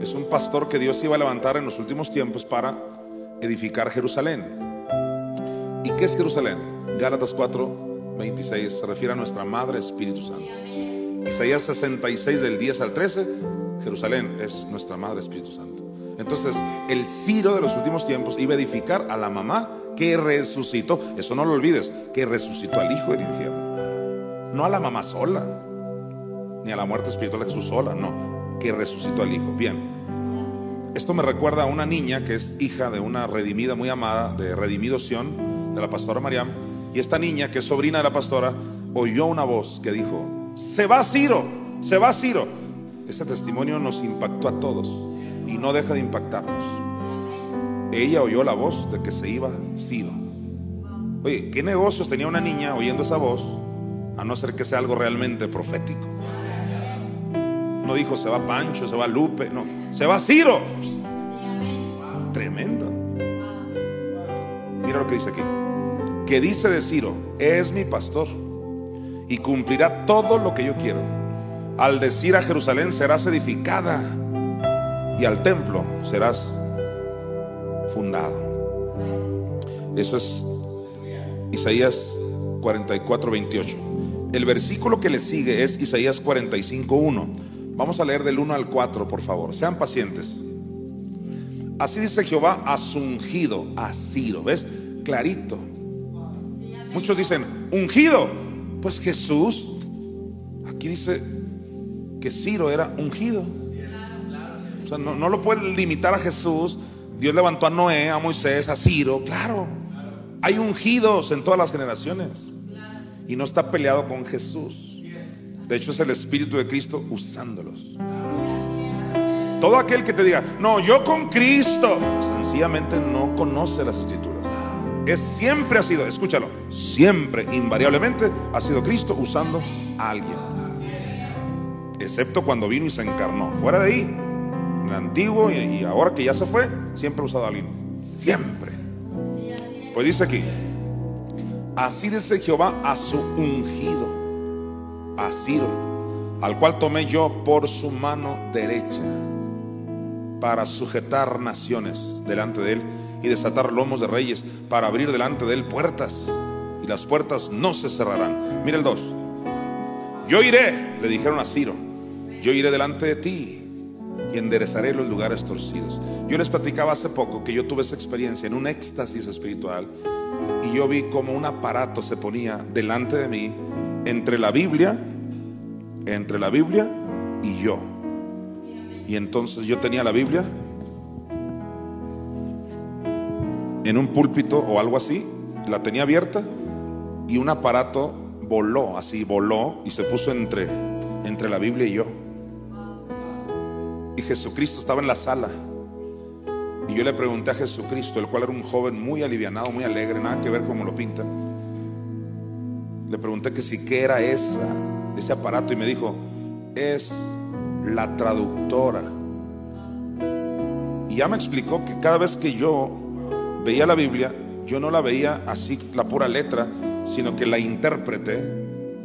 es un pastor que Dios iba a levantar en los últimos tiempos para edificar Jerusalén. ¿Y qué es Jerusalén? Gálatas 4, 26 se refiere a nuestra Madre Espíritu Santo. Isaías 66 del 10 al 13, Jerusalén es nuestra Madre Espíritu Santo. Entonces, el Ciro de los últimos tiempos iba a edificar a la mamá que resucitó, eso no lo olvides, que resucitó al hijo del infierno. No a la mamá sola, ni a la muerte espiritual de Jesús sola, no, que resucitó al hijo. Bien, esto me recuerda a una niña que es hija de una redimida muy amada, de Redimido Sion, de la pastora Mariam, y esta niña, que es sobrina de la pastora, oyó una voz que dijo, se va Ciro, se va Ciro. Este testimonio nos impactó a todos y no deja de impactarnos. Ella oyó la voz de que se iba Ciro. Oye, ¿qué negocios tenía una niña oyendo esa voz? A no ser que sea algo realmente profético. No dijo se va Pancho, se va Lupe, no, se va Ciro. Tremendo. Mira lo que dice aquí. Que dice de Ciro, es mi pastor y cumplirá todo lo que yo quiero. Al decir a Jerusalén serás edificada y al templo serás fundado. Eso es Isaías 44, 28. El versículo que le sigue es Isaías 45, 1. Vamos a leer del 1 al 4, por favor. Sean pacientes. Así dice Jehová a su ungido, a Ciro. ¿Ves? Clarito. Muchos dicen, ungido. Pues Jesús, aquí dice que Ciro era ungido. O sea, no, no lo puede limitar a Jesús. Dios levantó a Noé, a Moisés, a Ciro. Claro. Hay ungidos en todas las generaciones. Y no está peleado con Jesús. De hecho, es el Espíritu de Cristo usándolos. Todo aquel que te diga, no, yo con Cristo, sencillamente no conoce las escrituras. Es siempre ha sido, escúchalo, siempre, invariablemente, ha sido Cristo usando a alguien. Excepto cuando vino y se encarnó. Fuera de ahí, en el antiguo y, y ahora que ya se fue, siempre ha usado a alguien. Siempre. Pues dice aquí, así dice Jehová a su ungido, a Ciro, al cual tomé yo por su mano derecha para sujetar naciones delante de él y desatar lomos de reyes para abrir delante de él puertas y las puertas no se cerrarán. Mira el 2. Yo iré, le dijeron a Ciro, yo iré delante de ti y enderezaré los lugares torcidos. Yo les platicaba hace poco que yo tuve esa experiencia en un éxtasis espiritual y yo vi como un aparato se ponía delante de mí entre la Biblia, entre la Biblia y yo. Y entonces yo tenía la Biblia en un púlpito o algo así, la tenía abierta y un aparato voló, así voló y se puso entre, entre la Biblia y yo. Y Jesucristo estaba en la sala. Y yo le pregunté a Jesucristo, el cual era un joven muy alivianado, muy alegre, nada que ver como lo pintan. Le pregunté que si qué era esa, ese aparato y me dijo, es la traductora. Y ya me explicó que cada vez que yo veía la Biblia, yo no la veía así, la pura letra, sino que la intérprete,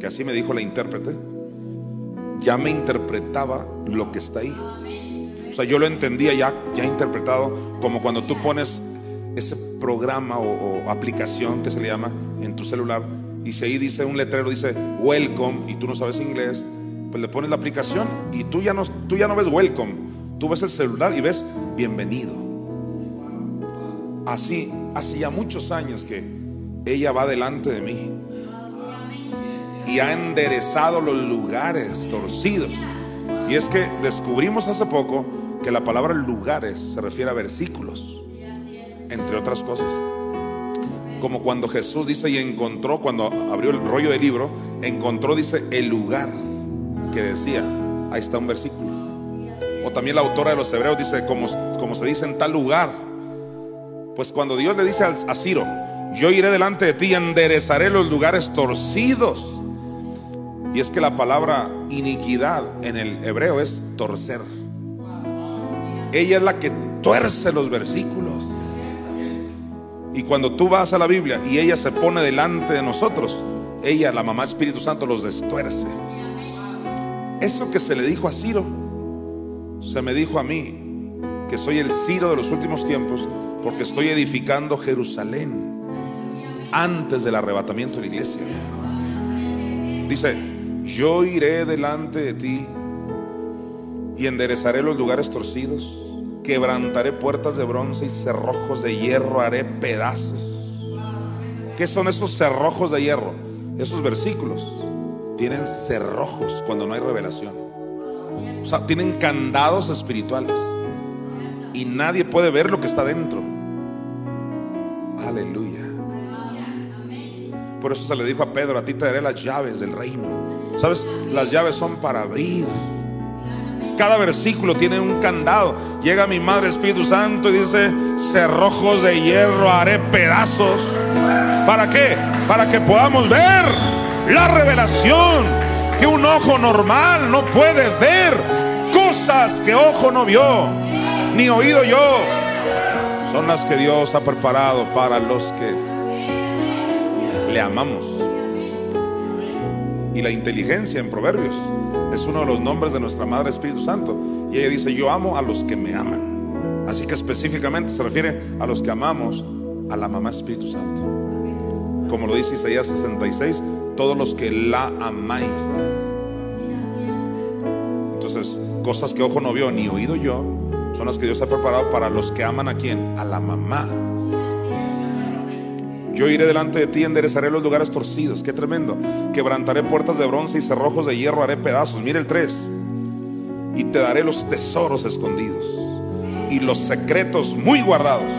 que así me dijo la intérprete, ya me interpretaba lo que está ahí. O sea, yo lo entendía ya, ya interpretado, como cuando tú pones ese programa o, o aplicación que se le llama en tu celular, y si ahí dice un letrero, dice welcome, y tú no sabes inglés, pues le pones la aplicación y tú ya no, tú ya no ves welcome, tú ves el celular y ves bienvenido. Así, hace ya muchos años que ella va delante de mí y ha enderezado los lugares torcidos. Y es que descubrimos hace poco que la palabra lugares se refiere a versículos, entre otras cosas. Como cuando Jesús dice y encontró, cuando abrió el rollo del libro, encontró, dice, el lugar que decía. Ahí está un versículo. O también la autora de los Hebreos dice, como, como se dice en tal lugar. Pues cuando Dios le dice a Ciro, yo iré delante de ti y enderezaré los lugares torcidos. Y es que la palabra iniquidad en el hebreo es torcer. Ella es la que tuerce los versículos. Y cuando tú vas a la Biblia y ella se pone delante de nosotros, ella, la mamá Espíritu Santo, los destuerce. Eso que se le dijo a Ciro, se me dijo a mí, que soy el Ciro de los últimos tiempos, porque estoy edificando Jerusalén antes del arrebatamiento de la iglesia. Dice, yo iré delante de ti y enderezaré los lugares torcidos, quebrantaré puertas de bronce y cerrojos de hierro haré pedazos. ¿Qué son esos cerrojos de hierro? Esos versículos tienen cerrojos cuando no hay revelación. O sea, tienen candados espirituales. Y nadie puede ver lo que está dentro. Aleluya. Por eso se le dijo a Pedro, a ti te daré las llaves del reino. ¿Sabes? Las llaves son para abrir. Cada versículo tiene un candado. Llega mi Madre Espíritu Santo y dice, cerrojos de hierro haré pedazos. ¿Para qué? Para que podamos ver la revelación que un ojo normal no puede ver. Cosas que ojo no vio, ni oído yo. Son las que Dios ha preparado para los que le amamos. Y la inteligencia en Proverbios es uno de los nombres de nuestra Madre Espíritu Santo. Y ella dice, yo amo a los que me aman. Así que específicamente se refiere a los que amamos a la Mamá Espíritu Santo. Como lo dice Isaías 66, todos los que la amáis. Entonces, cosas que ojo no vio ni oído yo, son las que Dios ha preparado para los que aman a quién? A la mamá. Yo iré delante de ti, enderezaré los lugares torcidos. Qué tremendo. Quebrantaré puertas de bronce y cerrojos de hierro haré pedazos. Mire el 3. Y te daré los tesoros escondidos y los secretos muy guardados.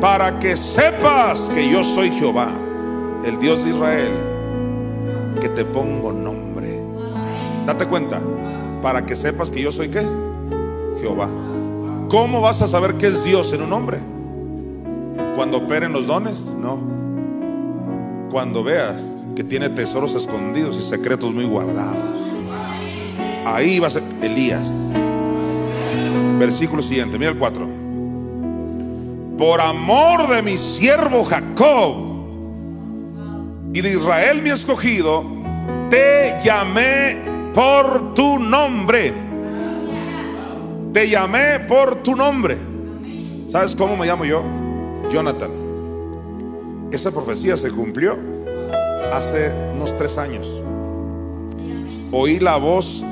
Para que sepas que yo soy Jehová, el Dios de Israel, que te pongo nombre. Date cuenta. Para que sepas que yo soy qué? Jehová. ¿Cómo vas a saber que es Dios en un hombre? Cuando operen los dones, no. Cuando veas que tiene tesoros escondidos y secretos muy guardados. Ahí va a ser Elías. Versículo siguiente, mira el 4. Por amor de mi siervo Jacob y de Israel mi escogido, te llamé por tu nombre. Te llamé por tu nombre. ¿Sabes cómo me llamo yo? Jonathan. Esa profecía se cumplió hace unos tres años. Oí la voz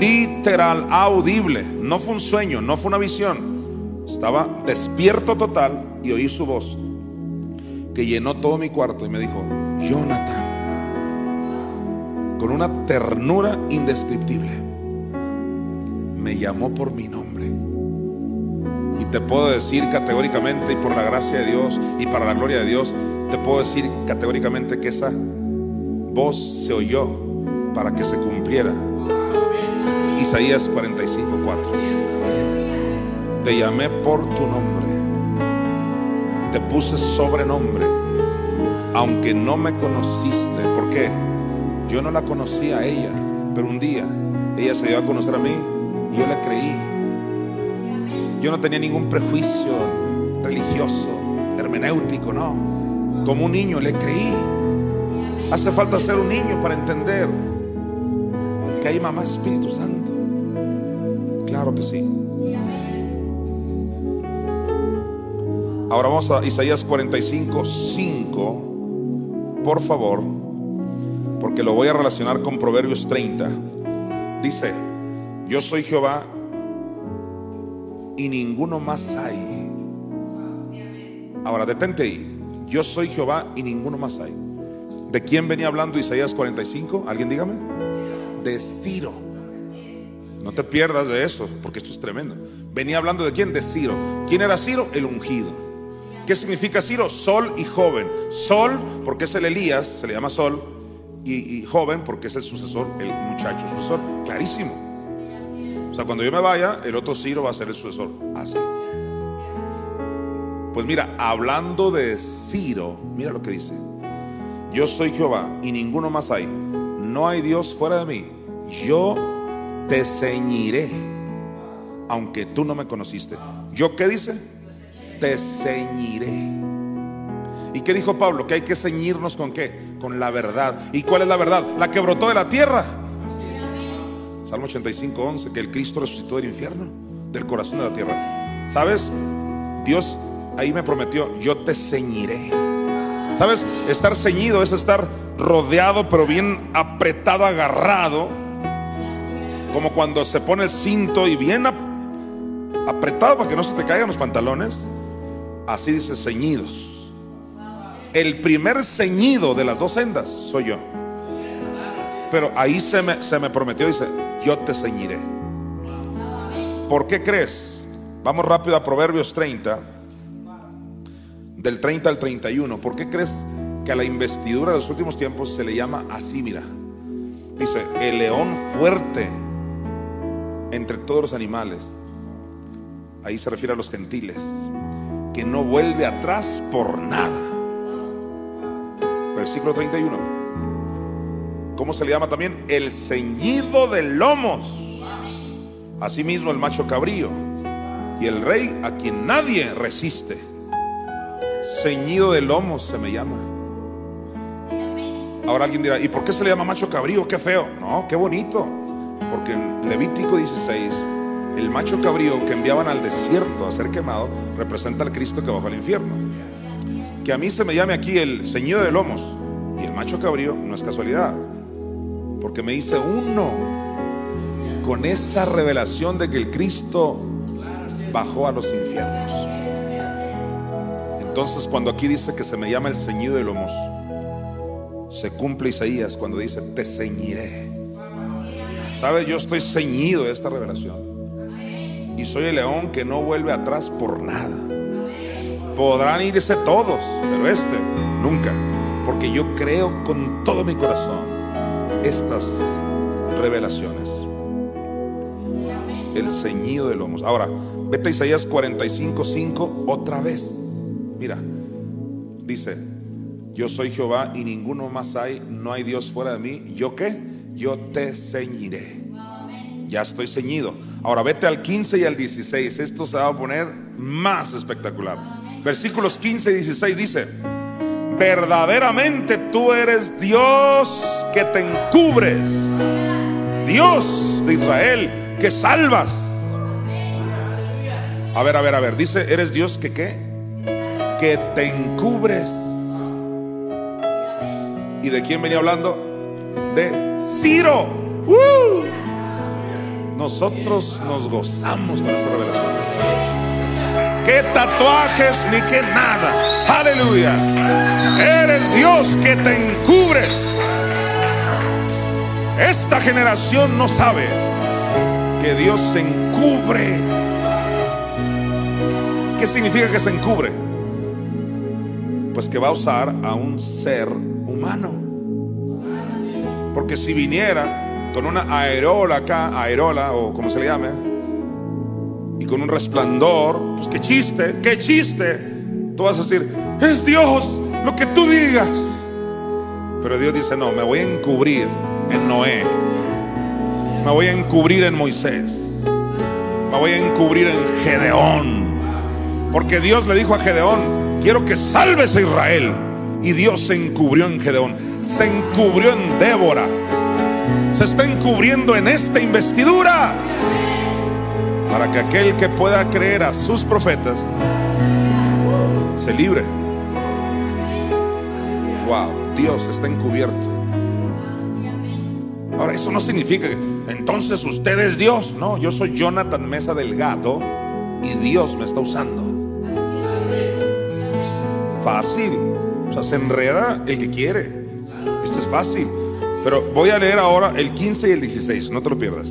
literal, audible. No fue un sueño, no fue una visión. Estaba despierto total y oí su voz que llenó todo mi cuarto y me dijo, Jonathan, con una ternura indescriptible, me llamó por mi nombre. Te puedo decir categóricamente, y por la gracia de Dios y para la gloria de Dios, te puedo decir categóricamente que esa voz se oyó para que se cumpliera. Isaías 45, 4. Te llamé por tu nombre, te puse sobrenombre, aunque no me conociste. ¿Por qué? Yo no la conocía a ella, pero un día ella se dio a conocer a mí y yo le creí. Yo no tenía ningún prejuicio religioso, hermenéutico, no. Como un niño le creí. Hace falta ser un niño para entender que hay mamá Espíritu Santo. Claro que sí. Ahora vamos a Isaías 45, 5. Por favor, porque lo voy a relacionar con Proverbios 30. Dice, yo soy Jehová y ninguno más hay. Ahora, detente ahí. Yo soy Jehová y ninguno más hay. ¿De quién venía hablando Isaías 45? ¿Alguien dígame? De Ciro. No te pierdas de eso, porque esto es tremendo. Venía hablando de quién? De Ciro. ¿Quién era Ciro? El ungido. ¿Qué significa Ciro? Sol y joven. Sol, porque es el Elías, se le llama Sol. Y, y joven, porque es el sucesor, el muchacho sucesor. Clarísimo. Cuando yo me vaya, el otro Ciro va a ser el sucesor. Así. Pues mira, hablando de Ciro, mira lo que dice. Yo soy Jehová y ninguno más hay. No hay Dios fuera de mí. Yo te ceñiré, aunque tú no me conociste. ¿Yo qué dice? Te ceñiré. ¿Y qué dijo Pablo? Que hay que ceñirnos con qué? Con la verdad. ¿Y cuál es la verdad? La que brotó de la tierra. Salmo 85, 11, que el Cristo resucitó del infierno, del corazón de la tierra. ¿Sabes? Dios ahí me prometió, yo te ceñiré. ¿Sabes? Estar ceñido es estar rodeado, pero bien apretado, agarrado. Como cuando se pone el cinto y bien apretado para que no se te caigan los pantalones. Así dice ceñidos. el primer ceñido de las dos sendas soy yo. Pero ahí se me, se me prometió, dice, yo te ceñiré. ¿Por qué crees? Vamos rápido a Proverbios 30, del 30 al 31. ¿Por qué crees que a la investidura de los últimos tiempos se le llama así, mira? Dice, el león fuerte entre todos los animales. Ahí se refiere a los gentiles, que no vuelve atrás por nada. Versículo 31. ¿Cómo se le llama también? El ceñido de lomos. Asimismo el macho cabrío. Y el rey a quien nadie resiste. Ceñido de lomos se me llama. Ahora alguien dirá, ¿y por qué se le llama macho cabrío? Qué feo. No, qué bonito. Porque en Levítico 16, el macho cabrío que enviaban al desierto a ser quemado representa al Cristo que bajó al infierno. Que a mí se me llame aquí el ceñido de lomos y el macho cabrío no es casualidad porque me hice uno con esa revelación de que el Cristo bajó a los infiernos. Entonces cuando aquí dice que se me llama el ceñido de lomos, se cumple Isaías cuando dice, te ceñiré. ¿Sabes? Yo estoy ceñido de esta revelación. Y soy el león que no vuelve atrás por nada. Podrán irse todos, pero este nunca. Porque yo creo con todo mi corazón estas revelaciones. El ceñido de lomos. Ahora, vete a Isaías 45, 5 otra vez. Mira, dice, yo soy Jehová y ninguno más hay, no hay Dios fuera de mí. ¿Yo qué? Yo te ceñiré. Ya estoy ceñido. Ahora vete al 15 y al 16. Esto se va a poner más espectacular. Versículos 15 y 16 dice, verdaderamente tú eres Dios que te encubres, Dios de Israel que salvas. A ver, a ver, a ver, dice, eres Dios que qué? Que te encubres. ¿Y de quién venía hablando? De Ciro. ¡Uh! Nosotros nos gozamos con esa revelación. ¿Qué tatuajes ni qué nada? Aleluya. Eres Dios que te encubres. Esta generación no sabe que Dios se encubre. ¿Qué significa que se encubre? Pues que va a usar a un ser humano. Porque si viniera con una aerola acá, aerola o como se le llame, y con un resplandor, pues qué chiste, qué chiste. Tú vas a decir, es Dios lo que tú digas. Pero Dios dice, no, me voy a encubrir en Noé. Me voy a encubrir en Moisés. Me voy a encubrir en Gedeón. Porque Dios le dijo a Gedeón, quiero que salves a Israel. Y Dios se encubrió en Gedeón. Se encubrió en Débora. Se está encubriendo en esta investidura. Para que aquel que pueda creer a sus profetas se libre. Wow, Dios está encubierto. Ahora, eso no significa que entonces usted es Dios. No, yo soy Jonathan Mesa Delgado y Dios me está usando. Fácil. O sea, se enreda el que quiere. Esto es fácil. Pero voy a leer ahora el 15 y el 16, no te lo pierdas.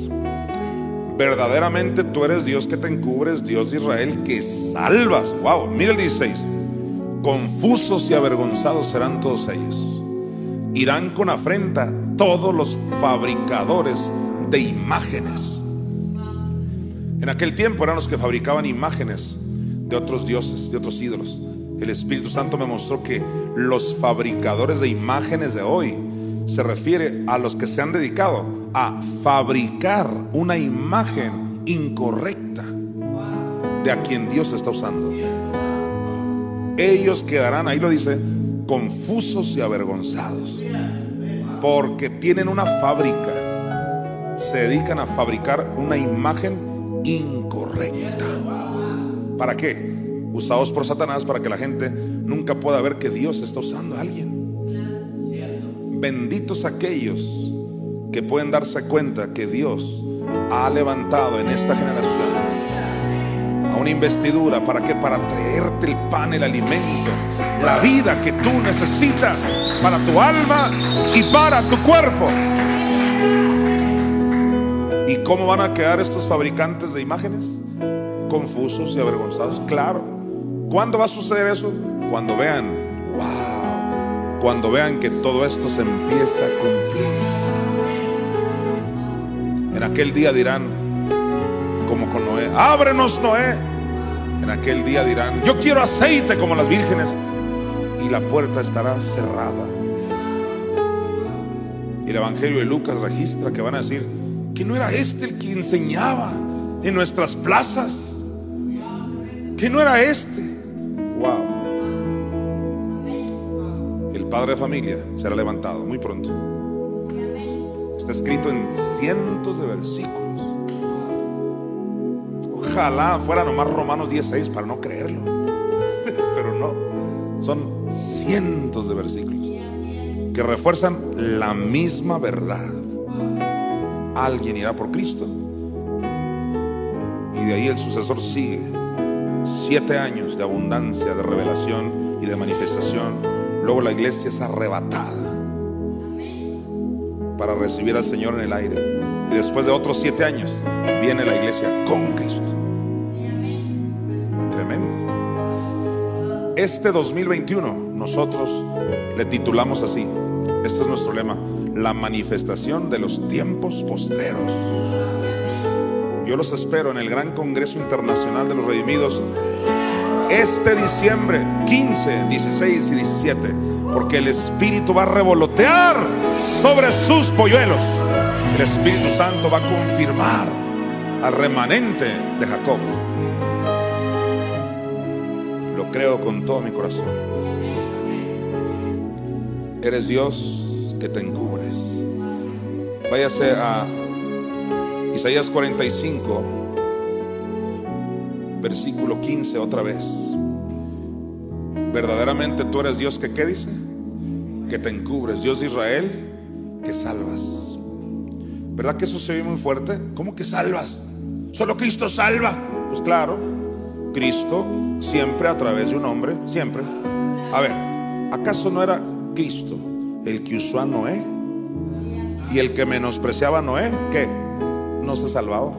Verdaderamente tú eres Dios que te encubres, Dios de Israel que salvas. Wow, mira el 16. Confusos y avergonzados serán todos ellos. Irán con afrenta todos los fabricadores de imágenes. En aquel tiempo eran los que fabricaban imágenes de otros dioses, de otros ídolos. El Espíritu Santo me mostró que los fabricadores de imágenes de hoy se refiere a los que se han dedicado a fabricar una imagen incorrecta de a quien Dios está usando ellos quedarán, ahí lo dice, confusos y avergonzados. Porque tienen una fábrica. Se dedican a fabricar una imagen incorrecta. ¿Para qué? Usados por Satanás para que la gente nunca pueda ver que Dios está usando a alguien. Benditos aquellos que pueden darse cuenta que Dios ha levantado en esta generación a una investidura. ¿Para qué? Para traerte el pan, el alimento, la vida que tú necesitas para tu alma y para tu cuerpo. ¿Y cómo van a quedar estos fabricantes de imágenes? Confusos y avergonzados. Claro. ¿Cuándo va a suceder eso? Cuando vean, wow, cuando vean que todo esto se empieza a cumplir. En aquel día dirán, como con Noé, ábrenos Noé. En aquel día dirán, yo quiero aceite como las vírgenes. Y la puerta estará cerrada. Y el Evangelio de Lucas registra que van a decir, que no era este el que enseñaba en nuestras plazas, que no era este. Wow. El padre de familia será levantado muy pronto. Escrito en cientos de versículos. Ojalá fuera nomás Romanos 16 para no creerlo. (laughs) Pero no, son cientos de versículos que refuerzan la misma verdad alguien irá por Cristo. Y de ahí el sucesor sigue. Siete años de abundancia, de revelación y de manifestación. Luego la iglesia es arrebatada para recibir al Señor en el aire. Y después de otros siete años viene la iglesia con Cristo. Tremendo. Este 2021 nosotros le titulamos así. Este es nuestro lema la manifestación de los tiempos postreros. Yo los espero en el Gran Congreso Internacional de los Redimidos este diciembre 15, 16 y 17, porque el Espíritu va a revolotear sobre sus polluelos. El Espíritu Santo va a confirmar al remanente de Jacob. Lo creo con todo mi corazón. Eres Dios que te encubres. Váyase a Isaías 45, versículo 15 otra vez. Verdaderamente tú eres Dios que, ¿qué dice? Que te encubres. Dios de Israel, que salvas. ¿Verdad que eso se oye muy fuerte? ¿Cómo que salvas? Solo Cristo salva. Pues claro, Cristo siempre a través de un hombre, siempre. A ver, ¿acaso no era Cristo el que usó a Noé. Y el que menospreciaba a Noé, ¿qué? No se salvaba.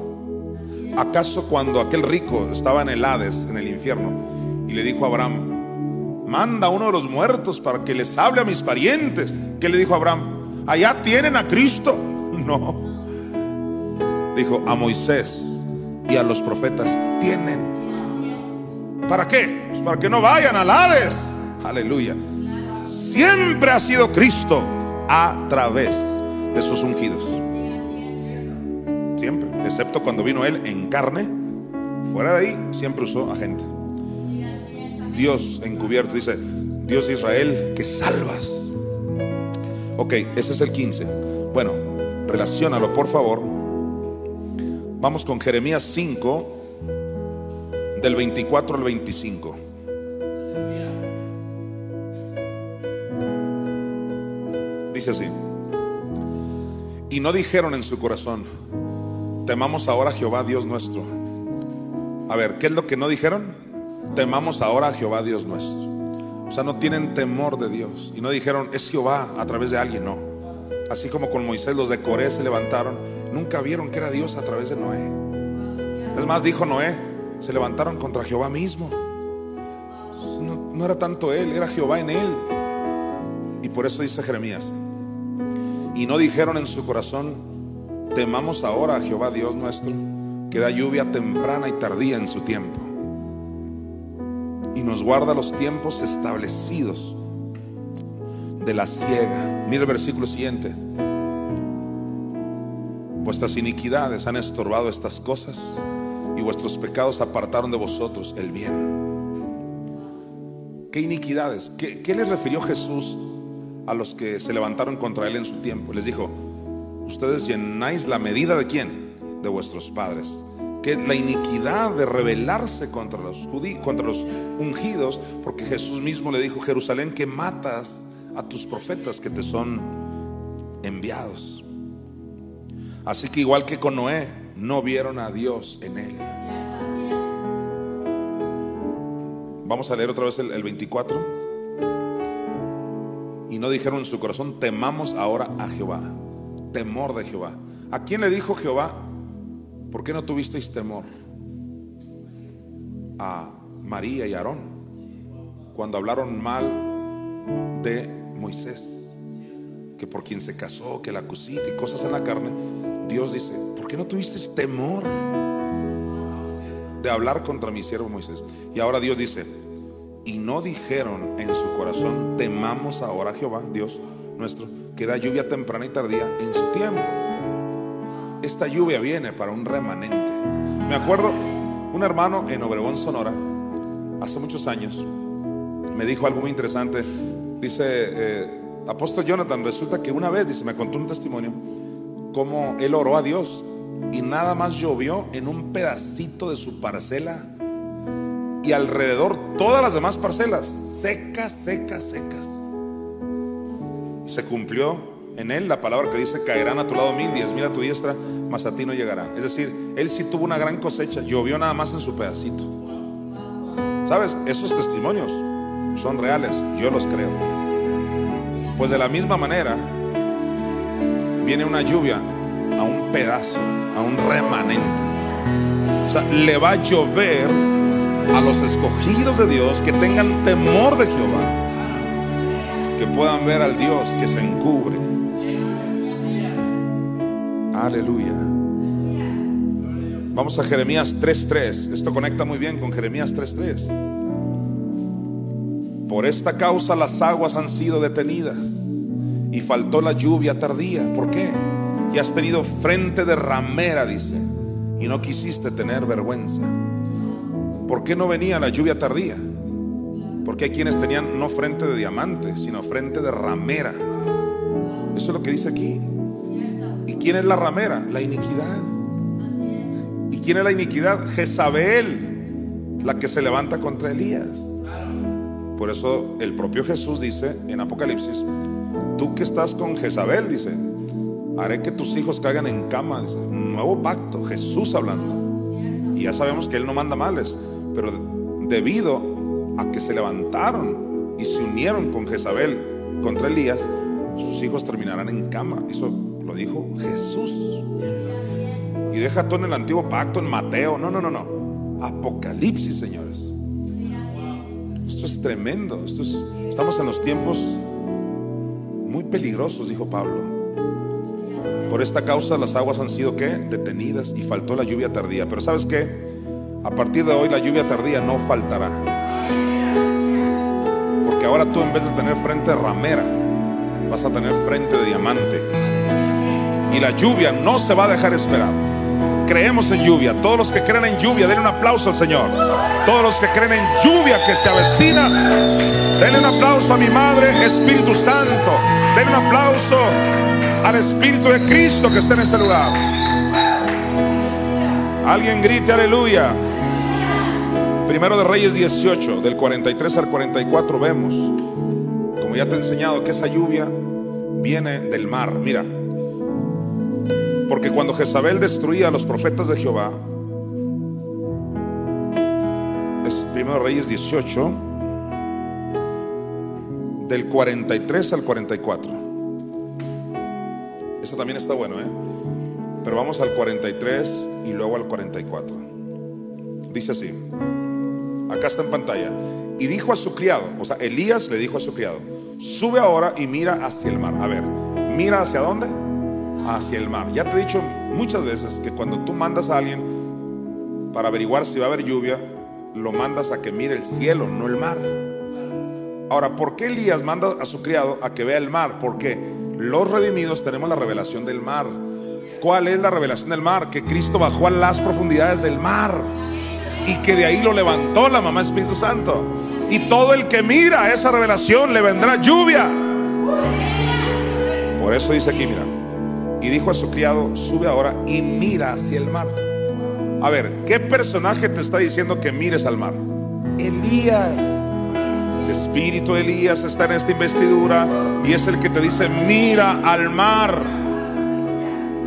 ¿Acaso cuando aquel rico estaba en el Hades, en el infierno, y le dijo a Abraham, manda a uno de los muertos para que les hable a mis parientes? ¿Qué le dijo Abraham? Allá tienen a Cristo. (laughs) No. Dijo, a Moisés y a los profetas tienen. ¿Para qué? Pues para que no vayan al Hades. Aleluya siempre ha sido Cristo a través de sus ungidos. Siempre, excepto cuando vino Él en carne, fuera de ahí siempre usó a gente. Dios encubierto, dice, Dios Israel que salvas. Ok, ese es el 15. Bueno, relacionalo por favor. Vamos con Jeremías 5, del 24 al 25. Dice así. Y no dijeron en su corazón, temamos ahora a Jehová Dios nuestro. A ver, ¿qué es lo que no dijeron? Temamos ahora a Jehová Dios nuestro. O sea, no tienen temor de Dios. Y no dijeron, es Jehová a través de alguien, no. Así como con Moisés los de Coré se levantaron, nunca vieron que era Dios a través de Noé. Es más, dijo Noé, se levantaron contra Jehová mismo. No, no era tanto él, era Jehová en él. Y por eso dice Jeremías, y no dijeron en su corazón, temamos ahora a Jehová Dios nuestro, que da lluvia temprana y tardía en su tiempo. Y nos guarda los tiempos establecidos de la ciega. Mira el versículo siguiente. Vuestras iniquidades han estorbado estas cosas y vuestros pecados apartaron de vosotros el bien. ¿Qué iniquidades? ¿Qué, qué les refirió Jesús a los que se levantaron contra él en su tiempo. Les dijo, ustedes llenáis la medida de quién? De vuestros padres. Que la iniquidad de rebelarse contra los, contra los ungidos, porque Jesús mismo le dijo, Jerusalén, que matas a tus profetas que te son enviados. Así que igual que con Noé, no vieron a Dios en él. Vamos a leer otra vez el, el 24. Y no dijeron en su corazón, temamos ahora a Jehová. Temor de Jehová. ¿A quién le dijo Jehová? ¿Por qué no tuvisteis temor? A María y Aarón. Cuando hablaron mal de Moisés. Que por quien se casó, que la cosita y cosas en la carne. Dios dice, ¿por qué no tuvisteis temor de hablar contra mi siervo Moisés? Y ahora Dios dice, y no dijeron en su corazón, temamos ahora a Jehová, Dios nuestro, que da lluvia temprana y tardía en su tiempo. Esta lluvia viene para un remanente. Me acuerdo, un hermano en Obregón, Sonora, hace muchos años, me dijo algo muy interesante. Dice, eh, apóstol Jonathan, resulta que una vez, dice, me contó un testimonio, cómo él oró a Dios y nada más llovió en un pedacito de su parcela y alrededor todas las demás parcelas, secas, secas, secas. Se cumplió en él la palabra que dice, caerán a tu lado mil, diez mil a tu diestra, mas a ti no llegarán. Es decir, él sí tuvo una gran cosecha, llovió nada más en su pedacito. ¿Sabes? Esos testimonios son reales, yo los creo. Pues de la misma manera, viene una lluvia a un pedazo, a un remanente. O sea, le va a llover a los escogidos de Dios que tengan temor de Jehová, que puedan ver al Dios que se encubre. Aleluya. Vamos a Jeremías 3.3. Esto conecta muy bien con Jeremías 3.3. Por esta causa las aguas han sido detenidas y faltó la lluvia tardía. ¿Por qué? Y has tenido frente de ramera, dice, y no quisiste tener vergüenza. ¿Por qué no venía la lluvia tardía? Porque hay quienes tenían no frente de diamante, sino frente de ramera. Eso es lo que dice aquí. ¿Y quién es la ramera? La iniquidad. ¿Y quién es la iniquidad? Jezabel, la que se levanta contra Elías. Por eso el propio Jesús dice en Apocalipsis, tú que estás con Jezabel, dice, haré que tus hijos caigan en cama. Nuevo pacto, Jesús hablando. Y ya sabemos que Él no manda males, pero debido a que se levantaron y se unieron con Jezabel contra Elías, sus hijos terminarán en cama. Eso dijo Jesús. Y deja todo en el antiguo pacto, en Mateo. No, no, no, no. Apocalipsis, señores. Esto es tremendo. Esto es- estamos en los tiempos muy peligrosos, dijo Pablo. Por esta causa las aguas han sido ¿qué? detenidas y faltó la lluvia tardía. Pero ¿sabes qué? A partir de hoy la lluvia tardía no faltará. Porque ahora tú en vez de tener frente ramera, vas a tener frente de diamante. Y la lluvia no se va a dejar esperar. Creemos en lluvia. Todos los que creen en lluvia, denle un aplauso al Señor. Todos los que creen en lluvia que se avecina, denle un aplauso a mi Madre, Espíritu Santo. Denle un aplauso al Espíritu de Cristo que está en este lugar. Alguien grite aleluya. Primero de Reyes 18, del 43 al 44 vemos, como ya te he enseñado, que esa lluvia viene del mar. Mira, porque cuando Jezabel destruía a los profetas de Jehová, es primero de Reyes 18, del 43 al 44. Eso también está bueno, ¿eh? Pero vamos al 43 y luego al 44. Dice así. Acá está en pantalla. Y dijo a su criado, o sea, Elías le dijo a su criado, sube ahora y mira hacia el mar. A ver, mira hacia dónde? Hacia el mar. Ya te he dicho muchas veces que cuando tú mandas a alguien para averiguar si va a haber lluvia, lo mandas a que mire el cielo, no el mar. Ahora, ¿por qué Elías manda a su criado a que vea el mar? Porque los redimidos tenemos la revelación del mar. ¿Cuál es la revelación del mar? Que Cristo bajó a las profundidades del mar y que de ahí lo levantó la mamá Espíritu Santo. Y todo el que mira esa revelación le vendrá lluvia. Por eso dice aquí, mira. Y dijo a su criado, sube ahora y mira hacia el mar. A ver, ¿qué personaje te está diciendo que mires al mar? Elías. El espíritu de Elías está en esta investidura y es el que te dice, mira al mar.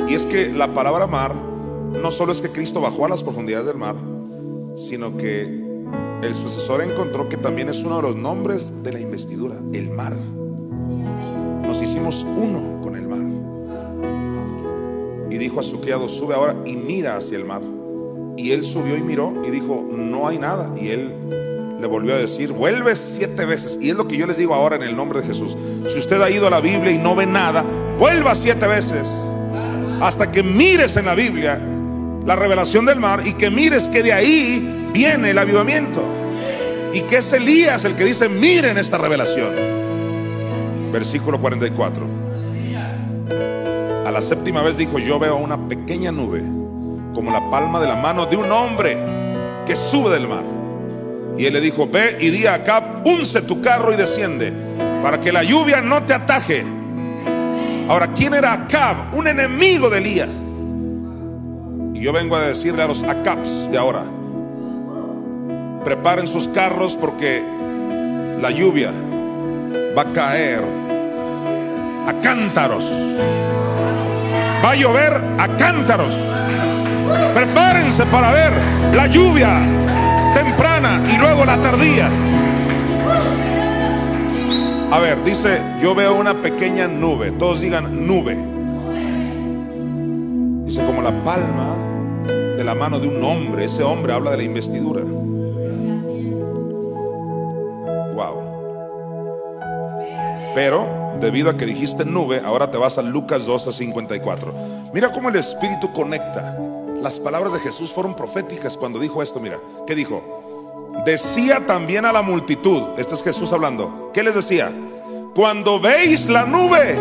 Y es que la palabra mar no solo es que Cristo bajó a las profundidades del mar, sino que el sucesor encontró que también es uno de los nombres de la investidura, el mar. Nos hicimos uno con el mar. Y dijo a su criado, sube ahora y mira hacia el mar. Y él subió y miró y dijo, no hay nada. Y él le volvió a decir, vuelve siete veces. Y es lo que yo les digo ahora en el nombre de Jesús. Si usted ha ido a la Biblia y no ve nada, vuelva siete veces. Hasta que mires en la Biblia la revelación del mar y que mires que de ahí viene el avivamiento. Y que es Elías el que dice, miren esta revelación. Versículo 44. La séptima vez dijo, yo veo una pequeña nube como la palma de la mano de un hombre que sube del mar. Y él le dijo, ve y di a Acab, unce tu carro y desciende, para que la lluvia no te ataje. Ahora, ¿quién era Acab? Un enemigo de Elías. Y yo vengo a decirle a los Acabs de ahora, preparen sus carros porque la lluvia va a caer a cántaros. Va a llover a cántaros. Prepárense para ver la lluvia temprana y luego la tardía. A ver, dice, yo veo una pequeña nube. Todos digan nube. Dice como la palma de la mano de un hombre. Ese hombre habla de la investidura. Wow. Pero debido a que dijiste nube, ahora te vas a Lucas 12, 54. Mira cómo el Espíritu conecta. Las palabras de Jesús fueron proféticas cuando dijo esto. Mira, ¿qué dijo? Decía también a la multitud, este es Jesús hablando, ¿qué les decía? Cuando veis la nube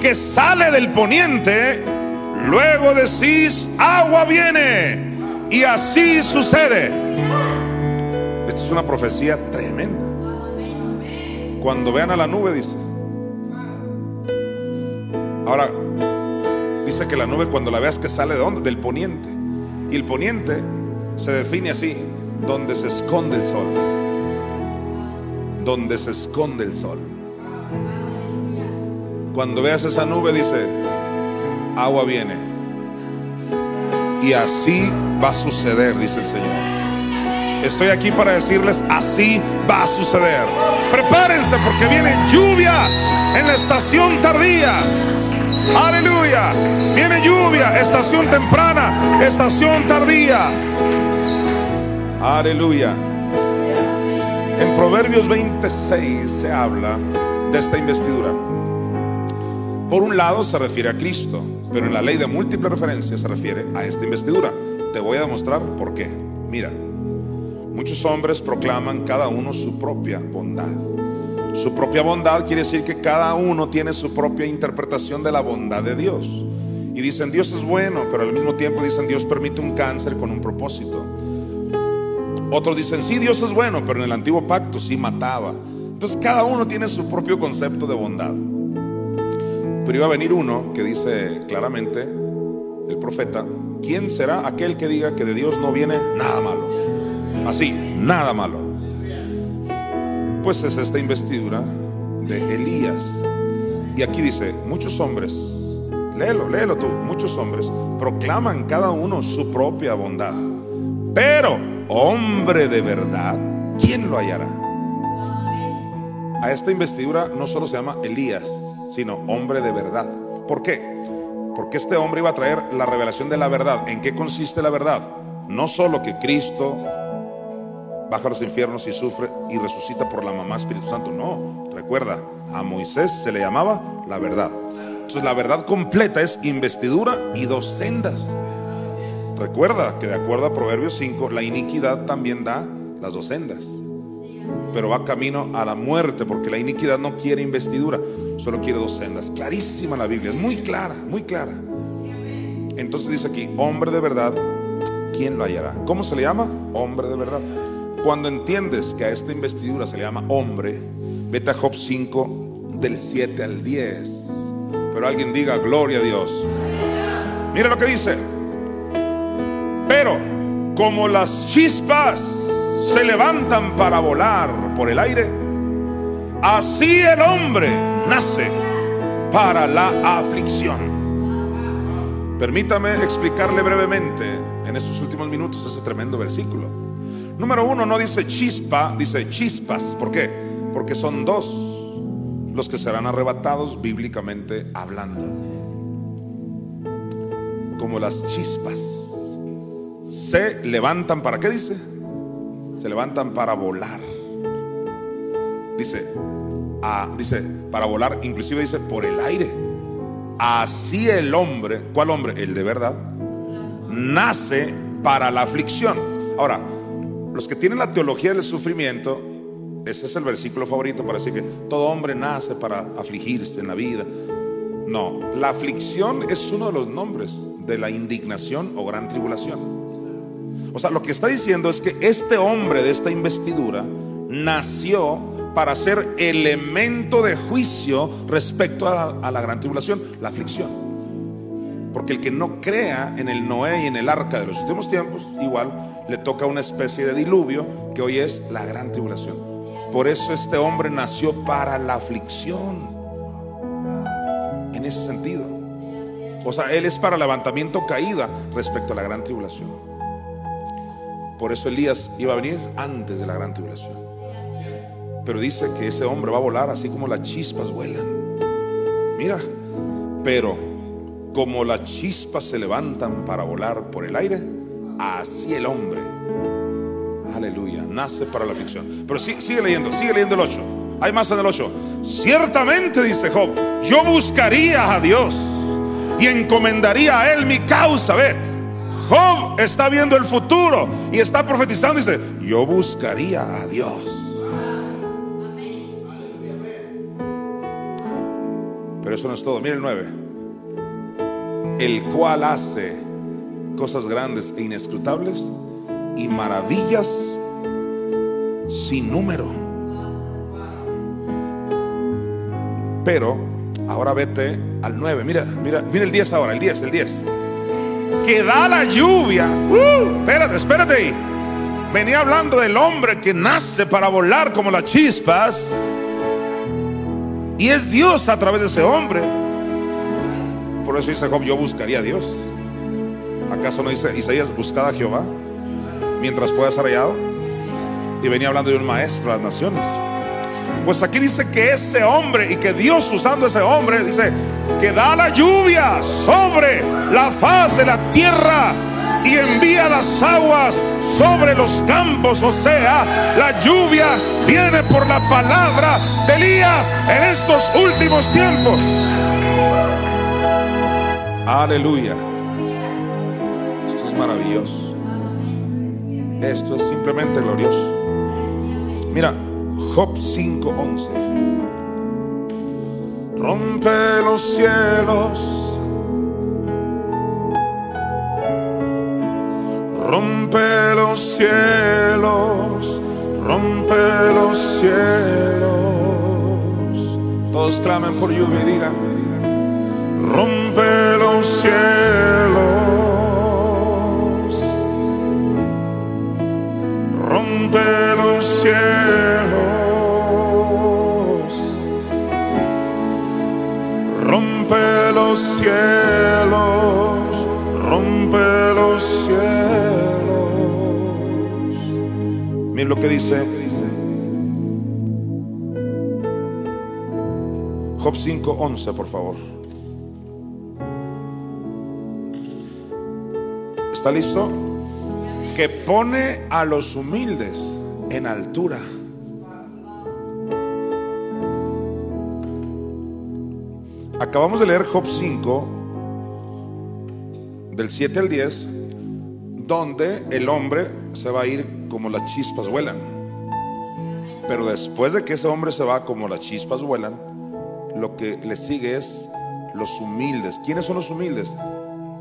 que sale del poniente, luego decís, agua viene. Y así sucede. Esta es una profecía tremenda. Cuando vean a la nube, dice. Ahora, dice que la nube cuando la veas que sale de dónde? Del poniente. Y el poniente se define así, donde se esconde el sol. Donde se esconde el sol. Cuando veas esa nube, dice, agua viene. Y así va a suceder, dice el Señor. Estoy aquí para decirles, así va a suceder. Prepárense porque viene lluvia en la estación tardía. Aleluya. Viene lluvia, estación temprana, estación tardía. Aleluya. En Proverbios 26 se habla de esta investidura. Por un lado se refiere a Cristo, pero en la ley de múltiples referencias se refiere a esta investidura. Te voy a demostrar por qué. Mira, muchos hombres proclaman cada uno su propia bondad. Su propia bondad quiere decir que cada uno tiene su propia interpretación de la bondad de Dios. Y dicen, Dios es bueno, pero al mismo tiempo dicen, Dios permite un cáncer con un propósito. Otros dicen, sí, Dios es bueno, pero en el antiguo pacto sí mataba. Entonces cada uno tiene su propio concepto de bondad. Pero iba a venir uno que dice claramente, el profeta, ¿quién será aquel que diga que de Dios no viene nada malo? Así, nada malo. Pues es esta investidura de Elías. Y aquí dice, muchos hombres, léelo, léelo tú, muchos hombres proclaman cada uno su propia bondad. Pero, hombre de verdad, ¿quién lo hallará? A esta investidura no solo se llama Elías, sino hombre de verdad. ¿Por qué? Porque este hombre iba a traer la revelación de la verdad. ¿En qué consiste la verdad? No solo que Cristo baja a los infiernos y sufre y resucita por la mamá Espíritu Santo. No, recuerda, a Moisés se le llamaba la verdad. Entonces la verdad completa es investidura y dos sendas. Recuerda que de acuerdo a Proverbios 5, la iniquidad también da las dos sendas. Pero va camino a la muerte porque la iniquidad no quiere investidura, solo quiere dos sendas. Clarísima la Biblia, es muy clara, muy clara. Entonces dice aquí, hombre de verdad, ¿quién lo hallará? ¿Cómo se le llama? Hombre de verdad. Cuando entiendes que a esta investidura se le llama hombre, vete a Job 5 del 7 al 10. Pero alguien diga, gloria a Dios. Mira lo que dice. Pero como las chispas se levantan para volar por el aire, así el hombre nace para la aflicción. Permítame explicarle brevemente en estos últimos minutos ese tremendo versículo. Número uno no dice chispa, dice chispas. ¿Por qué? Porque son dos los que serán arrebatados bíblicamente hablando. Como las chispas. Se levantan para qué dice? Se levantan para volar. Dice, dice, para volar, inclusive dice por el aire. Así el hombre, ¿cuál hombre? El de verdad, nace para la aflicción. Ahora, los que tienen la teología del sufrimiento, ese es el versículo favorito para decir que todo hombre nace para afligirse en la vida. No, la aflicción es uno de los nombres de la indignación o gran tribulación. O sea, lo que está diciendo es que este hombre de esta investidura nació para ser elemento de juicio respecto a, la gran tribulación, la aflicción. Porque el que no crea en el Noé y en el arca de los últimos tiempos, igual le toca una especie de diluvio que hoy es la gran tribulación. Por eso este hombre nació para la aflicción. En ese sentido. O sea, él es para levantamiento caída respecto a la gran tribulación. Por eso Elías iba a venir antes de la gran tribulación. Pero dice que ese hombre va a volar así como las chispas vuelan. Mira, pero como las chispas se levantan para volar por el aire, Así el hombre, aleluya, nace para la aflicción. Pero sigue leyendo, sigue leyendo el 8. Hay más en el 8. Ciertamente, dice Job, yo buscaría a Dios y encomendaría a Él mi causa. Ve, Job está viendo el futuro y está profetizando. Dice, yo buscaría a Dios. Pero eso no es todo. Mira el 9. El cual hace cosas grandes e inescrutables y maravillas sin número. Pero ahora vete al 9. Mira, mira, mira el 10 ahora, el 10, el 10. Que da la lluvia. Uh, espérate, espérate. Venía hablando del hombre que nace para volar como las chispas. Y es Dios a través de ese hombre. Por eso dice Job, yo buscaría a Dios. ¿Acaso no dice Isaías, buscad a Jehová mientras pueda ser hallado? Y venía hablando de un maestro de las naciones. Pues aquí dice que ese hombre y que Dios usando ese hombre dice que da la lluvia sobre la faz de la tierra y envía las aguas sobre los campos. O sea, la lluvia viene por la palabra de Elías en estos últimos tiempos. Aleluya maravilloso. Esto es simplemente glorioso. Mira, Job 5:11. Rompe los cielos. Rompe los cielos. Rompe los cielos. Todos clamen por lluvia rompe los cielos. Los cielos, rompe los cielos. Miren lo que dice Job 5:11, por favor. ¿Está listo? que pone a los humildes en altura. Acabamos de leer Job 5, del 7 al 10, donde el hombre se va a ir como las chispas vuelan. Pero después de que ese hombre se va como las chispas vuelan, lo que le sigue es los humildes. ¿Quiénes son los humildes?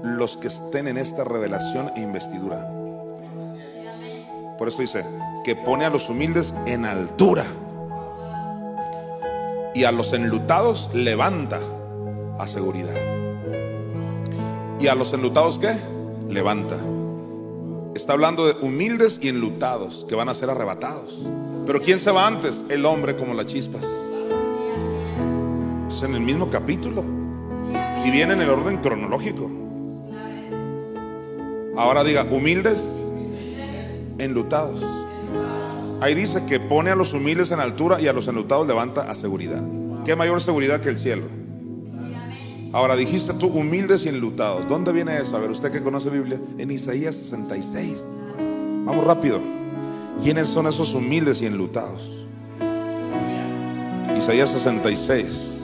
Los que estén en esta revelación e investidura. Por eso dice, que pone a los humildes en altura. Y a los enlutados levanta a seguridad. ¿Y a los enlutados qué? Levanta. Está hablando de humildes y enlutados que van a ser arrebatados. Pero ¿quién se va antes? El hombre como las chispas. Es en el mismo capítulo. Y viene en el orden cronológico. Ahora diga, humildes enlutados. Ahí dice que pone a los humildes en altura y a los enlutados levanta a seguridad. ¿Qué mayor seguridad que el cielo? Ahora dijiste tú humildes y enlutados. ¿Dónde viene eso? A ver, usted que conoce Biblia, en Isaías 66. Vamos rápido. ¿Quiénes son esos humildes y enlutados? Isaías 66.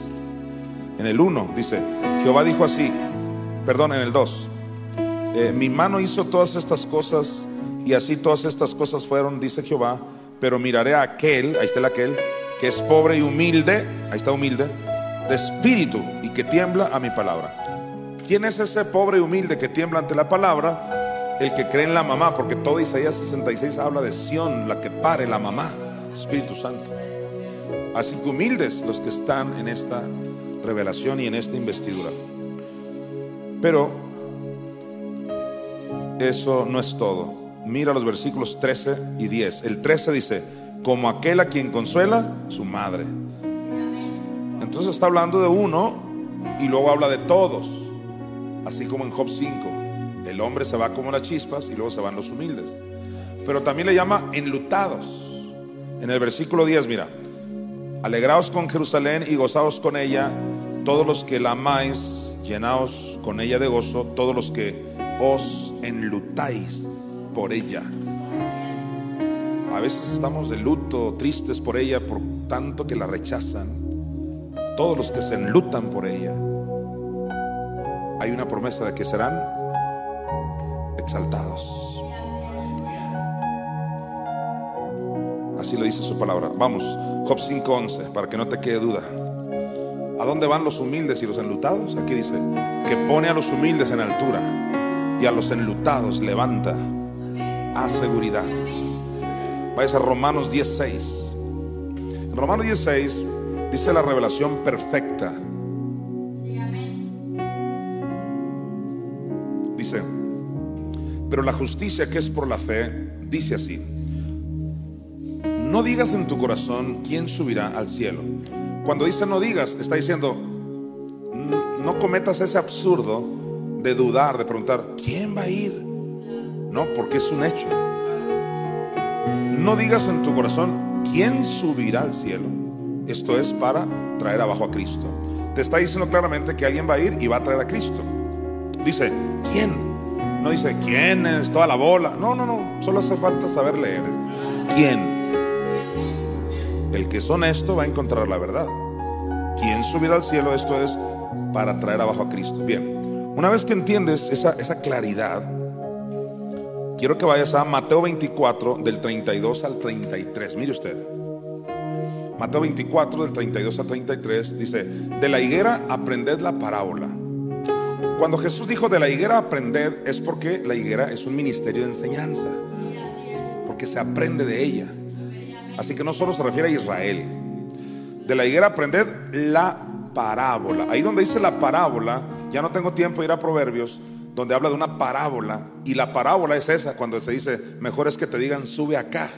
En el 1 dice, Jehová dijo así, perdón, en el 2, eh, mi mano hizo todas estas cosas y así todas estas cosas fueron, dice Jehová, pero miraré a aquel, ahí está el aquel, que es pobre y humilde, ahí está humilde, de espíritu y que tiembla a mi palabra. ¿Quién es ese pobre y humilde que tiembla ante la palabra? El que cree en la mamá, porque todo Isaías 66 habla de Sión, la que pare la mamá, Espíritu Santo. Así que humildes los que están en esta revelación y en esta investidura. Pero eso no es todo. Mira los versículos 13 y 10. El 13 dice, como aquel a quien consuela su madre. Entonces está hablando de uno y luego habla de todos. Así como en Job 5. El hombre se va como las chispas y luego se van los humildes. Pero también le llama enlutados. En el versículo 10, mira, Alegraos con Jerusalén y gozaos con ella, todos los que la amáis, llenaos con ella de gozo, todos los que os enlutáis por ella. A veces estamos de luto, tristes por ella, por tanto que la rechazan. Todos los que se enlutan por ella, hay una promesa de que serán exaltados. Así lo dice su palabra. Vamos, Job 5:11, para que no te quede duda. ¿A dónde van los humildes y los enlutados? Aquí dice, que pone a los humildes en altura y a los enlutados levanta a seguridad. Vaya a Romanos 16. En Romanos 16 dice la revelación perfecta. Dice, pero la justicia que es por la fe, dice así no digas en tu corazón quién subirá al cielo. Cuando dice no digas, está diciendo, no cometas ese absurdo de dudar, de preguntar, ¿quién va a ir? No, porque es un hecho. No digas en tu corazón, ¿quién subirá al cielo? Esto es para traer abajo a Cristo. Te está diciendo claramente que alguien va a ir y va a traer a Cristo. Dice, ¿quién? No dice, ¿quién es? Toda la bola. No, no, no. Solo hace falta saber leer. ¿Quién? El que es honesto va a encontrar la verdad. ¿Quién subirá al cielo? Esto es para traer abajo a Cristo. Bien, una vez que entiendes esa, esa claridad, quiero que vayas a Mateo 24 del 32 al 33. Mire usted. Mateo 24 del 32 al 33 dice, de la higuera aprended la parábola. Cuando Jesús dijo de la higuera aprended es porque la higuera es un ministerio de enseñanza, porque se aprende de ella. Así que no solo se refiere a Israel. De la higuera aprended la parábola. Ahí donde dice la parábola, ya no tengo tiempo de ir a Proverbios, donde habla de una parábola. Y la parábola es esa, cuando se dice, mejor es que te digan, sube acá.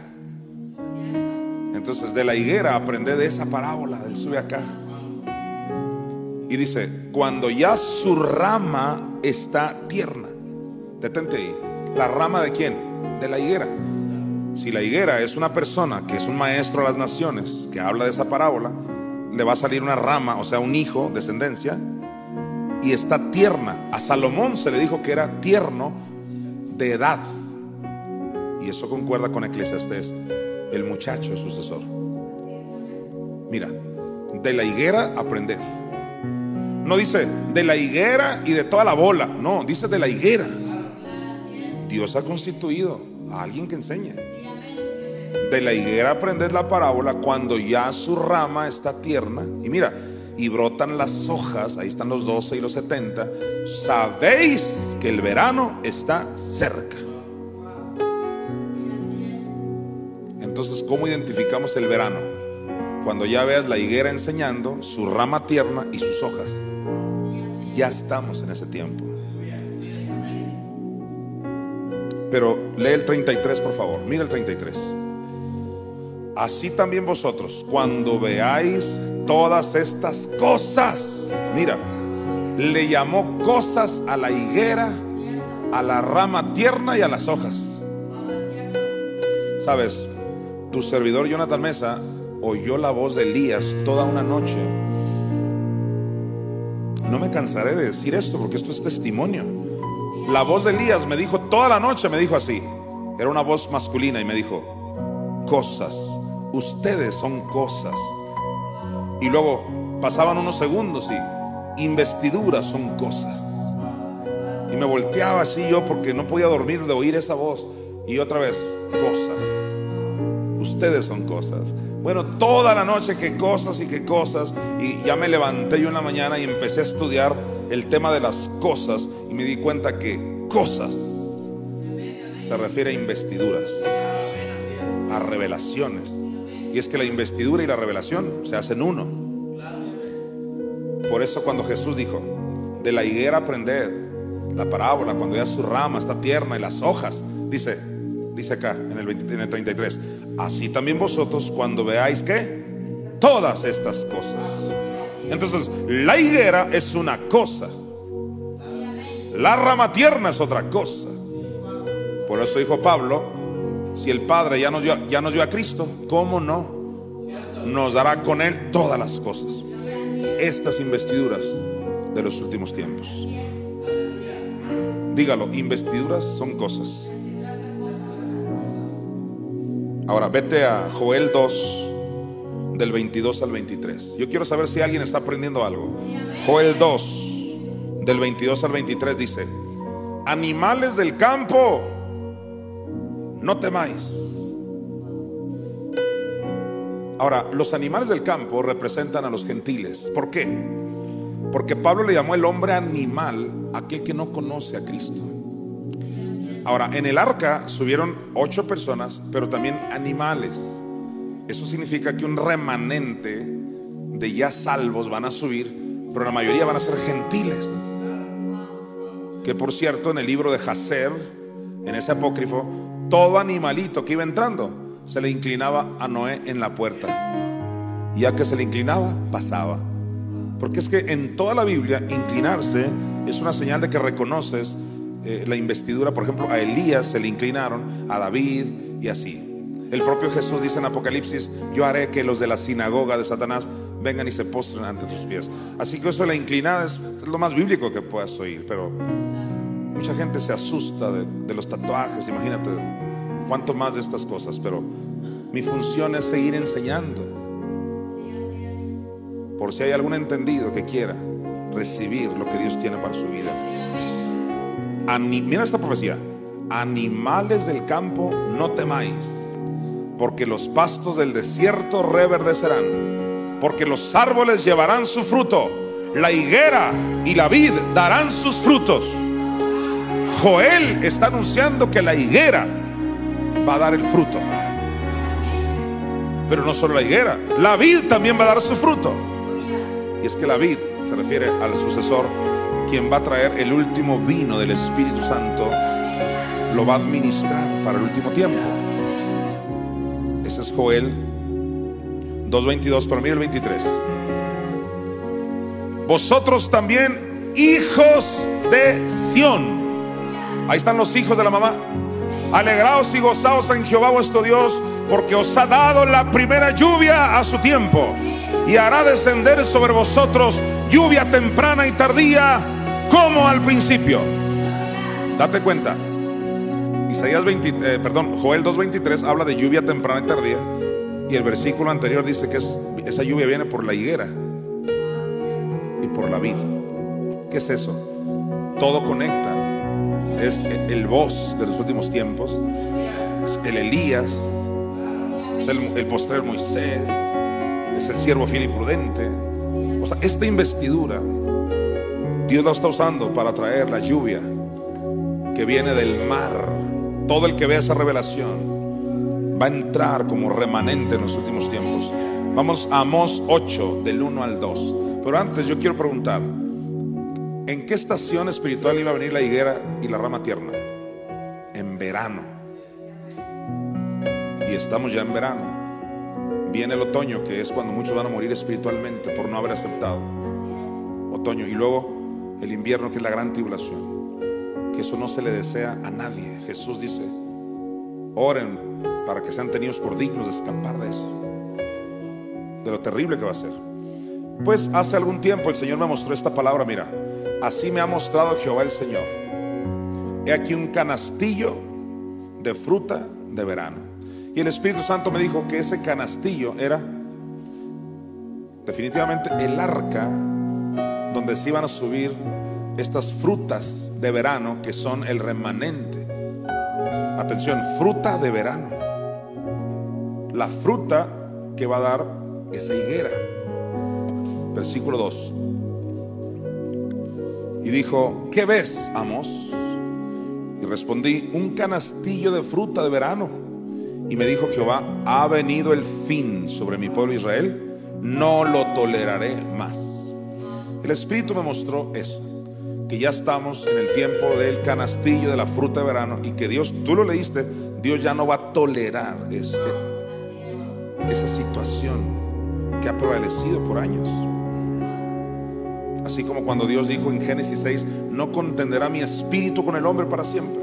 Entonces, de la higuera aprended de esa parábola, del sube acá. Y dice, cuando ya su rama está tierna. Detente ahí. ¿La rama de quién? De la higuera. Si la higuera es una persona que es un maestro a las naciones, que habla de esa parábola, le va a salir una rama, o sea, un hijo, descendencia, y está tierna. A Salomón se le dijo que era tierno de edad. Y eso concuerda con Eclesiastés, el muchacho sucesor. Mira, de la higuera aprended. No dice de la higuera y de toda la bola, no, dice de la higuera. Dios ha constituido a alguien que enseñe. De la higuera aprended la parábola cuando ya su rama está tierna. Y mira, y brotan las hojas, ahí están los 12 y los 70. Sabéis que el verano está cerca. Entonces, ¿cómo identificamos el verano? Cuando ya veas la higuera enseñando, su rama tierna y sus hojas. Ya estamos en ese tiempo. Pero lee el 33, por favor. Mira el 33. Así también vosotros, cuando veáis todas estas cosas, mira, le llamó cosas a la higuera, a la rama tierna y a las hojas. Sabes, Tu servidor Jonathan Mesa oyó la voz de Elías toda una noche. No me cansaré de decir esto porque esto es testimonio. La voz de Elías me dijo toda la noche, me dijo así. Era una voz masculina y me dijo, cosas, ustedes son cosas. Y luego pasaban unos segundos y investiduras son cosas. Y me volteaba así yo porque no podía dormir de oír esa voz. Y otra vez, cosas. Ustedes son cosas. Bueno, toda la noche que cosas y que cosas. Y ya me levanté yo en la mañana y empecé a estudiar el tema de las cosas. Y me di cuenta que cosas se refiere a investiduras, a revelaciones. Y es que la investidura y la revelación se hacen uno. Por eso cuando Jesús dijo, de la higuera aprender la parábola, cuando ya su rama está tierna y las hojas, dice, dice acá en el, 33, así también vosotros cuando veáis que todas estas cosas. Entonces, la higuera es una cosa, la rama tierna es otra cosa. Por eso dijo Pablo, si el Padre ya nos dio, ya nos dio a Cristo, ¿cómo no? Nos dará con Él todas las cosas. Estas investiduras de los últimos tiempos. Dígalo, investiduras son cosas. Ahora, vete a Joel 2, del 22 al 23. Yo quiero saber si alguien está aprendiendo algo. Joel 2, del 22 al 23 dice, animales del campo, no temáis. Ahora, los animales del campo representan a los gentiles. ¿Por qué? Porque Pablo le llamó el hombre animal aquel que no conoce a Cristo. Ahora, en el arca subieron ocho personas, pero también animales. Eso significa que un remanente de ya salvos van a subir, pero la mayoría van a ser gentiles. Que por cierto, en el libro de Jacer, en ese apócrifo, todo animalito que iba entrando se le inclinaba a Noé en la puerta. Y ya que se le inclinaba, pasaba. Porque es que en toda la Biblia inclinarse es una señal de que reconoces eh, la investidura. Por ejemplo, a Elías se le inclinaron, a David y así. El propio Jesús dice en Apocalipsis, yo haré que los de la sinagoga de Satanás vengan y se postren ante tus pies. Así que eso de la inclinada es, lo más bíblico que puedas oír, pero mucha gente se asusta de, de los tatuajes, imagínate cuánto más de estas cosas, pero mi función es seguir enseñando por si hay algún entendido que quiera recibir lo que Dios tiene para su vida. Mira esta profecía. Animales del campo, no temáis, porque los pastos del desierto reverdecerán, porque los árboles llevarán su fruto, la higuera y la vid darán sus frutos. Joel está anunciando que la higuera va a dar el fruto. Pero no solo la higuera, la vid también va a dar su fruto. Y es que la vid se refiere al sucesor, quien va a traer el último vino del Espíritu Santo, lo va a administrar para el último tiempo. Ese es Joel 2.22, pero mira el 23. Vosotros también, hijos de Sión. Ahí están los hijos de la mamá. Alegraos y gozaos en Jehová vuestro Dios, porque os ha dado la primera lluvia a su tiempo y hará descender sobre vosotros lluvia temprana y tardía como al principio. Date cuenta. Isaías 20, eh, perdón, Joel 2:23 habla de lluvia temprana y tardía y el versículo anterior dice que esa lluvia viene por la higuera y por la vid. ¿Qué es eso? Todo conecta. Es el voz de los últimos tiempos, es el Elías, es el, el postrer Moisés, es el siervo fiel y prudente. O sea, esta investidura Dios la está usando para traer la lluvia que viene del mar. Todo el que vea esa revelación va a entrar como remanente en los últimos tiempos. Vamos a Amós 8, del 1 al 2. Pero antes yo quiero preguntar, ¿en qué estación espiritual iba a venir la higuera y la rama tierna? En verano. Y estamos ya en verano. Viene el otoño, que es cuando muchos van a morir espiritualmente por no haber aceptado. Otoño. Y luego el invierno, que es la gran tribulación. Que eso no se le desea a nadie. Jesús dice, oren para que sean tenidos por dignos de escapar de eso, de lo terrible que va a ser. Pues hace algún tiempo el Señor me mostró esta palabra, mira, así me ha mostrado Jehová el Señor. He aquí un canastillo de fruta de verano. Y el Espíritu Santo me dijo que ese canastillo era definitivamente el arca donde se iban a subir estas frutas de verano que son el remanente. Atención, fruta de verano. La fruta que va a dar esa higuera. Versículo 2. Y dijo, ¿qué ves, Amos? Y respondí, un canastillo de fruta de verano. Y me dijo Jehová, ha venido el fin sobre mi pueblo Israel, no lo toleraré más. El Espíritu me mostró eso, que ya estamos en el tiempo del canastillo de la fruta de verano y que Dios, tú lo leíste, Dios ya no va a tolerar esa situación que ha prevalecido por años. Así como cuando Dios dijo en Génesis 6, no contenderá mi espíritu con el hombre para siempre.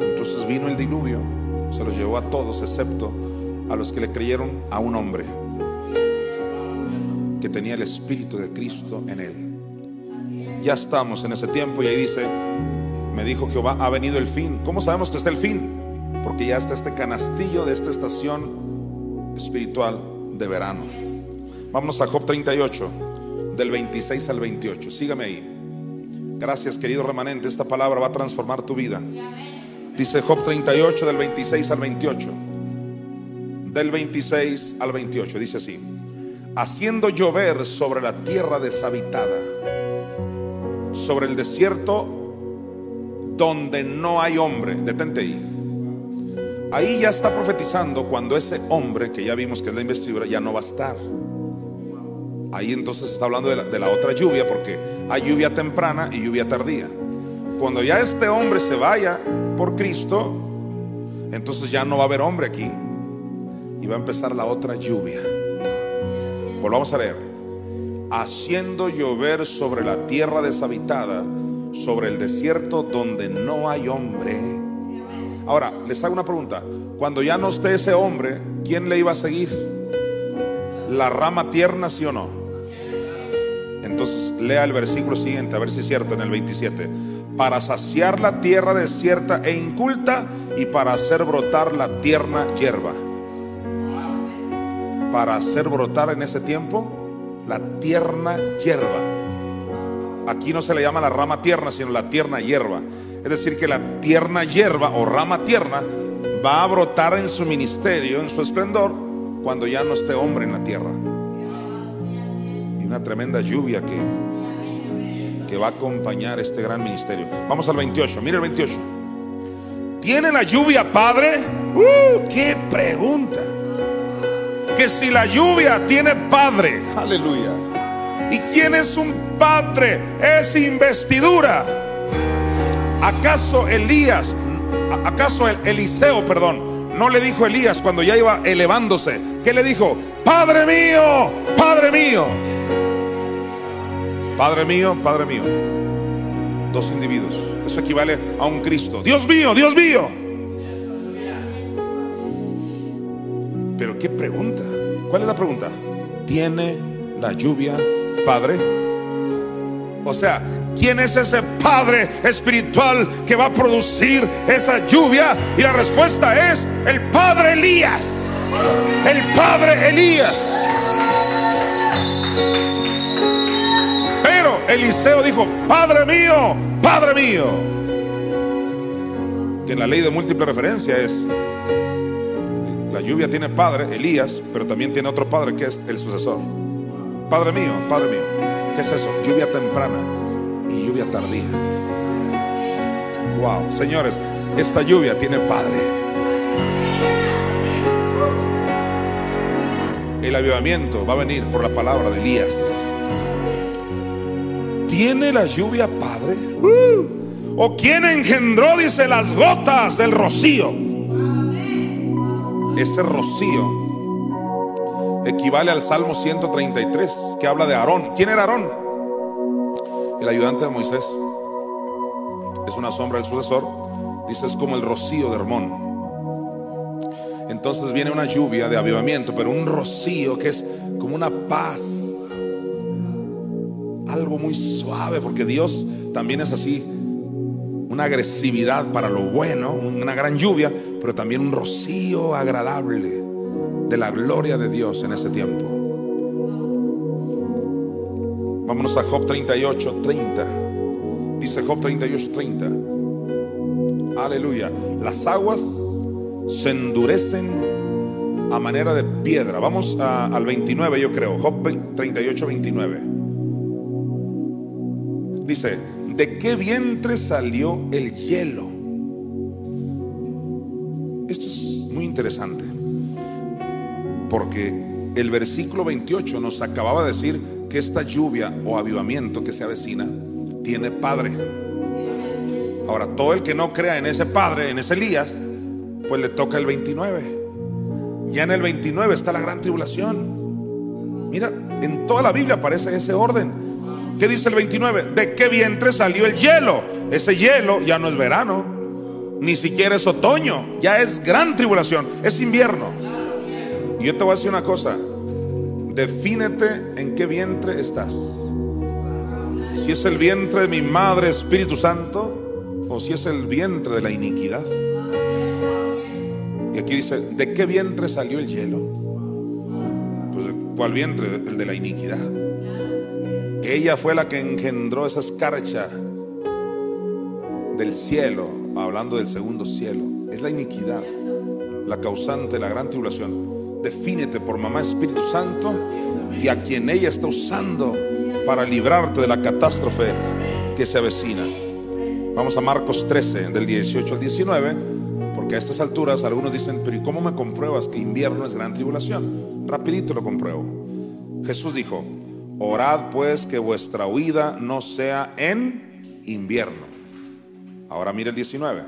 Entonces vino el diluvio, se los llevó a todos, excepto a los que le creyeron a un hombre que tenía el espíritu de Cristo en él. Ya estamos en ese tiempo y ahí dice, me dijo Jehová, ha venido el fin. ¿Cómo sabemos que está el fin? Porque ya está este canastillo de esta estación espiritual de verano. Vámonos a Job 38 del 26 al 28. Sígame ahí. Gracias, querido remanente. Esta palabra va a transformar tu vida. Dice Job 38 del 26 al 28. Del 26 al 28. Dice así. Haciendo llover sobre la tierra deshabitada, sobre el desierto donde no hay hombre. Detente ahí. Ahí ya está profetizando cuando ese hombre, que ya vimos que es la investidura, ya no va a estar. Ahí entonces está hablando de la, otra lluvia porque hay lluvia temprana y lluvia tardía. Cuando ya este hombre se vaya por Cristo, entonces ya no va a haber hombre aquí y va a empezar la otra lluvia. Volvamos a leer. Haciendo llover sobre la tierra deshabitada, sobre el desierto donde no hay hombre. Ahora, les hago una pregunta. Cuando ya no esté ese hombre, ¿quién le iba a seguir? ¿La rama tierna, sí o no? Entonces lea el versículo siguiente, a ver si es cierto, en el 27. Para saciar la tierra desierta e inculta y para hacer brotar la tierna hierba. Para hacer brotar en ese tiempo la tierna hierba. Aquí no se le llama la rama tierna, sino la tierna hierba. Es decir, que la tierna hierba o rama tierna va a brotar en su ministerio, en su esplendor, cuando ya no esté hombre en la tierra una tremenda lluvia que, que va a acompañar este gran ministerio. Vamos al 28, mire el 28. ¿Tiene la lluvia padre? ¡Uh! ¡Qué pregunta! Si la lluvia tiene padre, aleluya. ¿Y quién es un padre? Es investidura. ¿Acaso Elías, acaso Eliseo, perdón, no le dijo Elías cuando ya iba elevándose? ¿Qué le dijo? Padre mío, Padre mío. Padre mío, Padre mío. Dos individuos. Eso equivale a un Cristo. Dios mío, Dios mío. Pero qué pregunta. ¿Cuál es la pregunta? ¿Tiene la lluvia Padre? O sea, ¿quién es ese Padre espiritual que va a producir esa lluvia? Y la respuesta es el Padre Elías. El Padre Elías. Eliseo dijo, Padre mío, Padre mío. Que en la ley de múltiple referencia es, la lluvia tiene padre, Elías, pero también tiene otro padre que es el sucesor. Padre mío, Padre mío. ¿Qué es eso? Lluvia temprana y lluvia tardía. Wow, señores, esta lluvia tiene padre. El avivamiento va a venir por la palabra de Elías. ¿Tiene la lluvia padre? Uh. ¿O quién engendró, dice, las gotas del rocío? Ese rocío equivale al Salmo 133 que habla de Aarón. ¿Quién era Aarón? El ayudante de Moisés. Es una sombra del sucesor. Dice, es como el rocío de Hermón. entonces viene una lluvia de avivamiento, pero un rocío que es como una paz. Algo muy suave, porque Dios también es así. Una agresividad para lo bueno, una gran lluvia, pero también un rocío agradable de la gloria de Dios en ese tiempo. Vámonos a Job 38, 30. Dice Job 38, 30. Aleluya. Las aguas se endurecen a manera de piedra. Vamos al 29, yo creo. Job 38, 29. Dice, ¿de qué vientre salió el hielo? Esto es muy interesante. Porque el versículo 28 nos acababa de decir que esta lluvia o avivamiento que se avecina tiene padre. Ahora, todo el que no crea en ese padre, en ese Elías, pues le toca el 29. Ya en el 29 está la gran tribulación. Mira, en toda la Biblia aparece ese orden. ¿Qué dice el 29? ¿De qué vientre salió el hielo? Ese hielo ya no es verano, ni siquiera es otoño, ya es gran tribulación, es invierno. Y yo te voy a decir una cosa, defínete en qué vientre estás. Si es el vientre de mi madre Espíritu Santo o si es el vientre de la iniquidad. Y aquí dice, ¿de qué vientre salió el hielo? Pues ¿cuál vientre? El de la iniquidad. Ella fue la que engendró esa escarcha del cielo, hablando del segundo cielo. Es la iniquidad, la causante de la gran tribulación. Defínete por mamá Espíritu Santo y a quien ella está usando para librarte de la catástrofe que se avecina. Vamos a Marcos 13, del 18 al 19 porque a estas alturas algunos dicen, pero ¿y cómo me compruebas que invierno es gran tribulación? Rapidito lo compruebo. Jesús dijo, orad pues que vuestra huida no sea en invierno. Ahora mire el 19.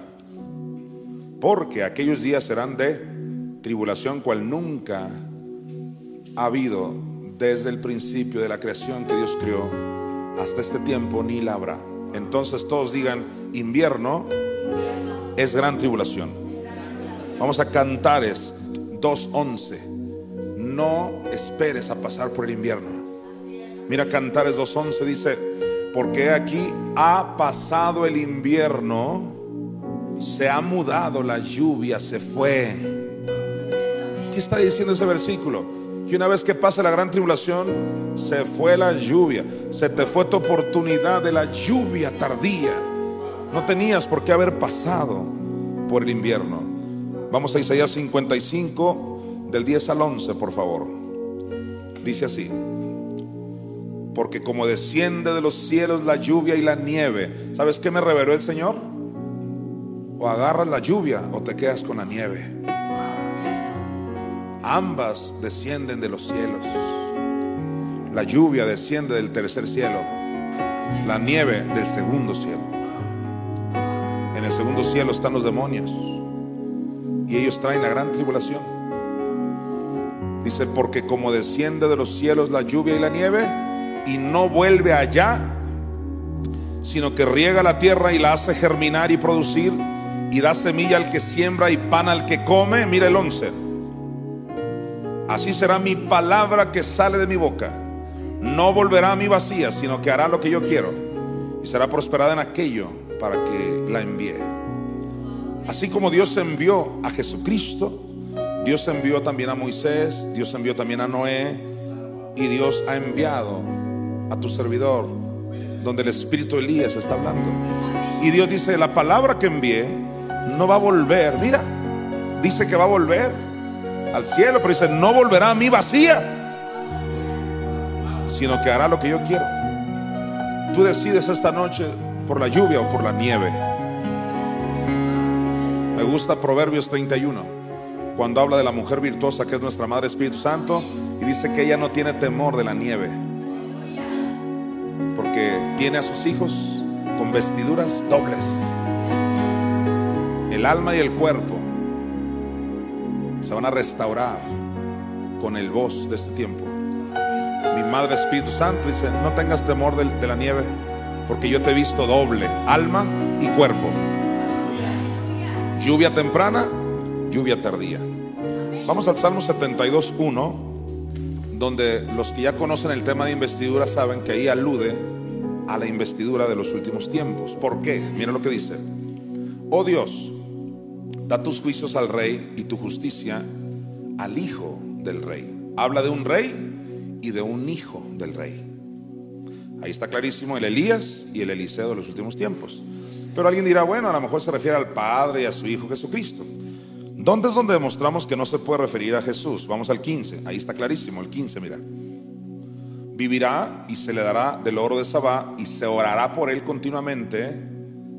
Porque aquellos días serán de tribulación cual nunca ha habido desde el principio de la creación que Dios creó hasta este tiempo ni la habrá. Entonces todos digan, invierno es gran tribulación. Vamos a Cantares 2.11. No esperes a pasar por el invierno. Mira Cantares 2.11 dice, porque aquí ha pasado el invierno, se ha mudado la lluvia, se fue. ¿Qué está diciendo ese versículo? Que una vez que pasa la gran tribulación, se fue la lluvia, se te fue tu oportunidad de la lluvia tardía. No tenías por qué haber pasado por el invierno. Vamos a Isaías 55, del 10 al 11, por favor. Dice así. Porque como desciende de los cielos la lluvia y la nieve, ¿sabes qué me reveló el Señor? O agarras la lluvia o te quedas con la nieve. Ambas descienden de los cielos. La lluvia desciende del tercer cielo, la nieve del segundo cielo. En el segundo cielo están los demonios. Y ellos traen la gran tribulación. Dice, porque como desciende de los cielos la lluvia y la nieve, y no vuelve allá, sino que riega la tierra y la hace germinar y producir, y da semilla al que siembra y pan al que come. Mira el 11. Así será mi palabra que sale de mi boca. No volverá a mí vacía, sino que hará lo que yo quiero. Y será prosperada en aquello para que la envíe. Así como Dios envió a Jesucristo, Dios envió también a Moisés, Dios envió también a Noé y Dios ha enviado a tu servidor donde el espíritu Elías está hablando. Y Dios dice, la palabra que envié no va a volver, mira, dice que va a volver al cielo, pero dice, no volverá a mí vacía, sino que hará lo que yo quiero. Tú decides esta noche por la lluvia o por la nieve. Me gusta Proverbios 31, cuando habla de la mujer virtuosa que es nuestra Madre Espíritu Santo y dice que ella no tiene temor de la nieve, porque tiene a sus hijos con vestiduras dobles. El alma y el cuerpo se van a restaurar con el voz de este tiempo. Mi Madre Espíritu Santo dice, no tengas temor de, de la nieve porque yo te he visto doble, alma y cuerpo. Lluvia temprana, lluvia tardía. Vamos al Salmo 72.1, donde los que ya conocen el tema de investidura saben que ahí alude a la investidura de los últimos tiempos. ¿Por qué? Mira lo que dice. Oh Dios, da tus juicios al rey y tu justicia al hijo del rey. Habla de un rey y de un hijo del rey. Ahí está clarísimo el Elías y el Eliseo de los últimos tiempos. Pero alguien dirá, bueno, a lo mejor se refiere al Padre y a su Hijo Jesucristo. ¿Dónde es donde demostramos que no se puede referir a Jesús? Vamos al 15, ahí está clarísimo, el 15, mira. Vivirá y se le dará del oro de Sabá y se orará por él continuamente,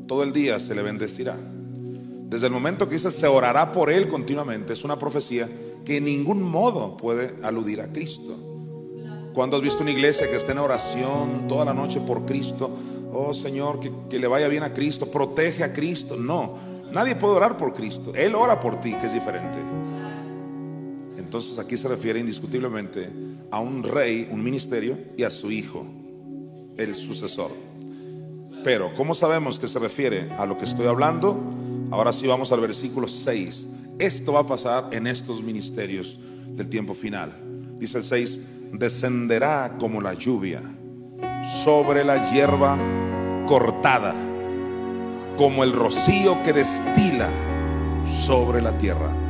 todo el día se le bendecirá. Desde el momento que dice se orará por él continuamente, es una profecía que en ningún modo puede aludir a Cristo. Cuando has visto una iglesia que está en oración toda la noche por Cristo? Oh Señor, que, que le vaya bien a Cristo, protege a Cristo. No, nadie puede orar por Cristo. Él ora por ti, que es diferente. Entonces aquí se refiere indiscutiblemente a un rey, un ministerio y a su hijo, el sucesor. Pero, ¿cómo sabemos que se refiere a lo que estoy hablando? Ahora sí vamos al versículo 6. Esto va a pasar en estos ministerios del tiempo final. Dice el 6, descenderá como la lluvia sobre la hierba cortada, como el rocío que destila sobre la tierra.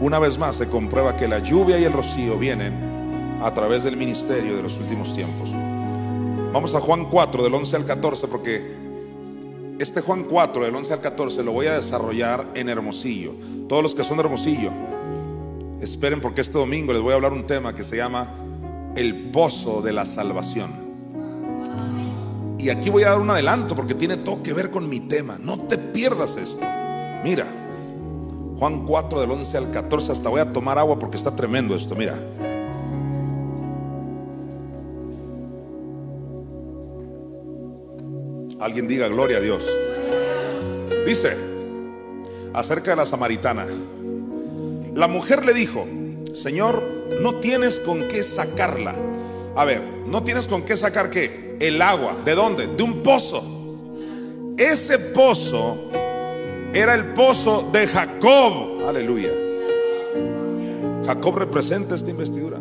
Una vez más se comprueba que la lluvia y el rocío vienen a través del ministerio de los últimos tiempos. Vamos a Juan 4 del 11 al 14 porque este Juan 4 del 11 al 14 lo voy a desarrollar en Hermosillo. Todos los que son de Hermosillo, esperen porque este domingo les voy a hablar un tema que se llama el pozo de la salvación. Y aquí voy a dar un adelanto porque tiene todo que ver con mi tema. No te pierdas esto. Mira, Juan 4 del 11 al 14, hasta voy a tomar agua porque está tremendo esto, mira. Alguien diga gloria a Dios. Dice acerca de la samaritana. La mujer le dijo, Señor, no tienes con qué sacarla. A ver, ¿no tienes con qué sacar qué? El agua. ¿De dónde? De un pozo. Ese pozo era el pozo de Jacob. Aleluya. Jacob representa esta investidura.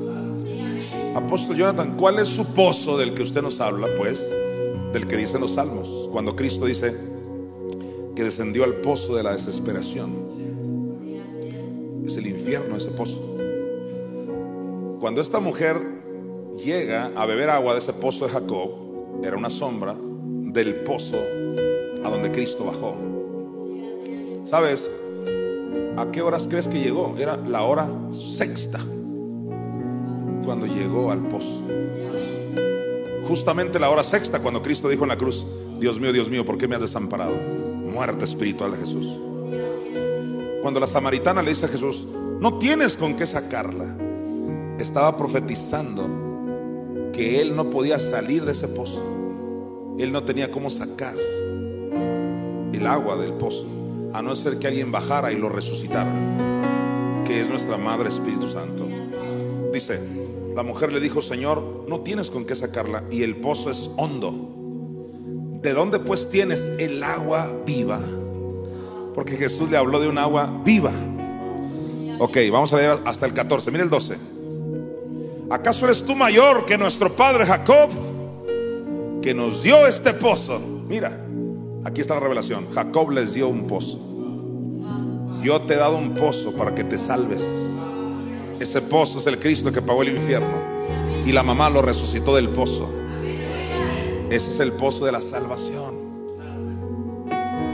Apóstol Jonathan, ¿cuál es su pozo del que usted nos habla? Pues del que dicen los salmos, cuando Cristo dice que descendió al pozo de la desesperación. Es el infierno ese pozo. Cuando esta mujer llega a beber agua de ese pozo de Jacob, era una sombra del pozo a donde Cristo bajó. ¿Sabes? ¿A qué horas crees que llegó? Era la hora sexta cuando llegó al pozo justamente la hora sexta cuando Cristo dijo en la cruz, Dios mío, Dios mío, ¿por qué me has desamparado? Muerte espiritual de Jesús. Cuando la samaritana le dice a Jesús, no tienes con qué sacarla, estaba profetizando que él no podía salir de ese pozo. Él no tenía cómo sacar el agua del pozo, a no ser que alguien bajara y lo resucitara, que es nuestra Madre Espíritu Santo. Dice, la mujer le dijo, Señor, no tienes con qué sacarla y el pozo es hondo. ¿De dónde pues tienes el agua viva? Porque Jesús le habló de un agua viva. Ok, vamos a leer hasta el 14. Mira el 12. ¿Acaso eres tú mayor que nuestro padre Jacob, que nos dio este pozo? Mira, aquí está la revelación. Jacob les dio un pozo. Yo te he dado un pozo para que te salves. Ese pozo es el Cristo que pagó el infierno. Y la mamá lo resucitó del pozo. Ese es el pozo de la salvación.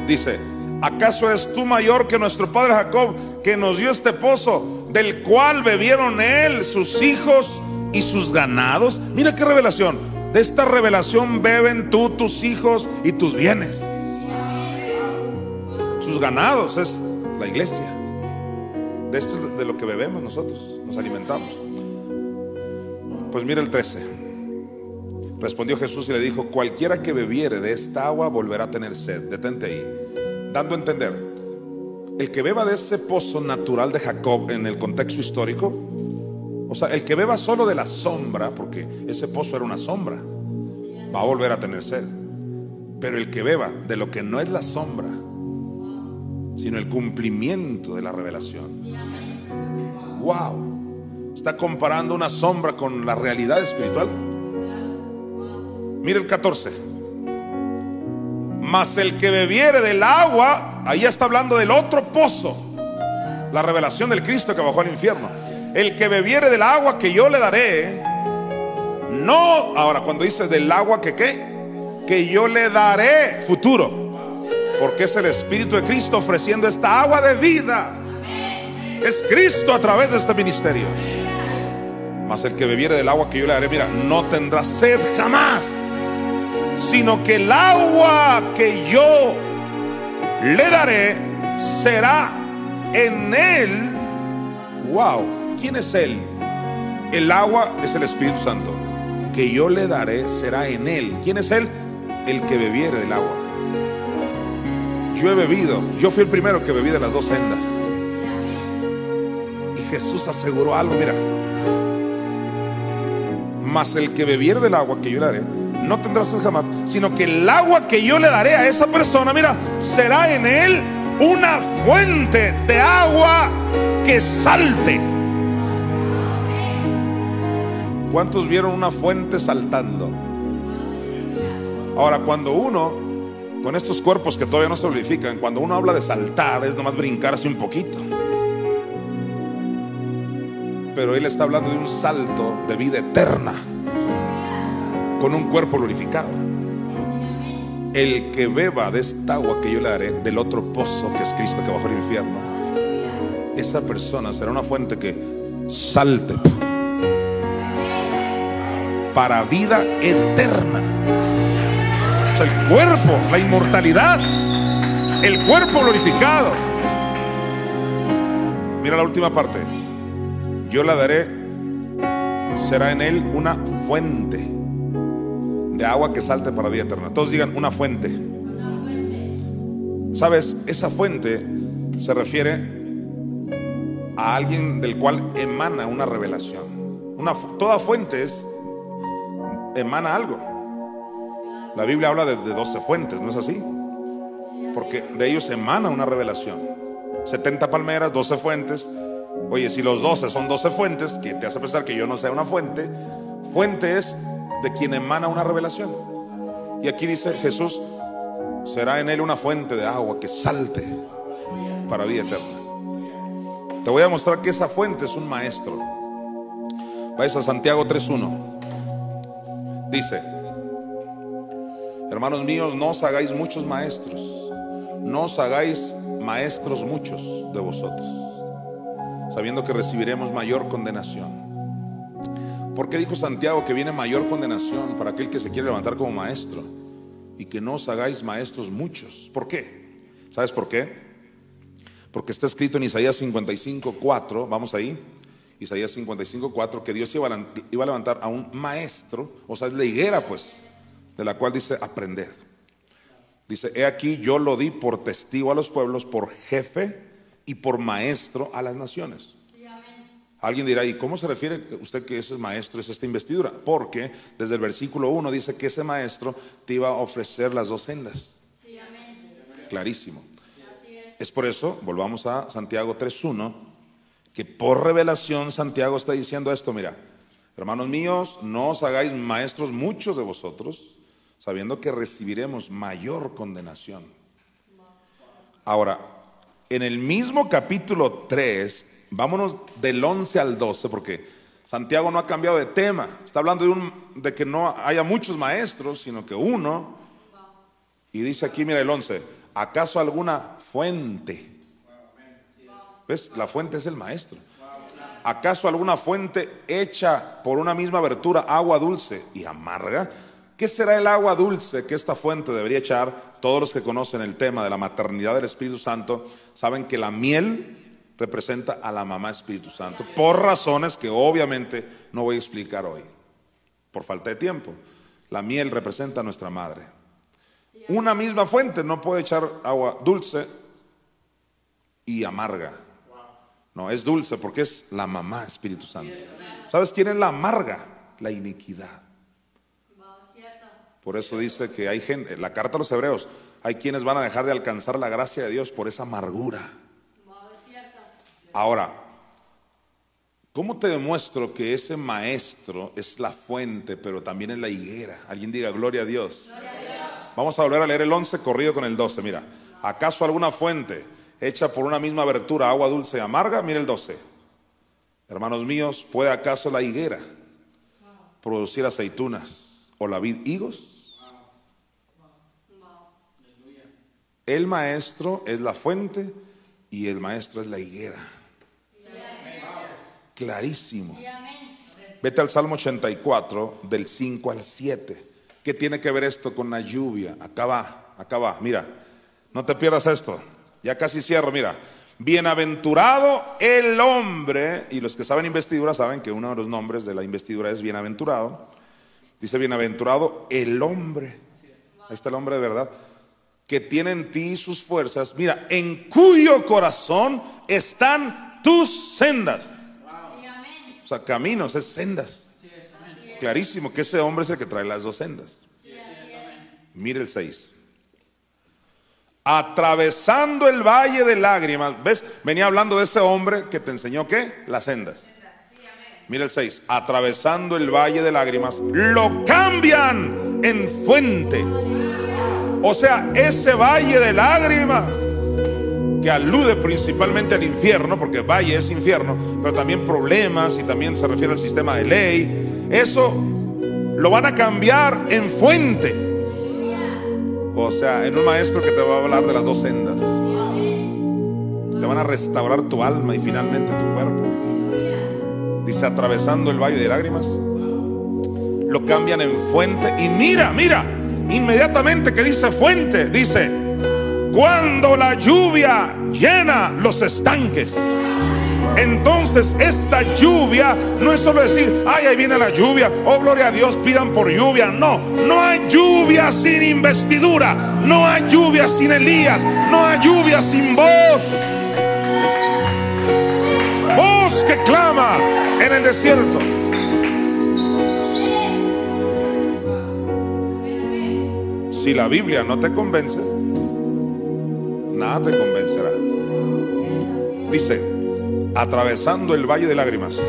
Dice, ¿acaso es tú mayor que nuestro padre Jacob que nos dio este pozo del cual bebieron él, sus hijos y sus ganados? Mira qué revelación. De esta revelación beben tú, tus hijos y tus bienes. Sus ganados es la iglesia. De esto es de lo que bebemos nosotros, nos alimentamos. Pues mira el 13. Respondió Jesús y le dijo, cualquiera que bebiere de esta agua volverá a tener sed. Detente ahí. Dando a entender, el que beba de ese pozo natural de Jacob en el contexto histórico, o sea, el que beba solo de la sombra, porque ese pozo era una sombra, va a volver a tener sed. Pero el que beba de lo que no es la sombra, sino el cumplimiento de la revelación, Wow. Está comparando una sombra con la realidad espiritual. Mire el 14. Mas el que bebiere del agua, ahí está hablando del otro pozo. La revelación del Cristo que bajó al infierno. El que bebiere del agua que yo le daré, no, ahora cuando dice del agua que qué, que yo le daré futuro. Porque es el Espíritu de Cristo ofreciendo esta agua de vida. Es Cristo a través de este ministerio. Mas el que bebiere del agua que yo le daré, mira, no tendrá sed jamás. Sino que el agua que yo le daré será en él. Wow, ¿quién es él? El agua es el Espíritu Santo. Que yo le daré será en él. ¿Quién es él? El que bebiere del agua. Yo he bebido, yo fui el primero que bebí de las dos sendas. Y Jesús aseguró algo, mira. Mas el que bebiere del agua que yo le daré, no tendrá sed jamás, sino que el agua que yo le daré a esa persona, mira, será en él una fuente de agua que salte. ¿Cuántos vieron una fuente saltando? Ahora, cuando uno con estos cuerpos que todavía no se solidifican, cuando uno habla de saltar es nomás brincarse un poquito. Pero Él está hablando de un salto de vida eterna con un cuerpo glorificado. El que beba de esta agua que yo le daré del otro pozo que es Cristo que bajó el infierno, esa persona será una fuente que salte para vida eterna el cuerpo, la inmortalidad, el cuerpo glorificado. Mira la última parte. Yo la daré, será en él una fuente de agua que salte para vida eterna. Todos digan una fuente. Sabes, esa fuente se refiere a alguien del cual emana una revelación. Una, toda fuente es, emana algo. La Biblia habla de, 12 fuentes, ¿no es así? Porque de ellos emana una revelación. 70 palmeras, 12 fuentes. Oye, si los 12 son 12 fuentes, que te hace pensar que yo no sea una fuente, fuente es de quien emana una revelación. Y aquí dice Jesús, será en él una fuente de agua que salte para vida eterna. Te voy a mostrar que esa fuente es un maestro. Vais a Santiago 3.1. Dice, Hermanos míos, no os hagáis muchos maestros, no os hagáis maestros muchos de vosotros, sabiendo que recibiremos mayor condenación. Porque dijo Santiago que viene mayor condenación para aquel que se quiere levantar como maestro y que no os hagáis maestros muchos? ¿Por qué? ¿Sabes por qué? Porque está escrito en Isaías 55, 4, vamos ahí, Isaías 55, 4, que Dios iba a levantar a un maestro, o sea, es la higuera pues, de la cual dice aprended. Dice, he aquí yo lo di por testigo a los pueblos, por jefe y por maestro a las naciones. Alguien dirá, ¿y cómo se refiere usted que ese maestro es esta investidura? Porque desde el versículo 1 dice que ese maestro te iba a ofrecer las dos sendas. Clarísimo. Es. por eso, volvamos a Santiago 3.1, que por revelación Santiago está diciendo esto, mira, hermanos míos, no os hagáis maestros muchos de vosotros, sabiendo que recibiremos mayor condenación. Ahora, en el mismo capítulo 3, vámonos del 11 al 12, porque Santiago no ha cambiado de tema. Está hablando de, un, de que no haya muchos maestros, sino que uno. Y dice aquí, mira el 11, ¿acaso alguna fuente? ¿Ves? La fuente es el maestro. ¿Acaso alguna fuente hecha por una misma abertura, agua dulce y amarga? ¿Qué será el agua dulce que esta fuente debería echar? Todos los que conocen el tema de la maternidad del Espíritu Santo saben que la miel representa a la mamá Espíritu Santo, por razones que obviamente no voy a explicar hoy, por falta de tiempo. La miel representa a nuestra madre. Una misma fuente no puede echar agua dulce y amarga. No, es dulce porque es la mamá Espíritu Santo. ¿Sabes quién es la amarga? La iniquidad. Por eso dice que hay gente, la carta a los hebreos, hay quienes van a dejar de alcanzar la gracia de Dios por esa amargura. Ahora, ¿Cómo te demuestro que ese maestro es la fuente, pero también es la higuera? Alguien diga, gloria a Dios. Vamos a volver a leer el 11 corrido con el 12. Mira, ¿acaso alguna fuente hecha por una misma abertura, agua dulce y amarga? Mira el 12. Hermanos míos, ¿puede acaso la higuera producir aceitunas o la vid higos? El maestro es la fuente y el maestro es la higuera clarísimo. Vete al Salmo 84, del 5 al 7. ¿Qué tiene que ver esto con la lluvia? Acá va, acá va. Mira, no te pierdas esto. Ya casi cierro, mira. Bienaventurado el hombre, y los que saben investidura saben que uno de los nombres de la investidura es bienaventurado. Dice bienaventurado el hombre. Ahí está el hombre de verdad. Que tiene en ti sus fuerzas. Mira, en cuyo corazón están tus sendas. O sea, caminos es sendas. Clarísimo que ese hombre es el que trae las dos sendas. Mire el 6. Atravesando el valle de lágrimas. ¿Ves? Venía hablando de ese hombre que te enseñó qué? Las sendas. Mira el 6. Atravesando el valle de lágrimas. Lo cambian en fuente. O sea, ese valle de lágrimas que alude principalmente al infierno, porque valle es infierno, pero también problemas y también se refiere al sistema de ley, eso lo van a cambiar en fuente. O sea, en un maestro que te va a hablar de las dos sendas. Te van a restaurar tu alma y finalmente tu cuerpo. Dice, atravesando el valle de lágrimas, lo cambian en fuente. Y mira, mira, inmediatamente que dice fuente, dice, cuando la lluvia llena los estanques. Entonces esta lluvia no es solo decir, ay, ahí viene la lluvia, oh gloria a Dios, pidan por lluvia. No, no hay lluvia sin investidura, no hay lluvia sin Elías, no hay lluvia sin voz. Voz que clama en el desierto. Si la Biblia no te convence, nada te convencerá. Dice, atravesando el valle de lágrimas,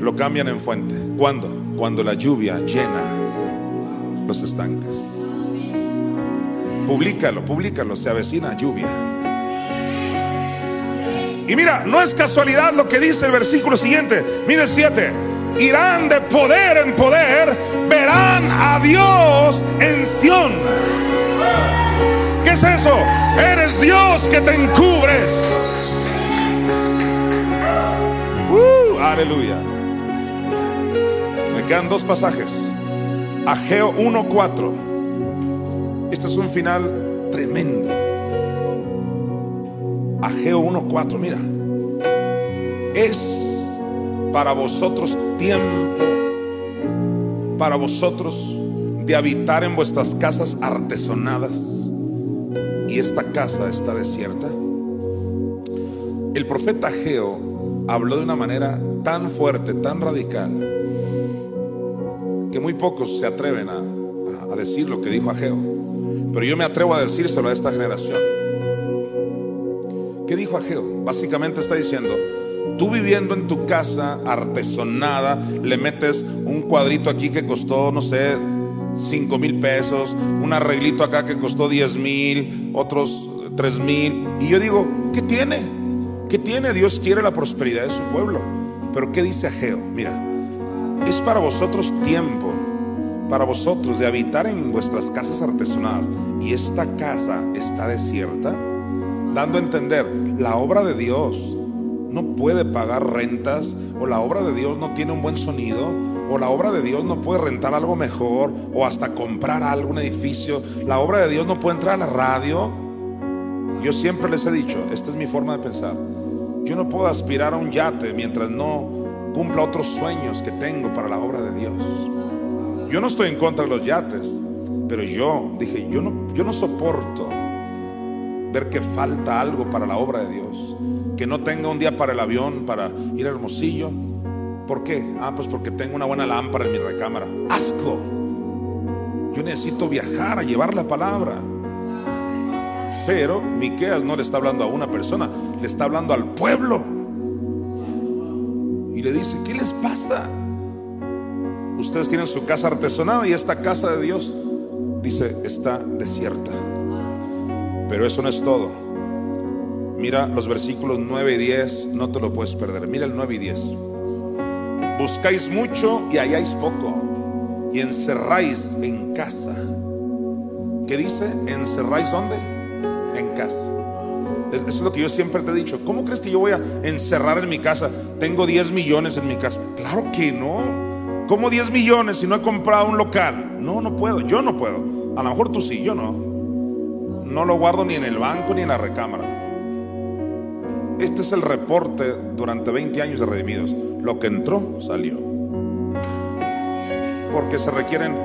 lo cambian en fuente. ¿Cuándo? Cuando la lluvia llena los estanques. Publícalo, publícalo, se avecina lluvia. Y mira, no es casualidad lo que dice el versículo siguiente. Mire el 7. Irán de poder en poder, verán a Dios en Sión es eso? Eres Dios que te encubres. Uh, aleluya. Me quedan dos pasajes. Ageo 1.4. Este es un final tremendo. Ageo 1.4, mira. Es para vosotros tiempo, para vosotros de habitar en vuestras casas artesonadas y esta casa está desierta? El profeta Geo habló de una manera tan fuerte, tan radical, que muy pocos se atreven a, decir lo que dijo Ageo. Pero yo me atrevo a decírselo a esta generación. ¿Qué dijo Ageo? Básicamente está diciendo, tú viviendo en tu casa artesonada, le metes un cuadrito aquí que costó, no sé, 5 mil pesos, un arreglito acá que costó 10 mil, otros 3 mil. Y yo digo, ¿qué tiene? ¿Qué tiene? Dios quiere la prosperidad de su pueblo. Pero ¿qué dice Ageo? Mira, es para vosotros tiempo, para vosotros de habitar en vuestras casas artesonadas. Y esta casa está desierta, dando a entender, la obra de Dios no puede pagar rentas o la obra de Dios no tiene un buen sonido o la obra de Dios no puede rentar algo mejor o hasta comprar algo, un edificio. La obra de Dios no puede entrar a la radio. Yo siempre les he dicho, esta es mi forma de pensar. Yo no puedo aspirar a un yate mientras no cumpla otros sueños que tengo para la obra de Dios. Yo no estoy en contra de los yates, pero yo dije, yo no, yo no soporto ver que falta algo para la obra de Dios. Que no tenga un día para el avión, para ir a Hermosillo, ¿Por qué? Ah, pues porque tengo una buena lámpara en mi recámara. Asco. Yo necesito viajar a llevar la palabra. Pero Miqueas no le está hablando a una persona, le está hablando al pueblo. le dice, ¿qué les pasa? Ustedes tienen su casa artesanal y esta casa de Dios, dice, está desierta. Pero eso no es todo. Mira los versículos 9 y 10, no te lo puedes perder. Mira el 9 y 10. Buscáis mucho y halláis poco. Y encerráis en casa. ¿Qué dice? ¿Encerráis dónde? En casa. Eso es lo que yo siempre te he dicho. ¿Cómo crees que yo voy a encerrar en mi casa? Tengo 10 millones en mi casa. Claro que no. ¿Cómo 10 millones si no he comprado un local? No, no puedo. Yo no puedo. A lo mejor tú sí, yo no. No lo guardo ni en el banco ni en la recámara. Este es el reporte durante 20 años de Redimidos. Lo que entró, salió. Porque se requieren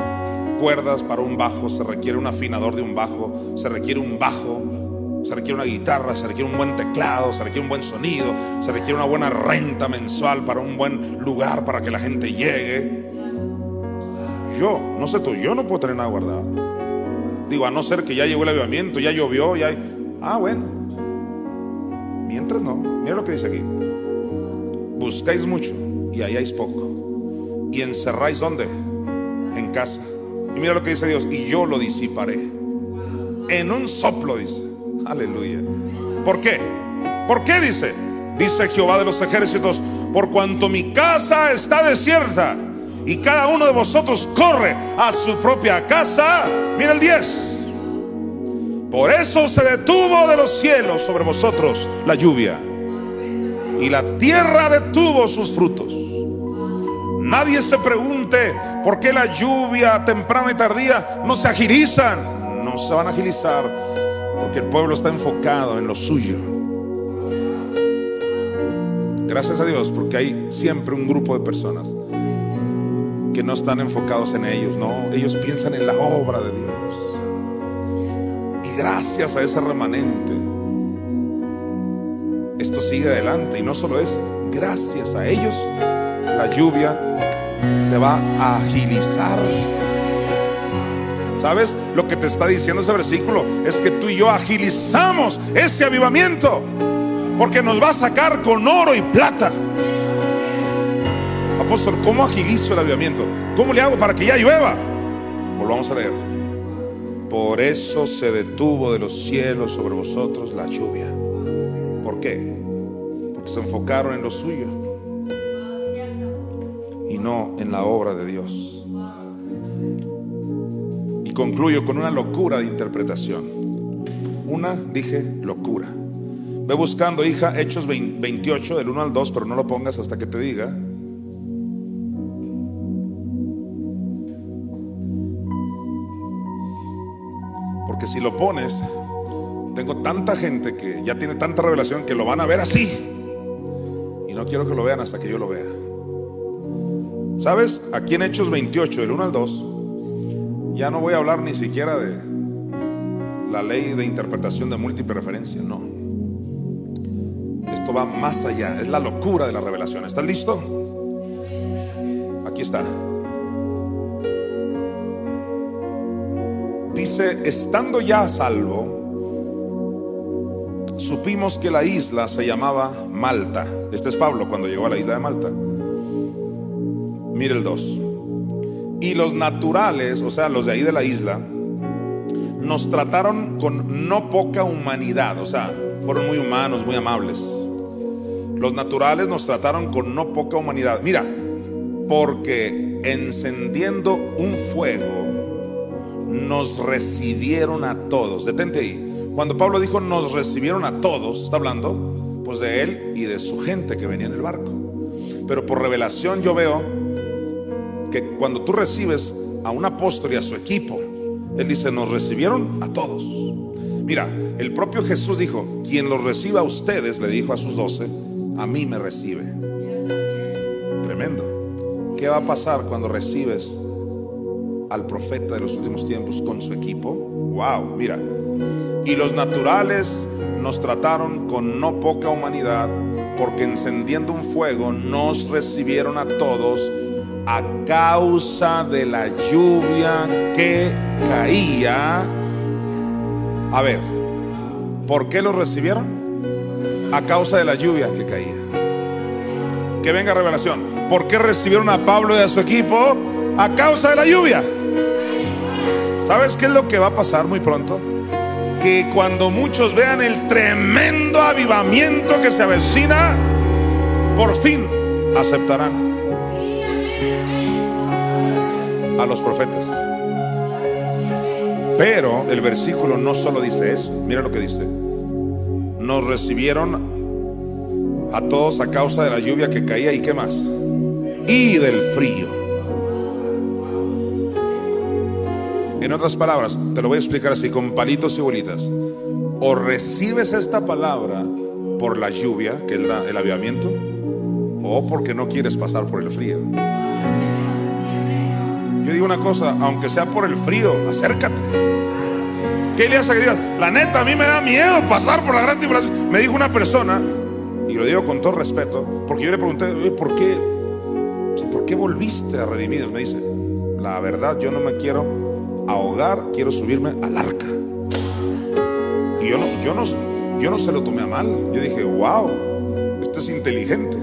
cuerdas para un bajo, se requiere un afinador de un bajo, se requiere un bajo, se requiere una guitarra, se requiere un buen teclado, se requiere un buen sonido, se requiere una buena renta mensual para un buen lugar para que la gente llegue. Yo, no sé tú, yo no puedo tener nada guardado. Digo, a no ser que ya llegó el avivamiento, ya llovió, ya... Ah, bueno. Mientras no. Mira lo que dice aquí. Buscáis mucho y halláis poco. Y encerráis dónde? En casa. Y mira lo que dice Dios. Y yo lo disiparé. En un soplo dice. Aleluya. ¿Por qué? ¿Por qué dice? Dice Jehová de los ejércitos, por cuanto mi casa está desierta y cada uno de vosotros corre a su propia casa. Mira el 10. Por eso se detuvo de los cielos sobre vosotros la lluvia y la tierra detuvo sus frutos. Nadie se pregunte por qué la lluvia temprana y tardía no se agilizan. No se van a agilizar porque el pueblo está enfocado en lo suyo. Gracias a Dios porque hay siempre un grupo de personas que no están enfocados en ellos, no, ellos piensan en la obra de Dios. Gracias a ese remanente, esto sigue adelante. Y no solo eso, gracias a ellos, la lluvia se va a agilizar. ¿Sabes? Lo que te está diciendo ese versículo es que tú y yo agilizamos ese avivamiento. Porque nos va a sacar con oro y plata. Apóstol, ¿cómo agilizo el avivamiento? ¿Cómo le hago para que ya llueva? Volvamos a leer. Por eso se detuvo de los cielos sobre vosotros la lluvia. ¿Por qué? Porque se enfocaron en lo suyo y no en la obra de Dios. Y concluyo con una locura de interpretación. Una, dije, locura. Ve buscando, hija, Hechos 28, del 1 al 2, pero no lo pongas hasta que te diga. Porque si lo pones, tengo tanta gente que ya tiene tanta revelación que lo van a ver así. Y no quiero que lo vean hasta que yo lo vea. ¿Sabes? Aquí en Hechos 28, del 1 al 2, ya no voy a hablar ni siquiera de la ley de interpretación de múltiple referencia, no. Esto va más allá, es la locura de la revelación. ¿Estás listo? Aquí está. Dice, estando ya a salvo, supimos que la isla se llamaba Malta. Este es Pablo cuando llegó a la isla de Malta. Mire el 2. Y los naturales, o sea, los de ahí de la isla, nos trataron con no poca humanidad, o sea, fueron muy humanos, muy amables. Los naturales nos trataron con no poca humanidad. Mira, porque encendiendo un fuego, nos recibieron a todos. Detente ahí. Cuando Pablo dijo nos recibieron a todos, está hablando pues de él y de su gente que venía en el barco. Pero por revelación yo veo que cuando tú recibes a un apóstol y a su equipo, él dice, nos recibieron a todos. Mira, el propio Jesús dijo, quien los reciba a ustedes, le dijo a sus doce, a mí me recibe. Tremendo. ¿Qué va a pasar cuando recibes al profeta de los últimos tiempos con su equipo? Wow, mira. Y los naturales nos trataron con no poca humanidad, porque encendiendo un fuego nos recibieron a todos a causa de la lluvia que caía. A ver, ¿por qué los recibieron? A causa de la lluvia que caía. Que venga revelación. ¿Por qué recibieron a Pablo y a su equipo? A causa de la lluvia. ¿Sabes qué es lo que va a pasar muy pronto? Que cuando muchos vean el tremendo avivamiento que se avecina, por fin aceptarán a los profetas. Pero el versículo no solo dice eso, mira lo que dice. Nos recibieron a todos a causa de la lluvia que caía y qué más. Y del frío. En otras palabras, te lo voy a explicar así, con palitos y bolitas. O recibes esta palabra por la lluvia, que es el avivamiento, o porque no quieres pasar por el frío. Yo digo una cosa, aunque sea por el frío, acércate. ¿Qué le hace digas? La neta, a mí me da miedo pasar por la gran tribulación. Me dijo una persona, y lo digo con todo respeto, porque yo le pregunté, ¿por qué? ¿Por qué volviste a Redimidos? Me dice, la verdad, yo no me quiero ahogar, quiero subirme al arca. Y yo no, yo no, yo no se lo tomé a mal. Yo dije, wow, esto es inteligente.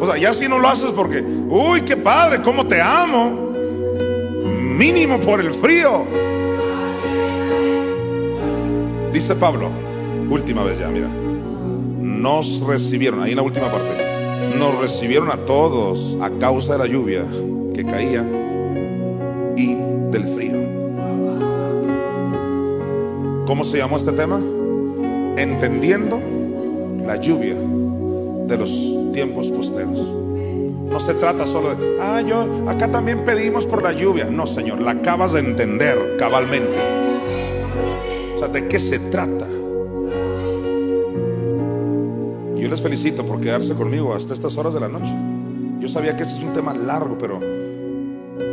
O sea, ya si no lo haces porque, uy, qué padre, cómo te amo. Mínimo por el frío. Dice Pablo, última vez ya, mira. Nos recibieron, ahí en la última parte, nos recibieron a todos a causa de la lluvia que caía ¿Cómo se llamó este tema? Entendiendo la lluvia de los tiempos posteros. No se trata solo de, ah, yo acá también pedimos por la lluvia. No, Señor, la acabas de entender cabalmente. O sea, ¿de qué se trata? Yo les felicito por quedarse conmigo hasta estas horas de la noche. Yo sabía que ese es un tema largo, pero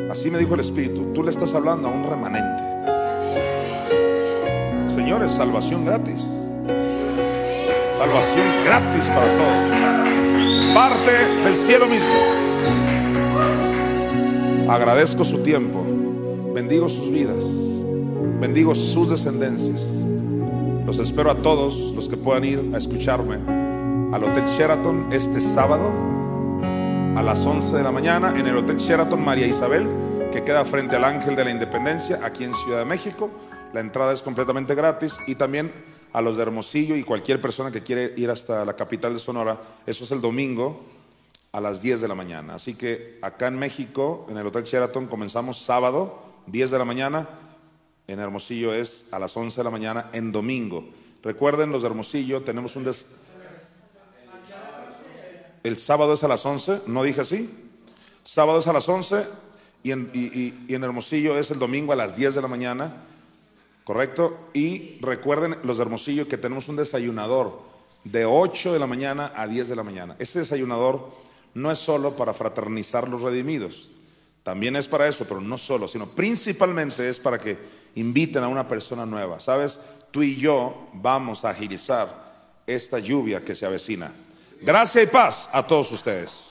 así me dijo el Espíritu. Tú le estás hablando a un remanente. Señores, salvación gratis. Salvación gratis para todos. Parte del cielo mismo. Agradezco su tiempo. Bendigo sus vidas. Bendigo sus descendencias. Los espero a todos los que puedan ir a escucharme al Hotel Sheraton este sábado a las 11 de la mañana en el Hotel Sheraton María Isabel, que queda frente al Ángel de la Independencia aquí en Ciudad de México. La entrada es completamente gratis y también a los de Hermosillo y cualquier persona que quiere ir hasta la capital de Sonora. Eso es el domingo a las 10 de la mañana. Así que acá en México, en el Hotel Sheraton, comenzamos sábado, 10 de la mañana. En Hermosillo es a las 11 de la mañana en domingo. Recuerden, los de Hermosillo, tenemos un... Des... El sábado es a las 11, ¿no dije así? Sábado es a las 11 y en, y en Hermosillo es el domingo a las 10 de la mañana. ¿Correcto? Y recuerden los de Hermosillo que tenemos un desayunador de 8 de la mañana a 10 de la mañana. Este desayunador no es solo para fraternizar los redimidos, también es para eso, pero no solo, sino principalmente es para que inviten a una persona nueva. ¿Sabes? Tú y yo vamos a agilizar esta lluvia que se avecina. Gracias y paz a todos ustedes.